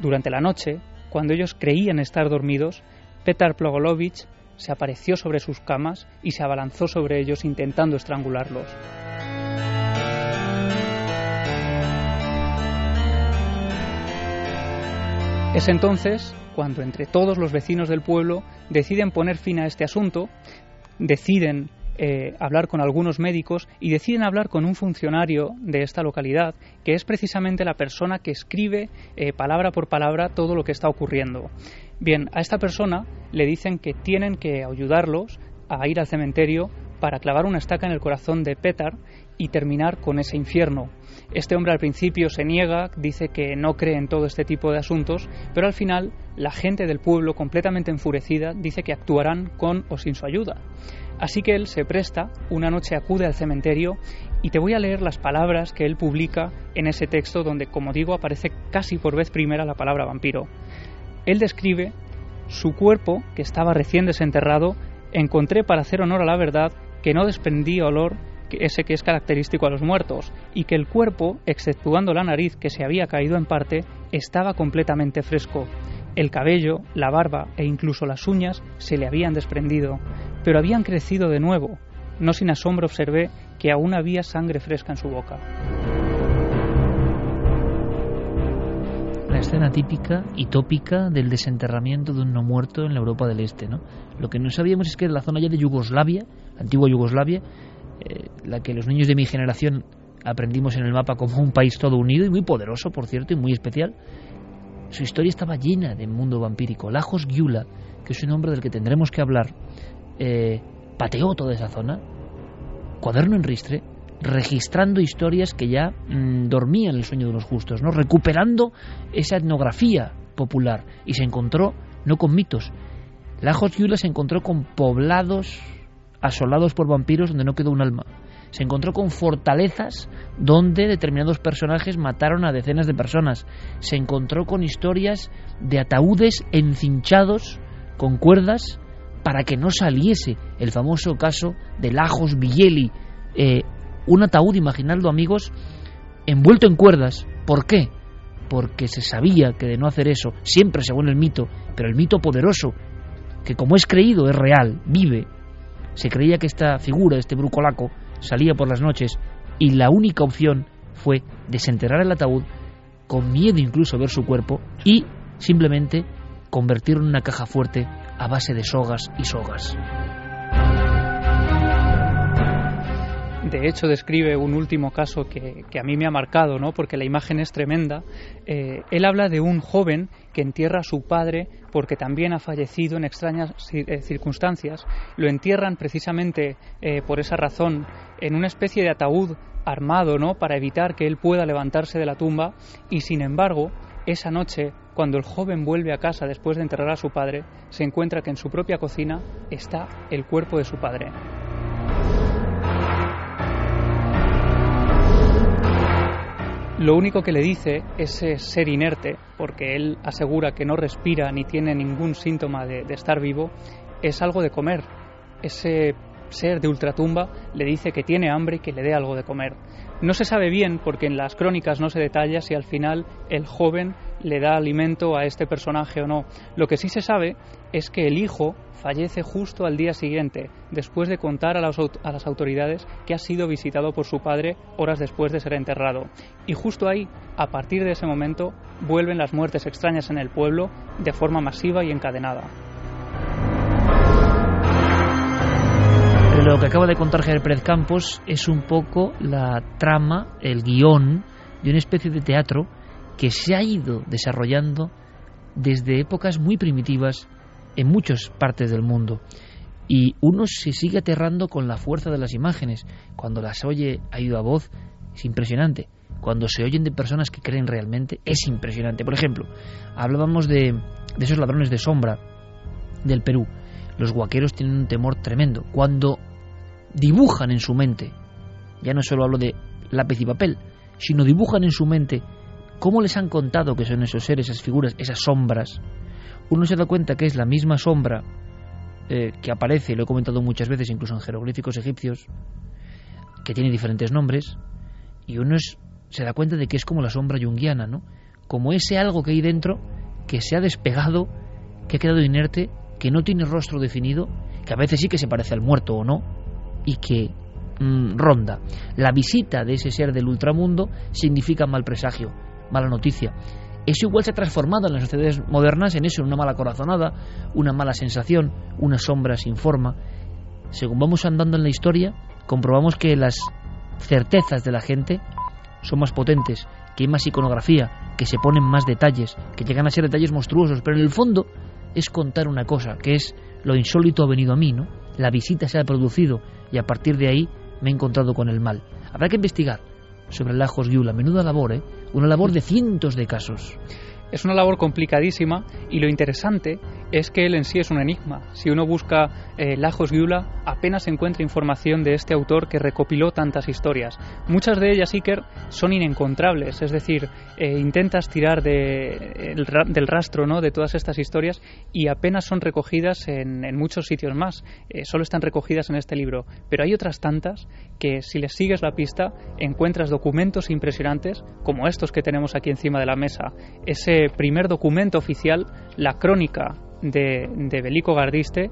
Durante la noche, cuando ellos creían estar dormidos, Petar Plogolovich se apareció sobre sus camas y se abalanzó sobre ellos intentando estrangularlos. Es entonces cuando entre todos los vecinos del pueblo deciden poner fin a este asunto, deciden eh, hablar con algunos médicos y deciden hablar con un funcionario de esta localidad, que es precisamente la persona que escribe eh, palabra por palabra todo lo que está ocurriendo. Bien, a esta persona le dicen que tienen que ayudarlos a ir al cementerio para clavar una estaca en el corazón de Petar y terminar con ese infierno. Este hombre al principio se niega, dice que no cree en todo este tipo de asuntos, pero al final la gente del pueblo, completamente enfurecida, dice que actuarán con o sin su ayuda. Así que él se presta, una noche acude al cementerio y te voy a leer las palabras que él publica en ese texto donde, como digo, aparece casi por vez primera la palabra vampiro. Él describe su cuerpo, que estaba recién desenterrado, encontré para hacer honor a la verdad que no desprendía olor ese que es característico a los muertos, y que el cuerpo, exceptuando la nariz que se había caído en parte, estaba completamente fresco. El cabello, la barba e incluso las uñas se le habían desprendido, pero habían crecido de nuevo. No sin asombro observé que aún había sangre fresca en su boca. La escena típica y tópica del desenterramiento de un no muerto en la Europa del Este. ¿no? Lo que no sabíamos es que en la zona ya de Yugoslavia, la antigua Yugoslavia, eh, la que los niños de mi generación aprendimos en el mapa como un país todo unido y muy poderoso, por cierto, y muy especial, su historia estaba llena de mundo vampírico. Lajos Gyula, que es un hombre del que tendremos que hablar, eh, pateó toda esa zona, cuaderno en ristre, registrando historias que ya mm, dormían el sueño de los justos, ¿no? recuperando esa etnografía popular y se encontró no con mitos. Lajos Gyula se encontró con poblados asolados por vampiros donde no quedó un alma. Se encontró con fortalezas donde determinados personajes mataron a decenas de personas. Se encontró con historias de ataúdes encinchados con cuerdas para que no saliese el famoso caso de Lajos Villeli. Eh, un ataúd, imaginadlo amigos, envuelto en cuerdas. ¿Por qué? Porque se sabía que de no hacer eso, siempre según el mito, pero el mito poderoso, que como es creído es real, vive, se creía que esta figura, este brucolaco, salía por las noches y la única opción fue desenterrar el ataúd, con miedo incluso a ver su cuerpo, y simplemente convertirlo en una caja fuerte a base de sogas y sogas. De hecho, describe un último caso que, a mí me ha marcado, ¿no? porque la imagen es tremenda. Eh, él habla de un joven que entierra a su padre porque también ha fallecido en extrañas eh, circunstancias. Lo entierran precisamente eh, por esa razón en una especie de ataúd armado, ¿no? para evitar que él pueda levantarse de la tumba. Y sin embargo, esa noche, cuando el joven vuelve a casa después de enterrar a su padre, se encuentra que en su propia cocina está el cuerpo de su padre. Lo único que le dice ese ser inerte, porque él asegura que no respira ni tiene ningún síntoma de, de estar vivo, es algo de comer. Ese ser de ultratumba le dice que tiene hambre y que le dé algo de comer. No se sabe bien, porque en las crónicas no se detalla si al final el joven le da alimento a este personaje o no. Lo que sí se sabe es que el hijo fallece justo al día siguiente, después de contar a las, a las, autoridades que ha sido visitado por su padre horas después de ser enterrado. Y justo ahí, a partir de ese momento, vuelven las muertes extrañas en el pueblo de forma masiva y encadenada. lo que acaba de contar Javier Campos es un poco la trama, el guion de una especie de teatro que se ha ido desarrollando desde épocas muy primitivas en muchas partes del mundo. Y uno se sigue aterrando con la fuerza de las imágenes. Cuando las oye a a voz, es impresionante. Cuando se oyen de personas que creen realmente, es impresionante. Por ejemplo, hablábamos de, de esos ladrones de sombra del Perú. Los guaqueros tienen un temor tremendo. Cuando dibujan en su mente, ya no solo hablo de lápiz y papel, sino dibujan en su mente cómo les han contado que son esos seres, esas figuras, esas sombras, uno se da cuenta que es la misma sombra eh, que aparece, lo he comentado muchas veces, incluso en jeroglíficos egipcios, que tiene diferentes nombres, y uno se da cuenta de que es como la sombra yunguiana, ¿no? Como ese algo que hay dentro que se ha despegado, que ha quedado inerte, que no tiene rostro definido, que a veces sí que se parece al muerto o no, y que mm, ronda. La visita de ese ser del ultramundo significa mal presagio, mala noticia. Eso igual se ha transformado en las sociedades modernas en eso, en una mala corazonada, una mala sensación, una sombra sin forma. Según vamos andando en la historia, comprobamos que las certezas de la gente son más potentes, que hay más iconografía, que se ponen más detalles, que llegan a ser detalles monstruosos, pero en el fondo es contar una cosa, que es lo insólito ha venido a mí, ¿no? La visita se ha producido y a partir de ahí me he encontrado con el mal. Habrá que investigar, sobre Lajos Giula. Menuda labor, ¿eh? Una labor de cientos de casos. Es una labor complicadísima y lo interesante es que él en sí es un enigma. Si uno busca eh, Lajos Gyula, apenas encuentra información de este autor que recopiló tantas historias. Muchas de ellas, Iker, son inencontrables, es decir, eh, intentas tirar de, del rastro ¿no? de todas estas historias y apenas son recogidas en, muchos sitios más. Eh, solo están recogidas en este libro. Pero hay otras tantas que, si les sigues la pista, encuentras documentos impresionantes como estos que tenemos aquí encima de la mesa. Ese primer documento oficial, la crónica de, de Belico Gardiste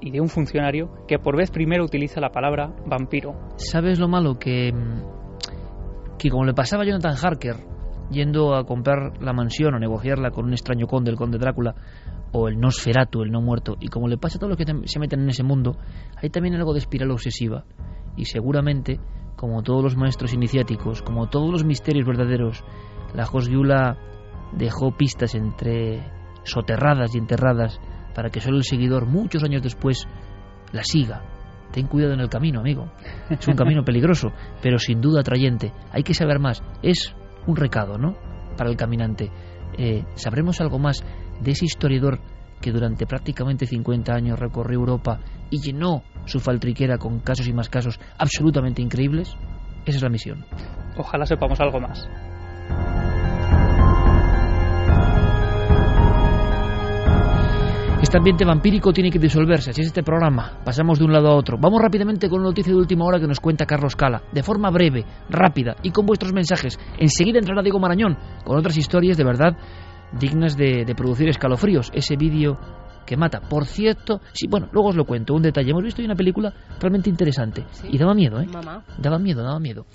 y de un funcionario que por vez primero utiliza la palabra vampiro. ¿Sabes lo malo? Que, que como le pasaba a Jonathan Harker yendo a comprar la mansión o negociarla con un extraño conde, el conde Drácula, o el Nosferatu, el no muerto, y como le pasa a todos los que se meten en ese mundo, hay también algo de espiral obsesiva. Y seguramente, como todos los maestros iniciáticos, como todos los misterios verdaderos, la Josgiula dejó pistas entre soterradas y enterradas para que solo el seguidor muchos años después la siga. Ten cuidado en el camino, amigo. Es un camino peligroso, pero sin duda atrayente. Hay que saber más. Es un recado, ¿no? Para el caminante. Eh, ¿Sabremos algo más de ese historiador que durante prácticamente 50 años recorrió Europa y llenó su faltriquera con casos y más casos absolutamente increíbles? Esa es la misión. Ojalá sepamos algo más. Este ambiente vampírico tiene que disolverse, así es este programa. Pasamos de un lado a otro. Vamos rápidamente con una noticia de última hora que nos cuenta Carlos Cala, de forma breve, rápida y con vuestros mensajes. Enseguida entrará Diego Marañón con otras historias de verdad dignas de, producir escalofríos. Ese vídeo que mata. Por cierto, sí, bueno, luego os lo cuento. Un detalle. Hemos visto una película realmente interesante. Y daba miedo, ¿eh? Daba miedo, daba miedo.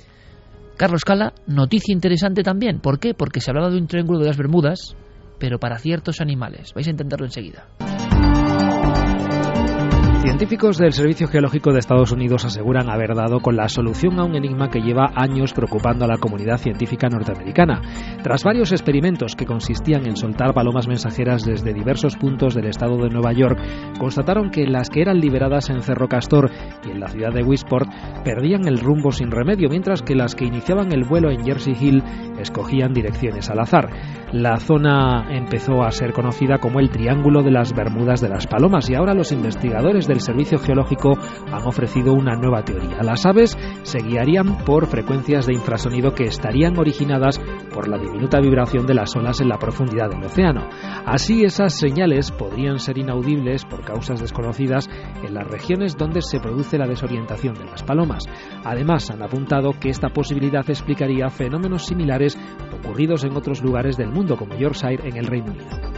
Carlos Cala, noticia interesante también. ¿Por qué? Porque se hablaba de un triángulo de las Bermudas, pero para ciertos animales. Vais a intentarlo enseguida. Científicos del Servicio Geológico de Estados Unidos aseguran haber dado con la solución a un enigma que lleva años preocupando a la comunidad científica norteamericana. Tras varios experimentos que consistían en soltar palomas mensajeras desde diversos puntos del estado de Nueva York, constataron que las que eran liberadas en Cerro Castor y en la ciudad de Wisport perdían el rumbo sin remedio, mientras que las que iniciaban el vuelo en Jersey Hill escogían direcciones al azar. La zona empezó a ser conocida como el Triángulo de las Bermudas de las Palomas y ahora los investigadores del Servicio Geológico han ofrecido una nueva teoría. Las aves se guiarían por frecuencias de infrasonido que estarían originadas por la diminuta vibración de las olas en la profundidad del océano. Así esas señales podrían ser inaudibles por causas desconocidas en las regiones donde se produce la desorientación de las palomas. Además, han apuntado que esta posibilidad explicaría fenómenos similares ocurridos en otros lugares del mundo, como Yorkshire en el Reino Unido.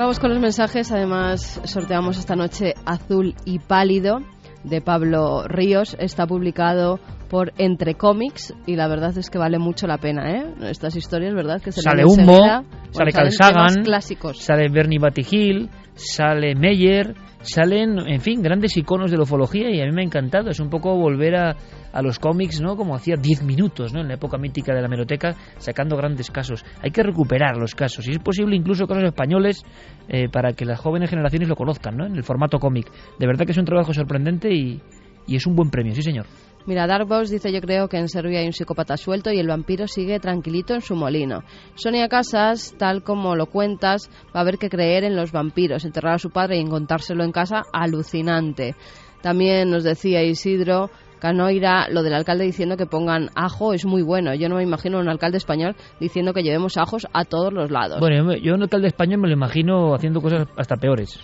Vamos con los mensajes. Además, sorteamos esta noche Azul y Pálido de Pablo Ríos. Está publicado por Entre Comics y la verdad es que vale mucho la pena, ¿eh? Estas historias, ¿verdad? Que se sale Humo, sale Sagan, clásicos. sale Bernie Battigil, sale Meyer, salen, en fin, grandes iconos de la ufología y a mí me ha encantado. Es un poco volver a, a los cómics, ¿no? Como hacía 10 minutos, ¿no? En la época mítica de la meroteca, sacando grandes casos. Hay que recuperar los casos. Y es posible incluso casos españoles eh, para que las jóvenes generaciones lo conozcan, ¿no? En el formato cómic. De verdad que es un trabajo sorprendente y, y es un buen premio, sí señor. Mira, Darkbox dice yo creo que en Serbia hay un psicópata suelto y el vampiro sigue tranquilito en su molino. Sonia Casas, tal como lo cuentas, va a haber que creer en los vampiros, enterrar a su padre y encontrárselo en casa, alucinante. También nos decía Isidro Canoira, lo del alcalde diciendo que pongan ajo es muy bueno. Yo no me imagino un alcalde español diciendo que llevemos ajos a todos los lados. Bueno, yo un alcalde español me lo imagino haciendo cosas hasta peores.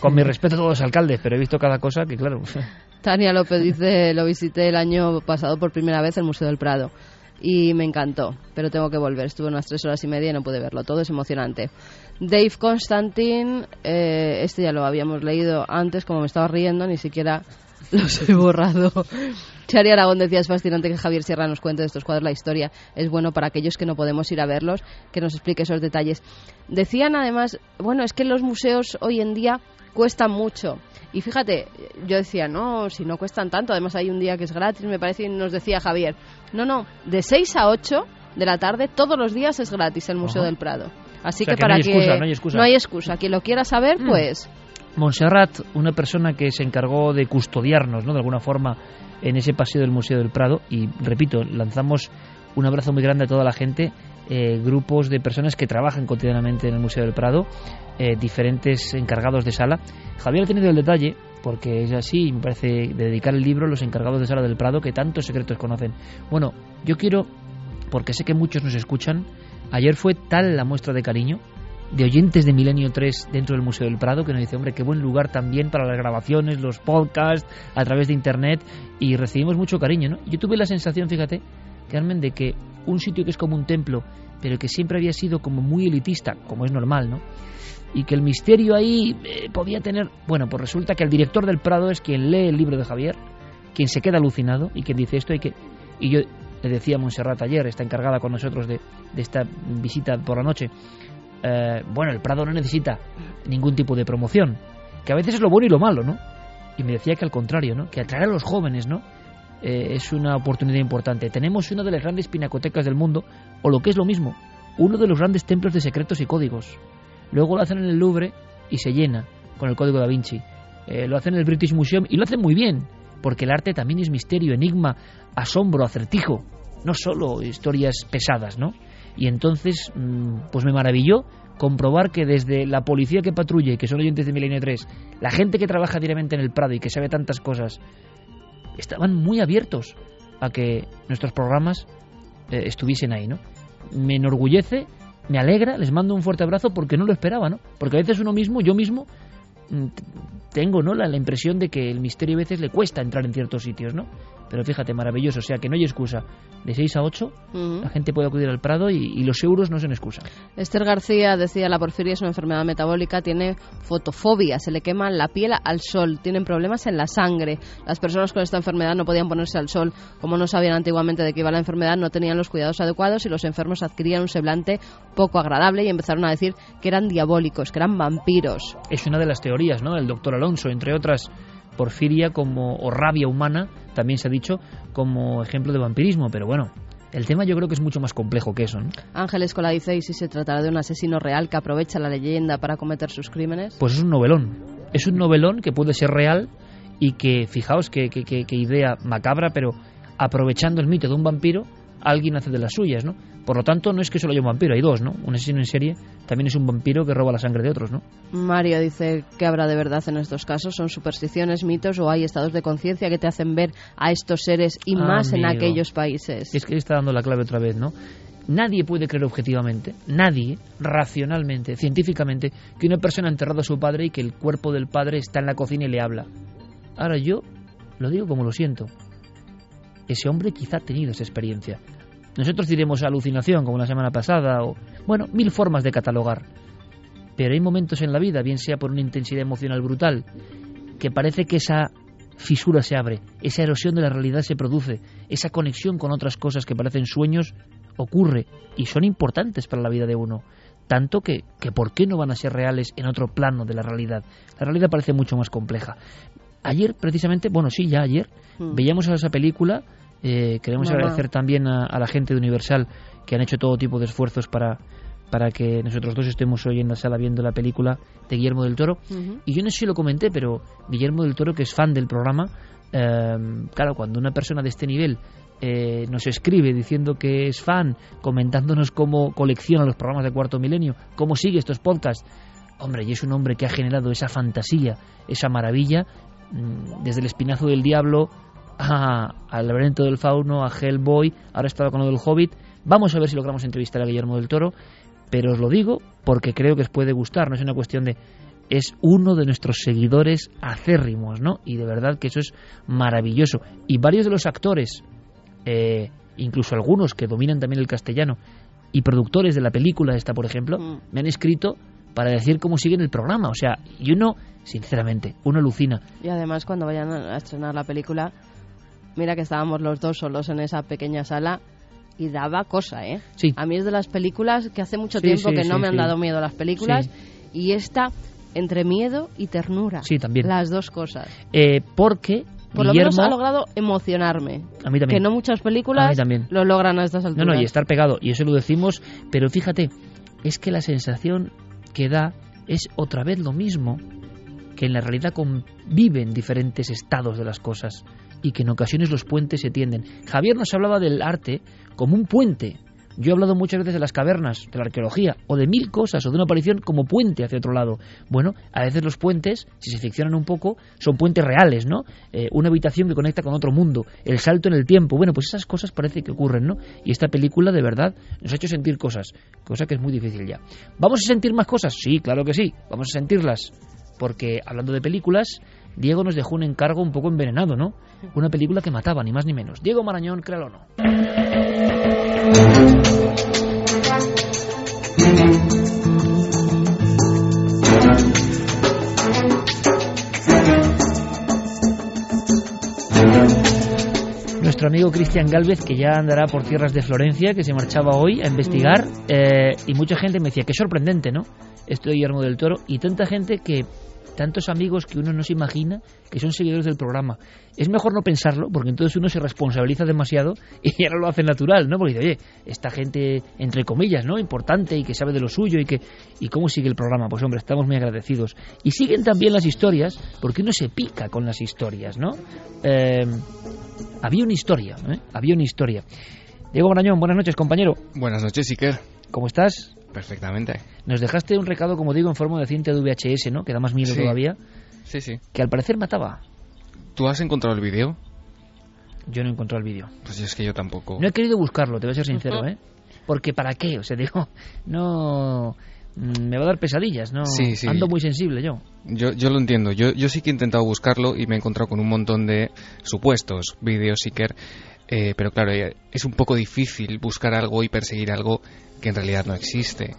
Con mi respeto a todos los alcaldes, pero he visto cada cosa que, claro. Tania López dice, lo visité el año pasado por primera vez el Museo del Prado y me encantó, pero tengo que volver. Estuve unas tres horas y media y no pude verlo. Todo es emocionante. Dave Constantine, eh, este ya lo habíamos leído antes, como me estaba riendo, ni siquiera los he borrado. Chari Aragón decía, es fascinante que Javier Sierra nos cuente de estos cuadros la historia. Es bueno para aquellos que no podemos ir a verlos, que nos explique esos detalles. Decían además, bueno, es que los museos hoy en día cuestan mucho. Y fíjate, yo decía, no, si no cuestan tanto, además hay un día que es gratis, me parece, y nos decía Javier, no, no, de 6 a 8 de la tarde todos los días es gratis el Museo del Prado. Así que, para que, no hay excusa, no hay excusa. Quien lo quiera saber, mm. pues Montserrat, una persona que se encargó de custodiarnos, ¿no? De alguna forma en ese paseo del Museo del Prado y repito, lanzamos un abrazo muy grande a toda la gente, eh, grupos de personas que trabajan cotidianamente en el Museo del Prado, eh, diferentes encargados de sala. Javier ha tenido el detalle, porque es así, me parece, de dedicar el libro a los encargados de sala del Prado que tantos secretos conocen. Bueno, yo quiero, porque sé que muchos nos escuchan, ayer fue tal la muestra de cariño de oyentes de Milenio 3 dentro del Museo del Prado que nos dice, hombre, qué buen lugar también para las grabaciones, los podcasts, a través de Internet, y recibimos mucho cariño, ¿no? Yo tuve la sensación, fíjate, Carmen, de que un sitio que es como un templo, pero que siempre había sido como muy elitista, como es normal, ¿no? Y que el misterio ahí eh, podía tener... Bueno, pues resulta que el director del Prado es quien lee el libro de Javier, quien se queda alucinado y quien dice esto hay que... Y yo le decía a Montserrat ayer, está encargada con nosotros de, de esta visita por la noche, eh, bueno, el Prado no necesita ningún tipo de promoción, que a veces es lo bueno y lo malo, ¿no? Y me decía que al contrario, ¿no? Que atraer a los jóvenes, ¿no? Eh, es una oportunidad importante. Tenemos una de las grandes pinacotecas del mundo, o lo que es lo mismo, uno de los grandes templos de secretos y códigos. Luego lo hacen en el Louvre y se llena con el código da Vinci. Eh, lo hacen en el British Museum y lo hacen muy bien, porque el arte también es misterio, enigma, asombro, acertijo, no solo historias pesadas, ¿no? Y entonces, mm, pues me maravilló comprobar que desde la policía que patrulle, que son oyentes de Milenio 3, la gente que trabaja diariamente en el Prado y que sabe tantas cosas, estaban muy abiertos a que nuestros programas eh, estuviesen ahí, ¿no? Me enorgullece, me alegra, les mando un fuerte abrazo porque no lo esperaba, ¿no? Porque a veces uno mismo, yo mismo, mm, tengo ¿no? La, la, impresión de que el misterio a veces le cuesta entrar en ciertos sitios, ¿no? Pero fíjate, maravilloso, o sea que no hay excusa. De 6 a 8 uh -huh. la gente puede acudir al Prado y, y, los euros no son excusa. Esther García decía, la porfiria es una enfermedad metabólica, tiene fotofobia, se le quema la piel al sol, tienen problemas en la sangre. Las personas con esta enfermedad no podían ponerse al sol, como no sabían antiguamente de qué iba la enfermedad, no tenían los cuidados adecuados y los enfermos adquirían un semblante poco agradable y empezaron a decir que eran diabólicos, que eran vampiros. Es una de las teorías, ¿no? El doctor Alonso, entre otras porfiria como o rabia humana, también se ha dicho como ejemplo de vampirismo, pero bueno, el tema yo creo que es mucho más complejo que eso. ¿no? Ángeles Cola dice, ¿y si se tratará de un asesino real que aprovecha la leyenda para cometer sus crímenes? Pues es un novelón. Es un novelón que puede ser real y que, fijaos qué que, idea macabra, pero aprovechando el mito de un vampiro, alguien hace de las suyas, ¿no? Por lo tanto, no es que solo haya un vampiro, hay dos, ¿no? Un asesino en serie también es un vampiro que roba la sangre de otros, ¿no? Mario dice que habrá de verdad en estos casos, son supersticiones, mitos o hay estados de conciencia que te hacen ver a estos seres y más en aquellos países. Es que está dando la clave otra vez, ¿no? Nadie puede creer objetivamente, nadie, racionalmente, científicamente, que una persona ha enterrado a su padre y que el cuerpo del padre está en la cocina y le habla. Ahora yo lo digo como lo siento. Ese hombre quizá ha tenido esa experiencia. Nosotros diremos alucinación, como la semana pasada, o, bueno, mil formas de catalogar. Pero hay momentos en la vida, bien sea por una intensidad emocional brutal, que parece que esa fisura se abre, esa erosión de la realidad se produce, esa conexión con otras cosas que parecen sueños ocurre y son importantes para la vida de uno. Tanto que, que ¿por qué no van a ser reales en otro plano de la realidad? La realidad parece mucho más compleja. Ayer, precisamente, bueno, sí, ya ayer, mm. veíamos esa película eh, queremos Mamá. agradecer también a, a, la gente de Universal que han hecho todo tipo de esfuerzos para, para que nosotros dos estemos hoy en la sala viendo la película de Guillermo del Toro. Uh -huh. Y yo no sé si lo comenté, pero Guillermo del Toro, que es fan del programa, eh, claro, cuando una persona de este nivel eh, nos escribe diciendo que es fan, comentándonos cómo colecciona los programas de Cuarto Milenio, cómo sigue estos podcasts, hombre, y es un hombre que ha generado esa fantasía, esa maravilla, mm, desde el espinazo del diablo a, al laberinto del fauno, a Hellboy, ahora estaba con lo del Hobbit. Vamos a ver si logramos entrevistar a Guillermo del Toro, pero os lo digo porque creo que os puede gustar, no es una cuestión de... Es uno de nuestros seguidores acérrimos, ¿no? Y de verdad que eso es maravilloso. Y varios de los actores, eh, incluso algunos que dominan también el castellano, y productores de la película esta, por ejemplo, mm. me han escrito para decir cómo siguen el programa. O sea, y uno, sinceramente, uno alucina. Y además cuando vayan a estrenar la película, mira que estábamos los dos solos en esa pequeña sala y daba cosa, ¿eh? Sí. A mí es de las películas que hace mucho sí, tiempo sí, que no me han dado miedo las películas y esta entre miedo y ternura. Sí, también. Las dos cosas. Eh, porque por Guillermo, lo menos ha logrado emocionarme. A mí también. Que no muchas películas lo logran a estas alturas. No, no, y estar pegado, y eso lo decimos, pero fíjate, es que la sensación que da es otra vez lo mismo. que en la realidad conviven diferentes estados de las cosas y que en ocasiones los puentes se tienden. Javier nos hablaba del arte como un puente. Yo he hablado muchas veces de las cavernas, de la arqueología, o de mil cosas, o de una aparición como puente hacia otro lado. Bueno, a veces los puentes, si se ficcionan un poco, son puentes reales, ¿no? Eh, una habitación que conecta con otro mundo, el salto en el tiempo. Bueno, pues esas cosas parece que ocurren, ¿no? Y esta película, de verdad, nos ha hecho sentir cosas, cosa que es muy difícil ya. ¿Vamos a sentir más cosas? Sí, claro que sí, vamos a sentirlas. Porque, hablando de películas, Diego nos dejó un encargo un poco envenenado, ¿no? Una película que mataba, ni más ni menos. Diego Marañón, créalo o no. Nuestro amigo Cristian Galvez, que ya andará por tierras de Florencia, que se marchaba hoy a investigar, eh, y mucha gente me decía, qué sorprendente, ¿no? Esto de Guillermo del Toro, y tanta gente que tantos amigos que uno no se imagina que son seguidores del programa. Es mejor no pensarlo, porque entonces uno se responsabiliza demasiado y ya no lo hace natural, ¿no? Porque dice, oye, esta gente, entre comillas, ¿no? Importante y que sabe de lo suyo y que... ¿Y cómo sigue el programa? Pues hombre, estamos muy agradecidos. Y siguen también las historias, porque uno se pica con las historias, ¿no? Eh, había una historia, ¿eh? Había una historia. Diego Grañón, buenas noches, compañero. Buenas noches, Iker. ¿Cómo estás? Perfectamente. Nos dejaste un recado, como digo, en forma de cinta de VHS, ¿no? Que da más miedo Sí. todavía. Sí, sí. Que al parecer mataba. ¿Tú has encontrado el vídeo? Yo no he encontrado el vídeo. Pues es que yo tampoco. No he querido buscarlo, te voy a ser sincero, ¿eh? Porque ¿para qué? O sea, digo, no... mm, Me va a dar pesadillas, ¿no? Sí, sí. Ando muy sensible yo. Yo, yo lo entiendo. Yo, yo sí que he intentado buscarlo y me he encontrado con un montón de supuestos vídeos, Iker. Eh, pero claro, eh, es un poco difícil buscar algo y perseguir algo que en realidad no existe.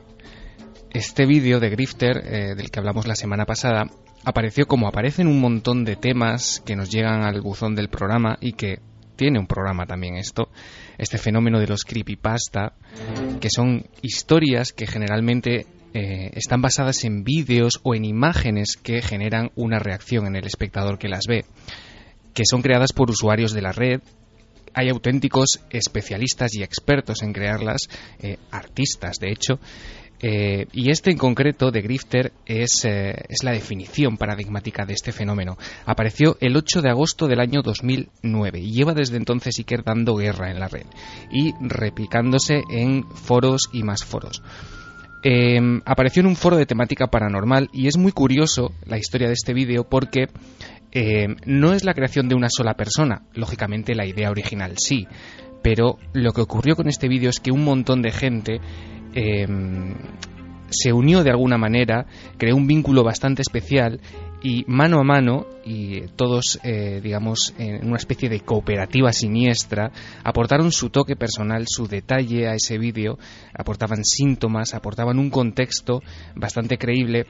Este vídeo de Grifter, eh, del que hablamos la semana pasada, apareció como aparecen un montón de temas que nos llegan al buzón del programa y que tiene un programa también esto, este fenómeno de los creepypasta, que son historias que generalmente están basadas en vídeos o en imágenes que generan una reacción en el espectador que las ve, que son creadas por usuarios de la red. Hay auténticos especialistas y expertos en crearlas, eh, artistas de hecho, eh, y este en concreto de Grifter es, eh, es la definición paradigmática de este fenómeno. Apareció el 8 de agosto del año 2009 y lleva desde entonces Iker dando guerra en la red y replicándose en foros y más foros. Apareció en un foro de temática paranormal y es muy curioso la historia de este vídeo porque eh, no es la creación de una sola persona, lógicamente la idea original sí, pero lo que ocurrió con este vídeo es que un montón de gente eh, se unió de alguna manera, creó un vínculo bastante especial y mano a mano, y todos, eh, digamos, en una especie de cooperativa siniestra, aportaron su toque personal, su detalle a ese vídeo, aportaban síntomas, aportaban un contexto bastante creíble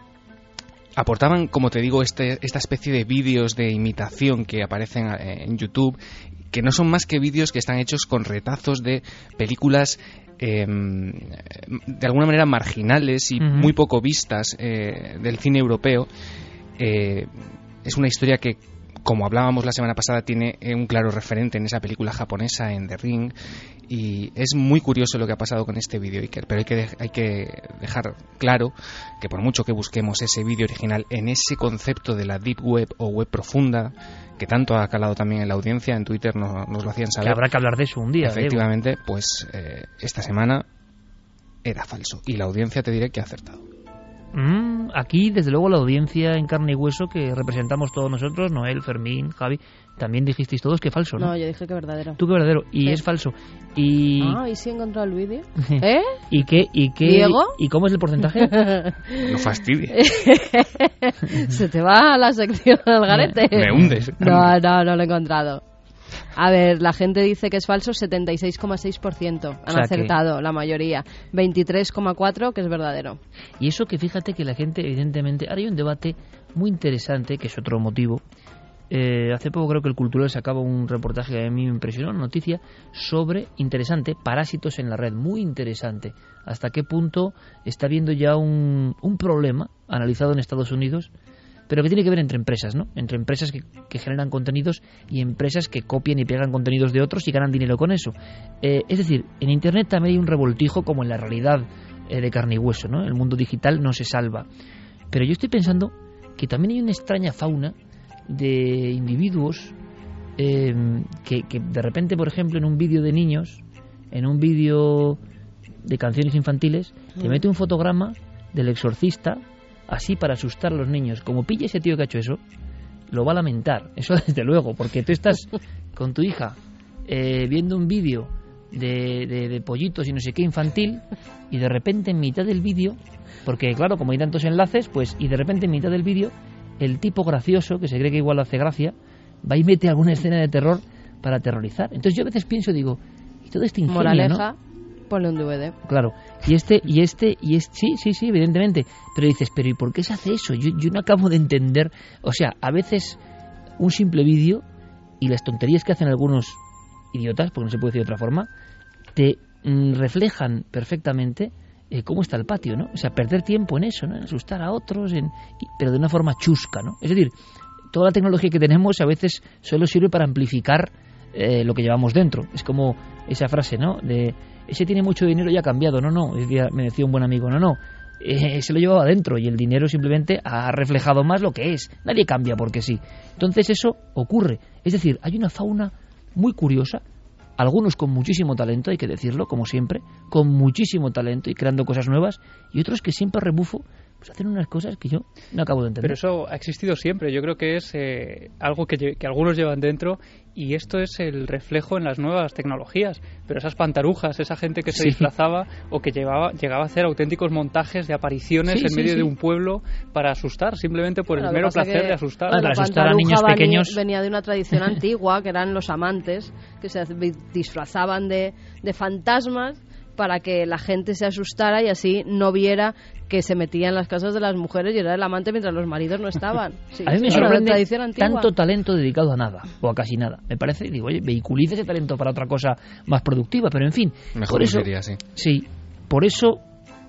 aportaban, como te digo, este, esta especie de vídeos de imitación que aparecen eh, en YouTube, que no son más que vídeos que están hechos con retazos de películas eh, de alguna manera marginales y muy poco vistas eh, del cine europeo. Eh, es una historia que, como hablábamos la semana pasada, tiene eh, un claro referente en esa película japonesa, en The Ring, y es muy curioso lo que ha pasado con este vídeo, Iker, pero hay que, hay que dejar claro que por mucho que busquemos ese vídeo original en ese concepto de la Deep Web o web profunda, que tanto ha calado también en la audiencia, en Twitter no- nos lo hacían Que saber. habrá que hablar de eso un día. Efectivamente, pues eh, esta semana era falso. Y la audiencia te diré que ha acertado. Mm, aquí, desde luego, la audiencia en carne y hueso que representamos todos nosotros, Noel, Fermín, Javi, también dijisteis todos que falso, ¿no? No, yo dije que verdadero. Tú que verdadero. Y Sí. es falso. Y... Ah, ¿y si he encontrado el vídeo? ¿Eh? ¿Y qué? ¿Y qué? ¿Diego? ¿Y cómo es el porcentaje? No fastidies. Se te va la sección al garete. Me hundes. No, no, no lo he encontrado. A ver, la gente dice que es falso 76,6%. Han O sea que- acertado la mayoría. 23,4% que es verdadero. Y eso que fíjate que la gente, evidentemente, ahora hay un debate muy interesante, que es otro motivo. Eh, hace poco creo que el Cultural sacaba un reportaje que a mí me impresionó, una noticia sobre, interesante, parásitos en la red, muy interesante. Hasta qué punto está habiendo ya un, un problema analizado en Estados Unidos, pero que tiene que ver entre empresas, ¿no? Entre empresas que, que generan contenidos y empresas que copian y pegan contenidos de otros y ganan dinero con eso. Eh, es decir, en Internet también hay un revoltijo como en la realidad eh, de carne y hueso, ¿no? El mundo digital no se salva. Pero yo estoy pensando que también hay una extraña fauna de individuos eh, que, que de repente, por ejemplo, en un vídeo de niños, en un vídeo de canciones infantiles, te Mm. mete un fotograma del exorcista así para asustar a los niños. Como pille ese tío que ha hecho eso, lo va a lamentar. Eso desde luego, porque tú estás con tu hija eh, viendo un vídeo de, de- de pollitos y no sé qué infantil y de repente en mitad del vídeo, porque claro, como hay tantos enlaces, pues y de repente en mitad del vídeo el tipo gracioso, que se cree que igual hace gracia, va y mete alguna escena de terror para aterrorizar. Entonces yo a veces pienso, digo, y todo este ingenio. DVD. Claro, y este, y este, y este, sí, sí, sí, evidentemente. Pero dices, pero ¿y por qué se hace eso? Yo, yo no acabo de entender. O sea, a veces un simple vídeo y las tonterías que hacen algunos idiotas, porque no se puede decir de otra forma, te mm, reflejan perfectamente eh, cómo está el patio, ¿no? O sea, perder tiempo en eso, ¿no? En asustar a otros, en, pero de una forma chusca, ¿no? Es decir, toda la tecnología que tenemos a veces solo sirve para amplificar eh, lo que llevamos dentro. Es como esa frase, ¿no? De ese tiene mucho dinero y ha cambiado. No, no, me decía un buen amigo, no, no. eh, se lo llevaba adentro y el dinero simplemente ha reflejado más lo que es. Nadie cambia porque sí. Entonces eso ocurre. Es decir, hay una fauna muy curiosa, algunos con muchísimo talento, hay que decirlo, como siempre, con muchísimo talento y creando cosas nuevas, y otros que siempre rebufo pues hacen unas cosas que yo no acabo de entender. Pero eso ha existido siempre. Yo creo que es eh, algo que, que algunos llevan dentro y esto es el reflejo en las nuevas tecnologías. Pero esas pantarujas, esa gente que se Sí. disfrazaba o que llevaba, llegaba a hacer auténticos montajes de apariciones Sí, en sí, medio sí. de un pueblo para asustar, simplemente por Bueno, el mero placer de asustar. Ah, para la asustar a niños venía- pequeños. Venía de una tradición antigua, que eran los amantes, que se disfrazaban de, de fantasmas para que la gente se asustara y así no viera que se metía en las casas de las mujeres y era el amante mientras los maridos no estaban. Sí, a mí me sorprende tanto talento dedicado a nada, o a casi nada. Me parece, digo, oye, vehiculiza ese talento para otra cosa más productiva, pero en fin. Mejor por eso, sería, sí. Sí, por eso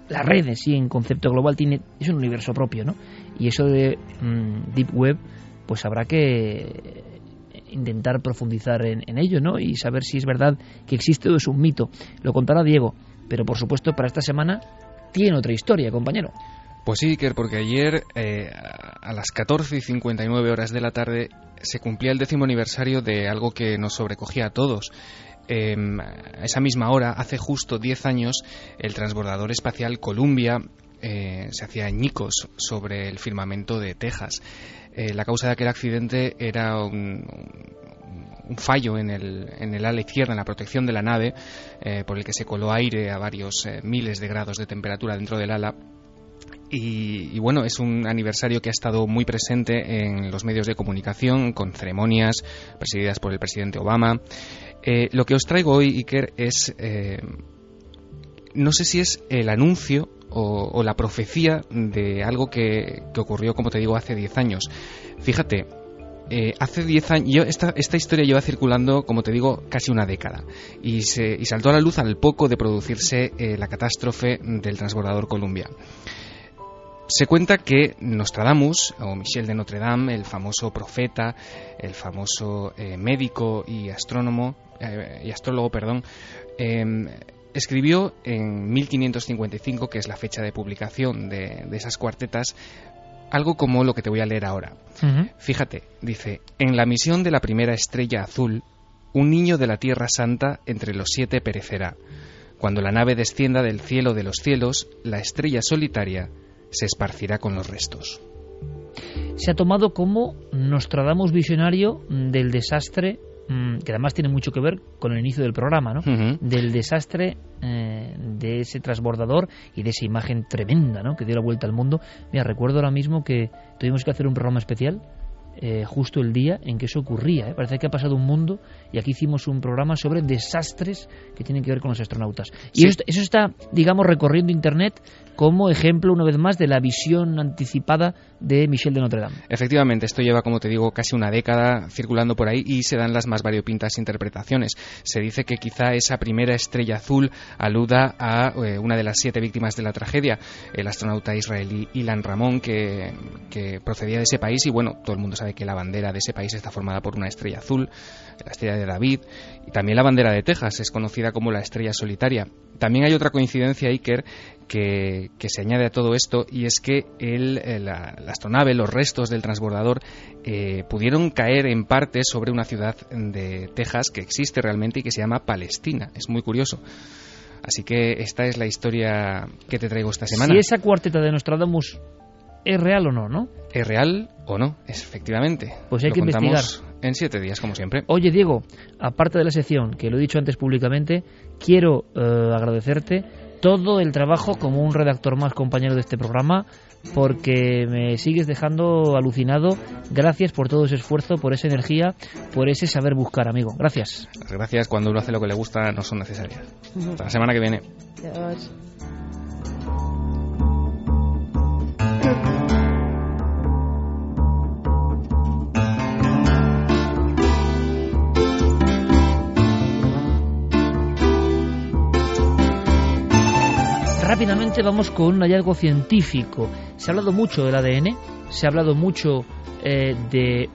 las redes, sí, en concepto global, tiene, es un universo propio, ¿no? Y eso de mm, Deep Web, pues habrá que intentar profundizar en, ello, ¿no? Y saber si es verdad que existe o es un mito. Lo contará Diego, pero por supuesto para esta semana tiene otra historia, compañero. Pues sí, Iker, porque ayer eh, a las 14 y 59 horas de la tarde se cumplía el décimo aniversario de algo que nos sobrecogía a todos. Eh, a esa misma hora, hace justo 10 años, el transbordador espacial Columbia eh, se hacía añicos sobre el firmamento de Texas. Eh, la causa de aquel accidente era un, fallo en el, en el ala izquierda, en la protección de la nave, eh, por el que se coló aire a varios eh, miles de grados de temperatura dentro del ala. Y, bueno, es un aniversario que ha estado muy presente en los medios de comunicación, con ceremonias presididas por el presidente Obama. Lo que os traigo hoy, Iker, es. No sé si es el anuncio o, la profecía de algo que, que, ocurrió, como te digo, hace 10 años. Fíjate, eh, hace 10 años, yo, esta, esta, historia lleva circulando, como te digo, casi una década y, se, y saltó a la luz al poco de producirse eh, la catástrofe del transbordador Columbia. Se cuenta que Nostradamus, o Michel de Notre Dame, el famoso profeta, el famoso eh, médico y astrónomo, y astrólogo, perdón, em, escribió en 1555, que es la fecha de publicación de, de esas cuartetas, algo como lo que te voy a leer ahora. Uh -huh. Fíjate, dice, en la misión de la primera estrella azul, un niño de la Tierra Santa entre los siete perecerá. Cuando la nave descienda del cielo de los cielos, la estrella solitaria se esparcirá con los restos. Se ha tomado como Nostradamus visionario del desastre, que además tiene mucho que ver con el inicio del programa, ¿no? Uh -huh. Del desastre eh, de ese transbordador y de esa imagen tremenda, ¿no? Que dio la vuelta al mundo. Mira, recuerdo ahora mismo que tuvimos que hacer un programa especial eh, justo el día en que eso ocurría. ¿eh? Parece que ha pasado un mundo y aquí hicimos un programa sobre desastres que tienen que ver con los astronautas. Y Sí. eso, eso está, digamos, recorriendo Internet como ejemplo, una vez más, de la visión anticipada de Michel de Notre Dame. Efectivamente, esto lleva, como te digo, casi una década circulando por ahí y se dan las más variopintas interpretaciones. Se dice que quizá esa primera estrella azul aluda a eh, una de las siete víctimas de la tragedia, el astronauta israelí Ilan Ramón, que, procedía de ese país y bueno, todo el mundo sabe que la bandera de ese país está formada por una estrella azul, la estrella de David, y también la bandera de Texas es conocida como la estrella solitaria. También hay otra coincidencia, Iker, que, que se añade a todo esto, y es que el, eh, la, la astronave, los restos del transbordador, eh, pudieron caer en parte sobre una ciudad de Texas que existe realmente y que se llama Palestina. Es muy curioso. Así que esta es la historia que te traigo esta semana. Si esa cuarteta de Nostradamus es real o no, ¿no? ¿Es real o no? Efectivamente. Pues hay Lo que investigar. En siete días, como siempre. Oye, Diego, aparte de la sección, que lo he dicho antes públicamente, quiero eh, agradecerte todo el trabajo como un redactor más compañero de este programa, porque me sigues dejando alucinado. Gracias por todo ese esfuerzo, por esa energía, por ese saber buscar, amigo. Gracias. Las gracias cuando uno hace lo que le gusta no son necesarias. Hasta la semana que viene. Adiós. Rápidamente vamos con un hallazgo científico. Se ha hablado mucho del ADN, se ha hablado mucho eh, de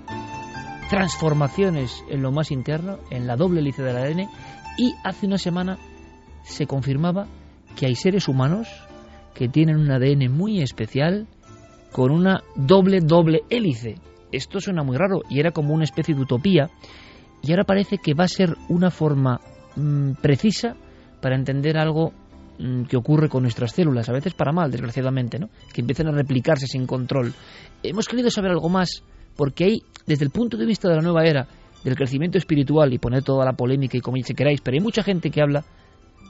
transformaciones en lo más interno, en la doble hélice del ADN, y hace una semana se confirmaba que hay seres humanos que tienen un ADN muy especial con una doble doble hélice. Esto suena muy raro y era como una especie de utopía y ahora parece que va a ser una forma mm, precisa para entender algo que ocurre con nuestras células, a veces para mal, desgraciadamente, ¿no? que empiezan a replicarse sin control. Hemos querido saber algo más porque hay, desde el punto de vista de la nueva era, del crecimiento espiritual y poner toda la polémica y como se queráis, pero hay mucha gente que habla,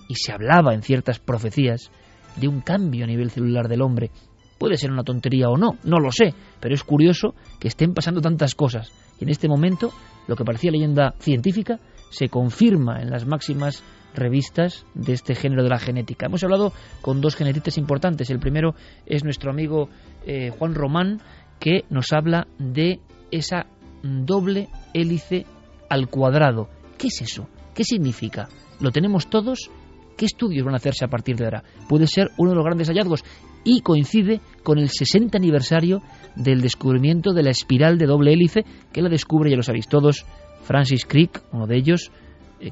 y se hablaba en ciertas profecías, de un cambio a nivel celular del hombre. Puede ser una tontería o no, no lo sé, pero es curioso que estén pasando tantas cosas. Y en este momento, lo que parecía leyenda científica se confirma en las máximas revistas de este género de la genética. Hemos hablado con dos genetistas importantes. El primero es nuestro amigo eh, Juan Román, que nos habla de esa doble hélice al cuadrado. ¿Qué es eso? ¿Qué significa? ¿Lo tenemos todos? ¿Qué estudios van a hacerse a partir de ahora? Puede ser uno de los grandes hallazgos y coincide con el 60 aniversario del descubrimiento de la espiral de doble hélice que la descubre, ya lo sabéis todos, Francis Crick, uno de ellos,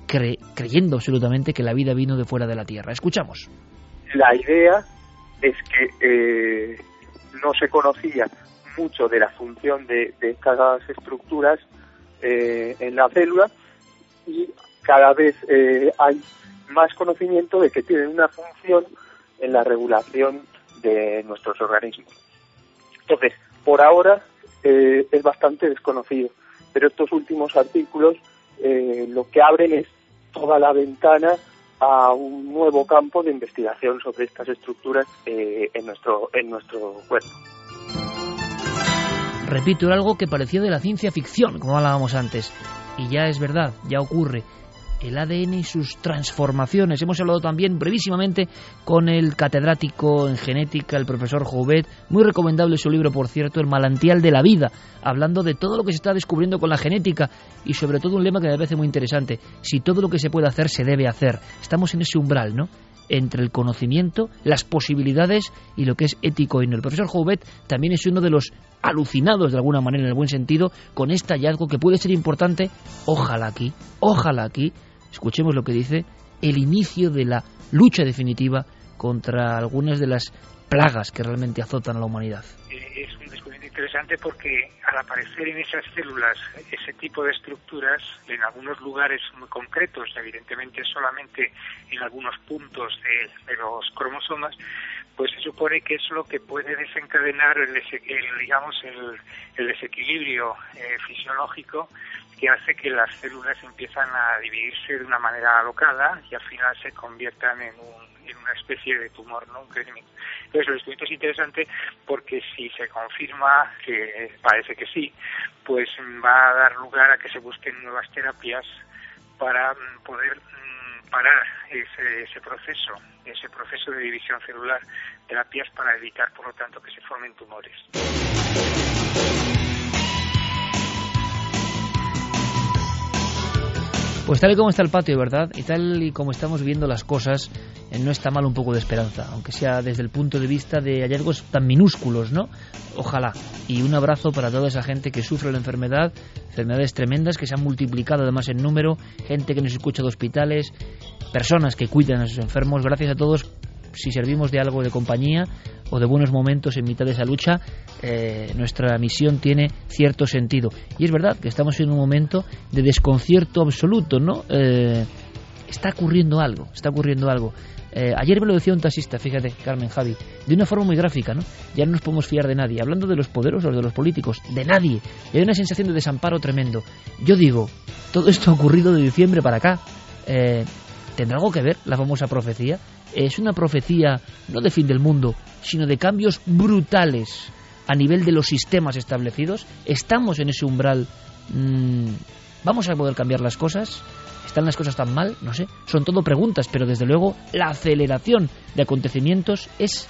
cre- creyendo absolutamente que la vida vino de fuera de la Tierra. Escuchamos. La idea es que eh, no se conocía mucho de la función de, estas estructuras eh, en la célula y cada vez eh, hay más conocimiento de que tienen una función en la regulación de nuestros organismos. Entonces, por ahora eh, es bastante desconocido, pero estos últimos artículos eh, lo que abren es toda la ventana a un nuevo campo de investigación sobre estas estructuras eh, en nuestro en nuestro cuerpo. Repito, era algo que parecía de la ciencia ficción, como hablábamos antes. Y ya es verdad, ya ocurre. El ADN y sus transformaciones. Hemos hablado también brevísimamente con el catedrático en genética, el profesor Jouvet. Muy recomendable su libro, por cierto, El manantial de la vida, hablando de todo lo que se está descubriendo con la genética y sobre todo un lema que me parece muy interesante. Si todo lo que se puede hacer, se debe hacer. Estamos en ese umbral, ¿no? entre el conocimiento, las posibilidades y lo que es ético y no. El profesor Jouvet también es uno de los alucinados de alguna manera en el buen sentido con este hallazgo que puede ser importante, ojalá aquí, ojalá aquí, escuchemos lo que dice, el inicio de la lucha definitiva contra algunas de las plagas que realmente azotan a la humanidad. Eh, es un descubrimiento interesante porque al aparecer en esas células ese tipo de estructuras en algunos lugares muy concretos, evidentemente solamente en algunos puntos de, los cromosomas, pues se supone que es lo que puede desencadenar el, el, digamos el, el desequilibrio eh, fisiológico que hace que las células empiezan a dividirse de una manera alocada y al final se conviertan en, un, en una especie de tumor, ¿no? Crecimiento. Entonces, el estudio es interesante porque si se confirma, que parece que sí, pues va a dar lugar a que se busquen nuevas terapias para mm, poder mm, parar ese, ese proceso, ese proceso de división celular, terapias para evitar, por lo tanto, que se formen tumores. Pues tal y como está el patio, ¿verdad? Y tal y como estamos viendo las cosas, eh, no está mal un poco de esperanza, aunque sea desde el punto de vista de hallazgos tan minúsculos, ¿no? Ojalá. Y un abrazo para toda esa gente que sufre la enfermedad, enfermedades tremendas que se han multiplicado además en número, gente que nos escucha de hospitales, personas que cuidan a sus enfermos. Gracias a todos si servimos de algo de compañía o de buenos momentos en mitad de esa lucha, eh, nuestra misión tiene cierto sentido. Y es verdad que estamos en un momento de desconcierto absoluto, ¿no? Eh, está ocurriendo algo, está ocurriendo algo. Eh, ayer me lo decía un taxista, fíjate, Carmen Javi, de una forma muy gráfica, ¿no? Ya no nos podemos fiar de nadie. Hablando de los poderosos, de los políticos, de nadie. Y hay una sensación de desamparo tremendo. Yo digo, todo esto ha ocurrido de diciembre para acá. ¿Tendrá algo que ver la famosa profecía? es una profecía no de fin del mundo, sino de cambios brutales a nivel de los sistemas establecidos. Estamos en ese umbral. Mm, ¿Vamos a poder cambiar las cosas? ¿Están las cosas tan mal? No sé. Son todo preguntas, pero desde luego la aceleración de acontecimientos es,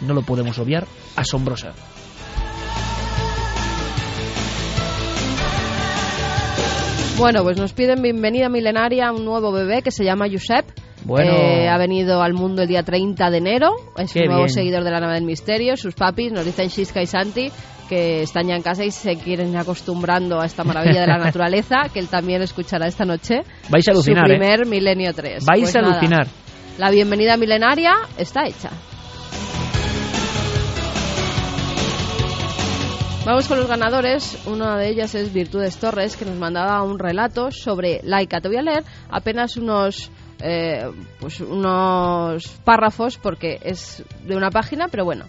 no lo podemos obviar, asombrosa. Bueno, pues nos piden bienvenida milenaria a un nuevo bebé que se llama Josep bueno. Eh, ha venido al mundo el día 30 de enero. Es un nuevo seguidor de la nave del misterio. Sus papis nos dicen Shiska y Santi que están ya en casa y se quieren acostumbrando a esta maravilla de la naturaleza, que él también escuchará esta noche. Vais a alucinar, Su ¿eh? primer Milenio 3. Vais Pues a nada, alucinar. La bienvenida milenaria está hecha. Vamos con los ganadores. Una de ellas es Virtudes Torres, que nos mandaba un relato sobre Laika. Te voy a leer apenas unos, eh, pues unos párrafos, porque es de una página, pero bueno,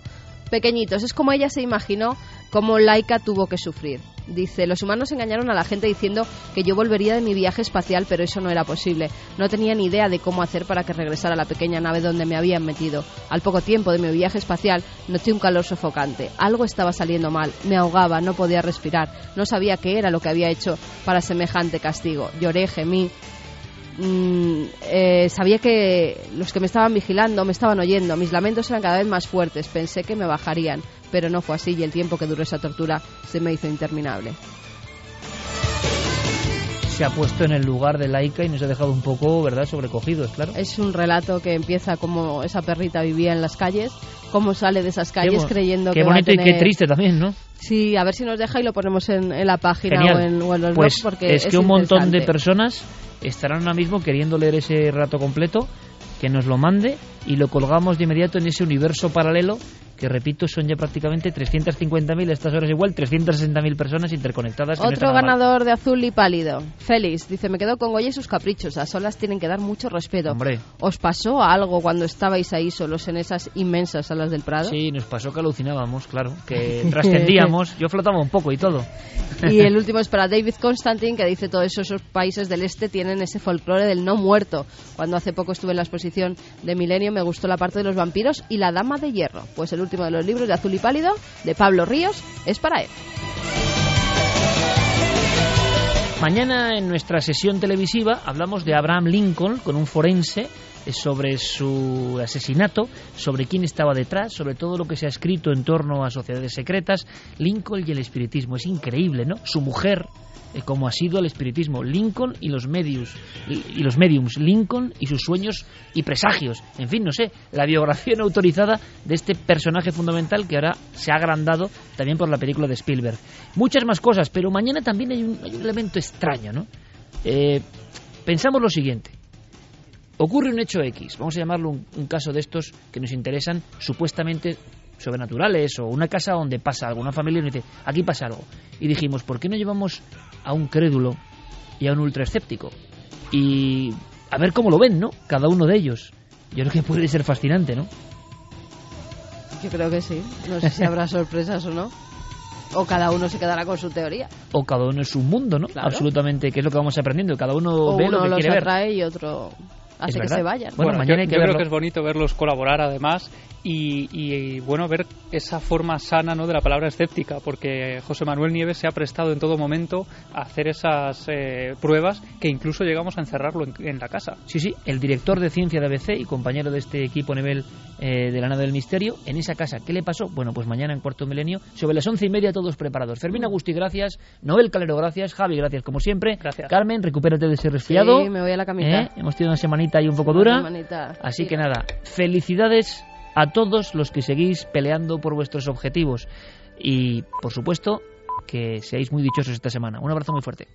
pequeñitos. Es como ella se imaginó cómo Laika tuvo que sufrir. Dice, los humanos engañaron a la gente diciendo que yo volvería de mi viaje espacial, pero eso no era posible. No tenía ni idea de cómo hacer para que regresara a la pequeña nave donde me habían metido. Al poco tiempo de mi viaje espacial noté un calor sofocante. Algo estaba saliendo mal. Me ahogaba, no podía respirar. No sabía qué era lo que había hecho para semejante castigo. Lloré, gemí, Mm, eh, sabía que los que me estaban vigilando me estaban oyendo, mis lamentos eran cada vez más fuertes, pensé que me bajarían, pero no fue así y el tiempo que duró esa tortura se me hizo interminable. Se ha puesto en el lugar de Laika y nos ha dejado un poco, ¿verdad?, sobrecogidos, claro. Es un relato que empieza como esa perrita vivía en las calles, cómo sale de esas calles Qué creyendo qué que va a bonito y tener- qué triste también, ¿no? Sí, a ver si nos deja y lo ponemos en, en la página Genial. o en, o en los pues blogs porque es que un montón de personas estarán ahora mismo queriendo leer ese rato completo, que nos lo mande y lo colgamos de inmediato en ese universo paralelo que repito son ya prácticamente 350.000 a estas horas igual 360.000 personas interconectadas Otro nada mal. ganador de azul y pálido, Félix, dice, me quedo con Goya y sus caprichos, a solas tienen que dar mucho respeto. Hombre. ¿Os pasó algo cuando estabais ahí solos en esas inmensas salas del Prado? Sí, nos pasó que alucinábamos, claro, que trascendíamos, yo flotaba un poco y todo. Y el último es para David Constantine, que dice todos esos países del este tienen ese folclore del no muerto. Cuando hace poco estuve en la exposición de Milenio me gustó la parte de los vampiros y la Dama de Hierro. Pues el último de los libros de Azul y Pálido, de Pablo Ríos, es para él. Mañana en nuestra sesión televisiva hablamos de Abraham Lincoln con un forense eh, sobre su asesinato, sobre quién estaba detrás, sobre todo lo que se ha escrito en torno a sociedades secretas, Lincoln y el espiritismo. Es increíble, ¿no? Su mujer, eh, como ha sido el espiritismo, Lincoln y los medios y, y los mediums, Lincoln y sus sueños y presagios. En fin, no sé, la biografía autorizada de este personaje fundamental que ahora se ha agrandado también por la película de Spielberg. Muchas más cosas, pero mañana también hay un, hay un elemento extraño, ¿no? Eh, pensamos lo siguiente. Ocurre un hecho X, vamos a llamarlo un, caso de estos que nos interesan supuestamente sobrenaturales o una casa donde pasa algo, una familia nos dice, aquí pasa algo. Y dijimos, ¿por qué no llevamos a un crédulo y a un ultraescéptico? Y a ver cómo lo ven, ¿no? Cada uno de ellos. Yo creo que puede ser fascinante, ¿no? Yo creo que sí. No sé si habrá sorpresas o no. O cada uno se quedará con su teoría. O cada uno es un mundo, ¿no? Claro. Absolutamente, que es lo que vamos aprendiendo. Cada uno O ve uno lo que los quiere ver. atrae y otro hace que se vayan. Bueno, mañana yo, que creo que es bonito verlos colaborar además y, y, bueno, ver esa forma sana ¿no? de la palabra escéptica, porque José Manuel Nieves se ha prestado en todo momento a hacer esas eh, pruebas que incluso llegamos a encerrarlo en, la casa. Sí, sí, el director de ciencia de ABC y compañero de este equipo a nivel eh, de la nave del misterio, en esa casa. ¿Qué le pasó? Bueno, pues mañana en cuarto milenio, sobre las once y media, todos preparados. Fermín Agusti, gracias. Noel Calero, gracias. Javi, gracias como siempre. Gracias. Cammen, recupérate de ese resfriado. Sí, me voy a la camita. ¿Eh? Hemos tenido una semanita ahí un poco dura. Así que nada, felicidades a todos los que seguís peleando por vuestros objetivos y, por supuesto, que seáis muy dichosos esta semana. Un abrazo muy fuerte.